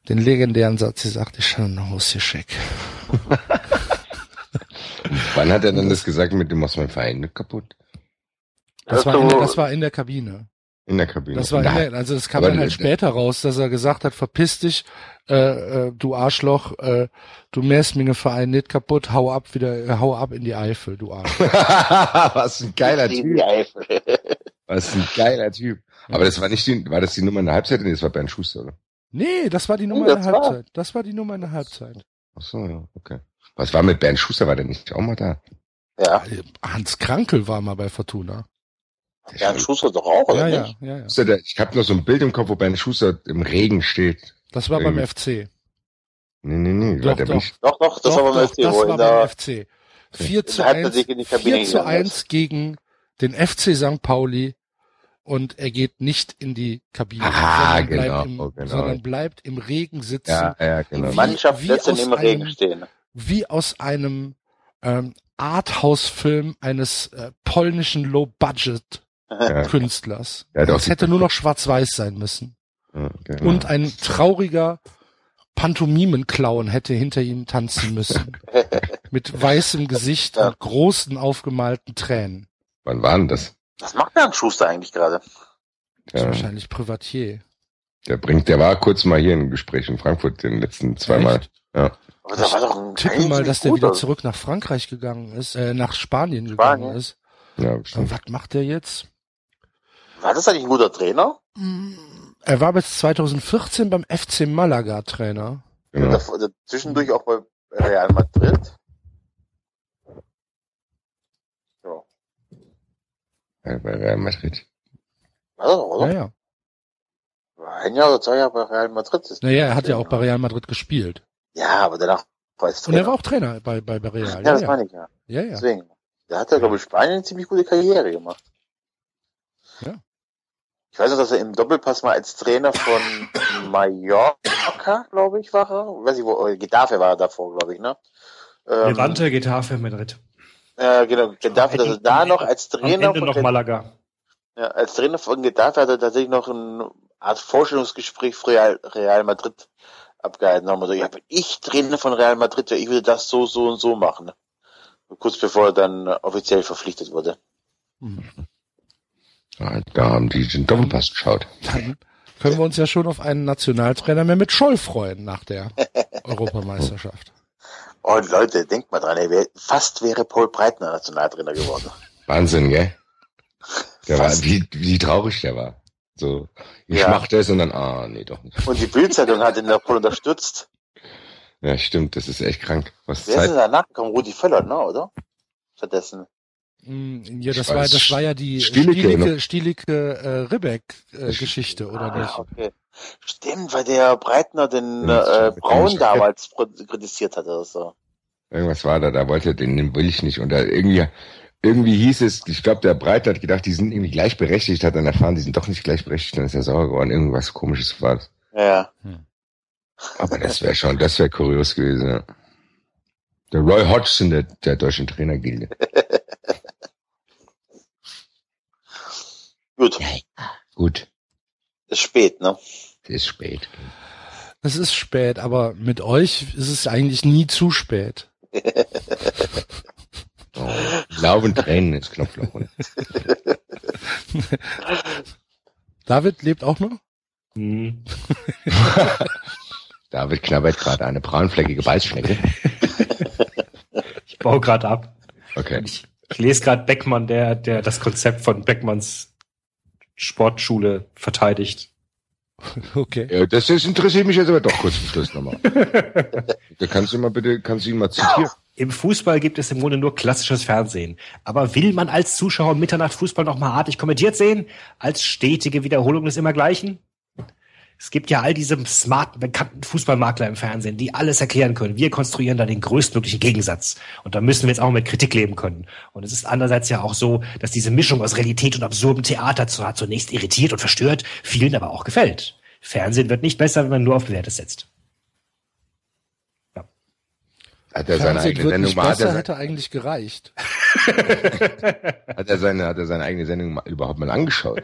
den legendären Satz gesagt, ich habe ein Haus hier schick. Wann hat er dann das gesagt mit dem machst mein Verein nicht kaputt? Das war, in der, das war in der Kabine. In der Kabine. Das war in der, also das kam dann halt später raus, dass er gesagt hat, verpiss dich, äh, äh, du Arschloch, äh, du mähst mir den Verein nicht kaputt, hau ab wieder, äh, hau ab in die Eifel, du Arschloch. Was ein geiler Typ. Eifel. Was ein geiler Typ. Aber das war nicht die, war das die Nummer in der Halbzeit? Nee, das war Bernd Schuster, oder? Nee, das war die Nummer in der war- Halbzeit. Das war die Nummer in der Halbzeit. Ach so, ja, okay. Was war mit Bernd Schuster? War der nicht auch mal da? Ja, Hans Krankel war mal bei Fortuna. Bernd Schuster doch auch, oder Ja, nicht? ja, ja, ja. Ich habe noch so ein Bild im Kopf, wo Bernd Schuster im Regen steht. Das war beim Irgendwie. FC. Nee, nee, nee. Doch, war der doch. nicht? Doch, doch, das Doch, war beim doch, FC, das war beim FC. 4 zu der Halbzeit 1, sich in die Kabine 4 zu gegangen 1 ist. gegen den FC St. Pauli und er geht nicht in die Kabine, Ah, sondern, bleibt genau, im, oh, genau. sondern bleibt im Regen sitzen, Ja, ja, genau. Wie- Mannschaft wie lässt ihn aus im Regen einem- stehen. wie aus einem ähm, Arthouse-Film eines äh, polnischen Low-Budget-Künstlers. Ja. Es hätte nur noch schwarz-weiß sein müssen. Ja, genau. Und ein trauriger Pantomimen-Clown hätte hinter ihm tanzen müssen. Mit weißem Gesicht Ja. und großen aufgemalten Tränen. Wann war denn das? Was macht Bernd Schuster eigentlich gerade? Ja, wahrscheinlich Privatier. der bringt, der war kurz mal hier im Gespräch in Frankfurt den letzten zweimal. Ja. Aber da war doch ein Tippe mal, dass der wieder oder? zurück nach Frankreich gegangen ist, äh, nach Spanien, Spanien? gegangen ist. Ja, Und bestimmt. was macht der jetzt? War das eigentlich ein guter Trainer? Er war bis 2014 beim FC Malaga Trainer. Genau. Oder zwischendurch auch bei Real Madrid? Ja. Ja, bei Real Madrid. War das doch, oder? Naja. War Ein Jahr oder zwei Jahre bei Real Madrid. ist- Naja, er hat ja auch bei Real Madrid gespielt. Ja, aber danach war es Und er Trainer. war auch Trainer bei, bei, bei Real. ja, Ja, das ja. meine ich ja. ja, ja. Deswegen. Der hat ja, glaube ich, Spanien eine ziemlich gute Karriere gemacht. Ja. Ich weiß noch, dass er im Doppelpass mal als Trainer von Mallorca, glaube ich, war er. Weiß ich wo, äh, Getafe war er davor, glaube ich, ne? Ähm, Levante, Getafe, Madrid. Äh, genau, Getafe, dass er da noch als Am Trainer Ende von noch Malaga. ja, als Trainer von Getafe hat er tatsächlich noch eine Art Vorstellungsgespräch für Real, Real Madrid abgehalten. Da haben wir so, ja, bin ich Trainer von Real Madrid, ja, ich würde das so, so und so machen. Kurz bevor er dann offiziell verpflichtet wurde. Hm. Ja, da haben die den Doppelpass geschaut. Dann können wir uns ja schon auf einen Nationaltrainer mehr mit Scholl freuen nach der Europameisterschaft. Oh, Leute, denkt mal dran, ey, fast wäre Paul Breitner Nationaltrainer geworden. Wahnsinn, gell? Der war, wie, wie traurig der war. So, ich Ja. mach das und dann, ah, nee, doch nicht. Und die Bildzeitung hat ihn da voll unterstützt. Ja, stimmt, das ist echt krank. Was Wer ist denn Zeit, danach gekommen? Rudi Völler, ne, oder? Stattdessen. Hm, Ja, das war, das war ja die Stielicke, Stielicke, Stielicke äh, Ribbeck-Geschichte, oder Ah, nicht? okay. Stimmt, weil der Breitner den Ja, äh. Braun damals kritisiert hatte oder so. irgendwas war da, da wollte er, den, den will ich nicht. Und da irgendwie, irgendwie hieß es, ich glaube, der Breit hat gedacht, die sind irgendwie gleichberechtigt, hat dann erfahren, die sind doch nicht gleichberechtigt, dann ist er sauer geworden. Irgendwas komisches war das. Ja. Aber das wäre schon, das wäre kurios gewesen, ja. Der Roy Hodgson der, der deutschen Trainergilde. Gut, Gut, ist spät, ne? es ist spät. Es ist spät, aber mit euch ist es eigentlich nie zu spät. Oh, Laufen Tränen ins Knopfloch. David lebt auch noch? Hm. David knabbert gerade eine braunfleckige Beißschnecke. Ich baue gerade ab. Okay. Ich, ich lese gerade Beckmann, der, der das Konzept von Beckmanns Sportschule verteidigt. Okay. Ja, das, das interessiert mich jetzt aber doch kurz zum Schluss nochmal. Da kannst du mal bitte, kannst du ihn mal zitieren? Im Fußball gibt es im Grunde nur klassisches Fernsehen. Aber will man als Zuschauer Mitternacht Fußball noch mal artig kommentiert sehen? Als stetige Wiederholung des Immergleichen? Es gibt ja all diese smarten, bekannten Fußballmakler im Fernsehen, die alles erklären können. Wir konstruieren da den größtmöglichen Gegensatz. Und da müssen wir jetzt auch mit Kritik leben können. Und es ist andererseits ja auch so, dass diese Mischung aus Realität und absurdem Theater zunächst irritiert und verstört, vielen aber auch gefällt. Fernsehen wird nicht besser, wenn man nur auf Bewährtes setzt. Hat er seine eigene Sendung mal, hat er, hätte eigentlich gereicht. hat er seine, hat er seine eigene Sendung mal, überhaupt mal angeschaut?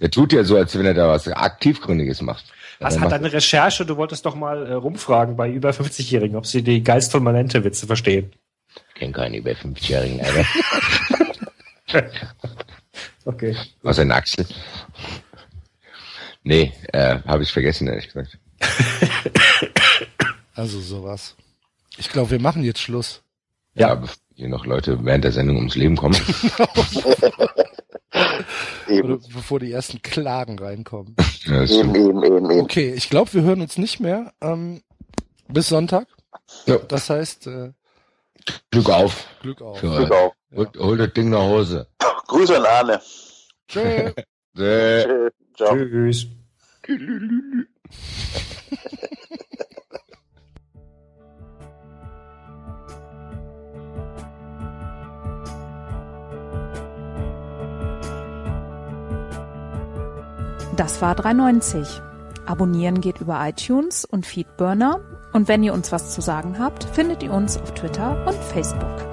Der tut ja so, als wenn er da was aktivgründiges macht. Was Er hat deine Recherche? Du wolltest doch mal äh, rumfragen bei über 50-Jährigen, ob sie die Geist von Manente Witze verstehen. Ich kenn keinen über 50-Jährigen, Alter. Okay. Außer den Axel. Nee, äh, habe ich vergessen, ehrlich gesagt. Also sowas. Ich glaube, wir machen jetzt Schluss. Ja, aber hier noch Leute während der Sendung ums Leben kommen. Oder Eben, bevor die ersten Klagen reinkommen. Ja, eben, eben, eben, eben. Okay, ich glaube, wir hören uns nicht mehr ähm, bis Sonntag. Ja. Das heißt, äh, Glück auf. Glück auf. Für Glück auf. Holt, holt das Ding nach Hause. Grüße an Arne. Tschö. Tschö. Ciao. Tschüss. Das war 390. Abonnieren geht über iTunes und Feedburner. Und wenn ihr uns was zu sagen habt, findet ihr uns auf Twitter und Facebook.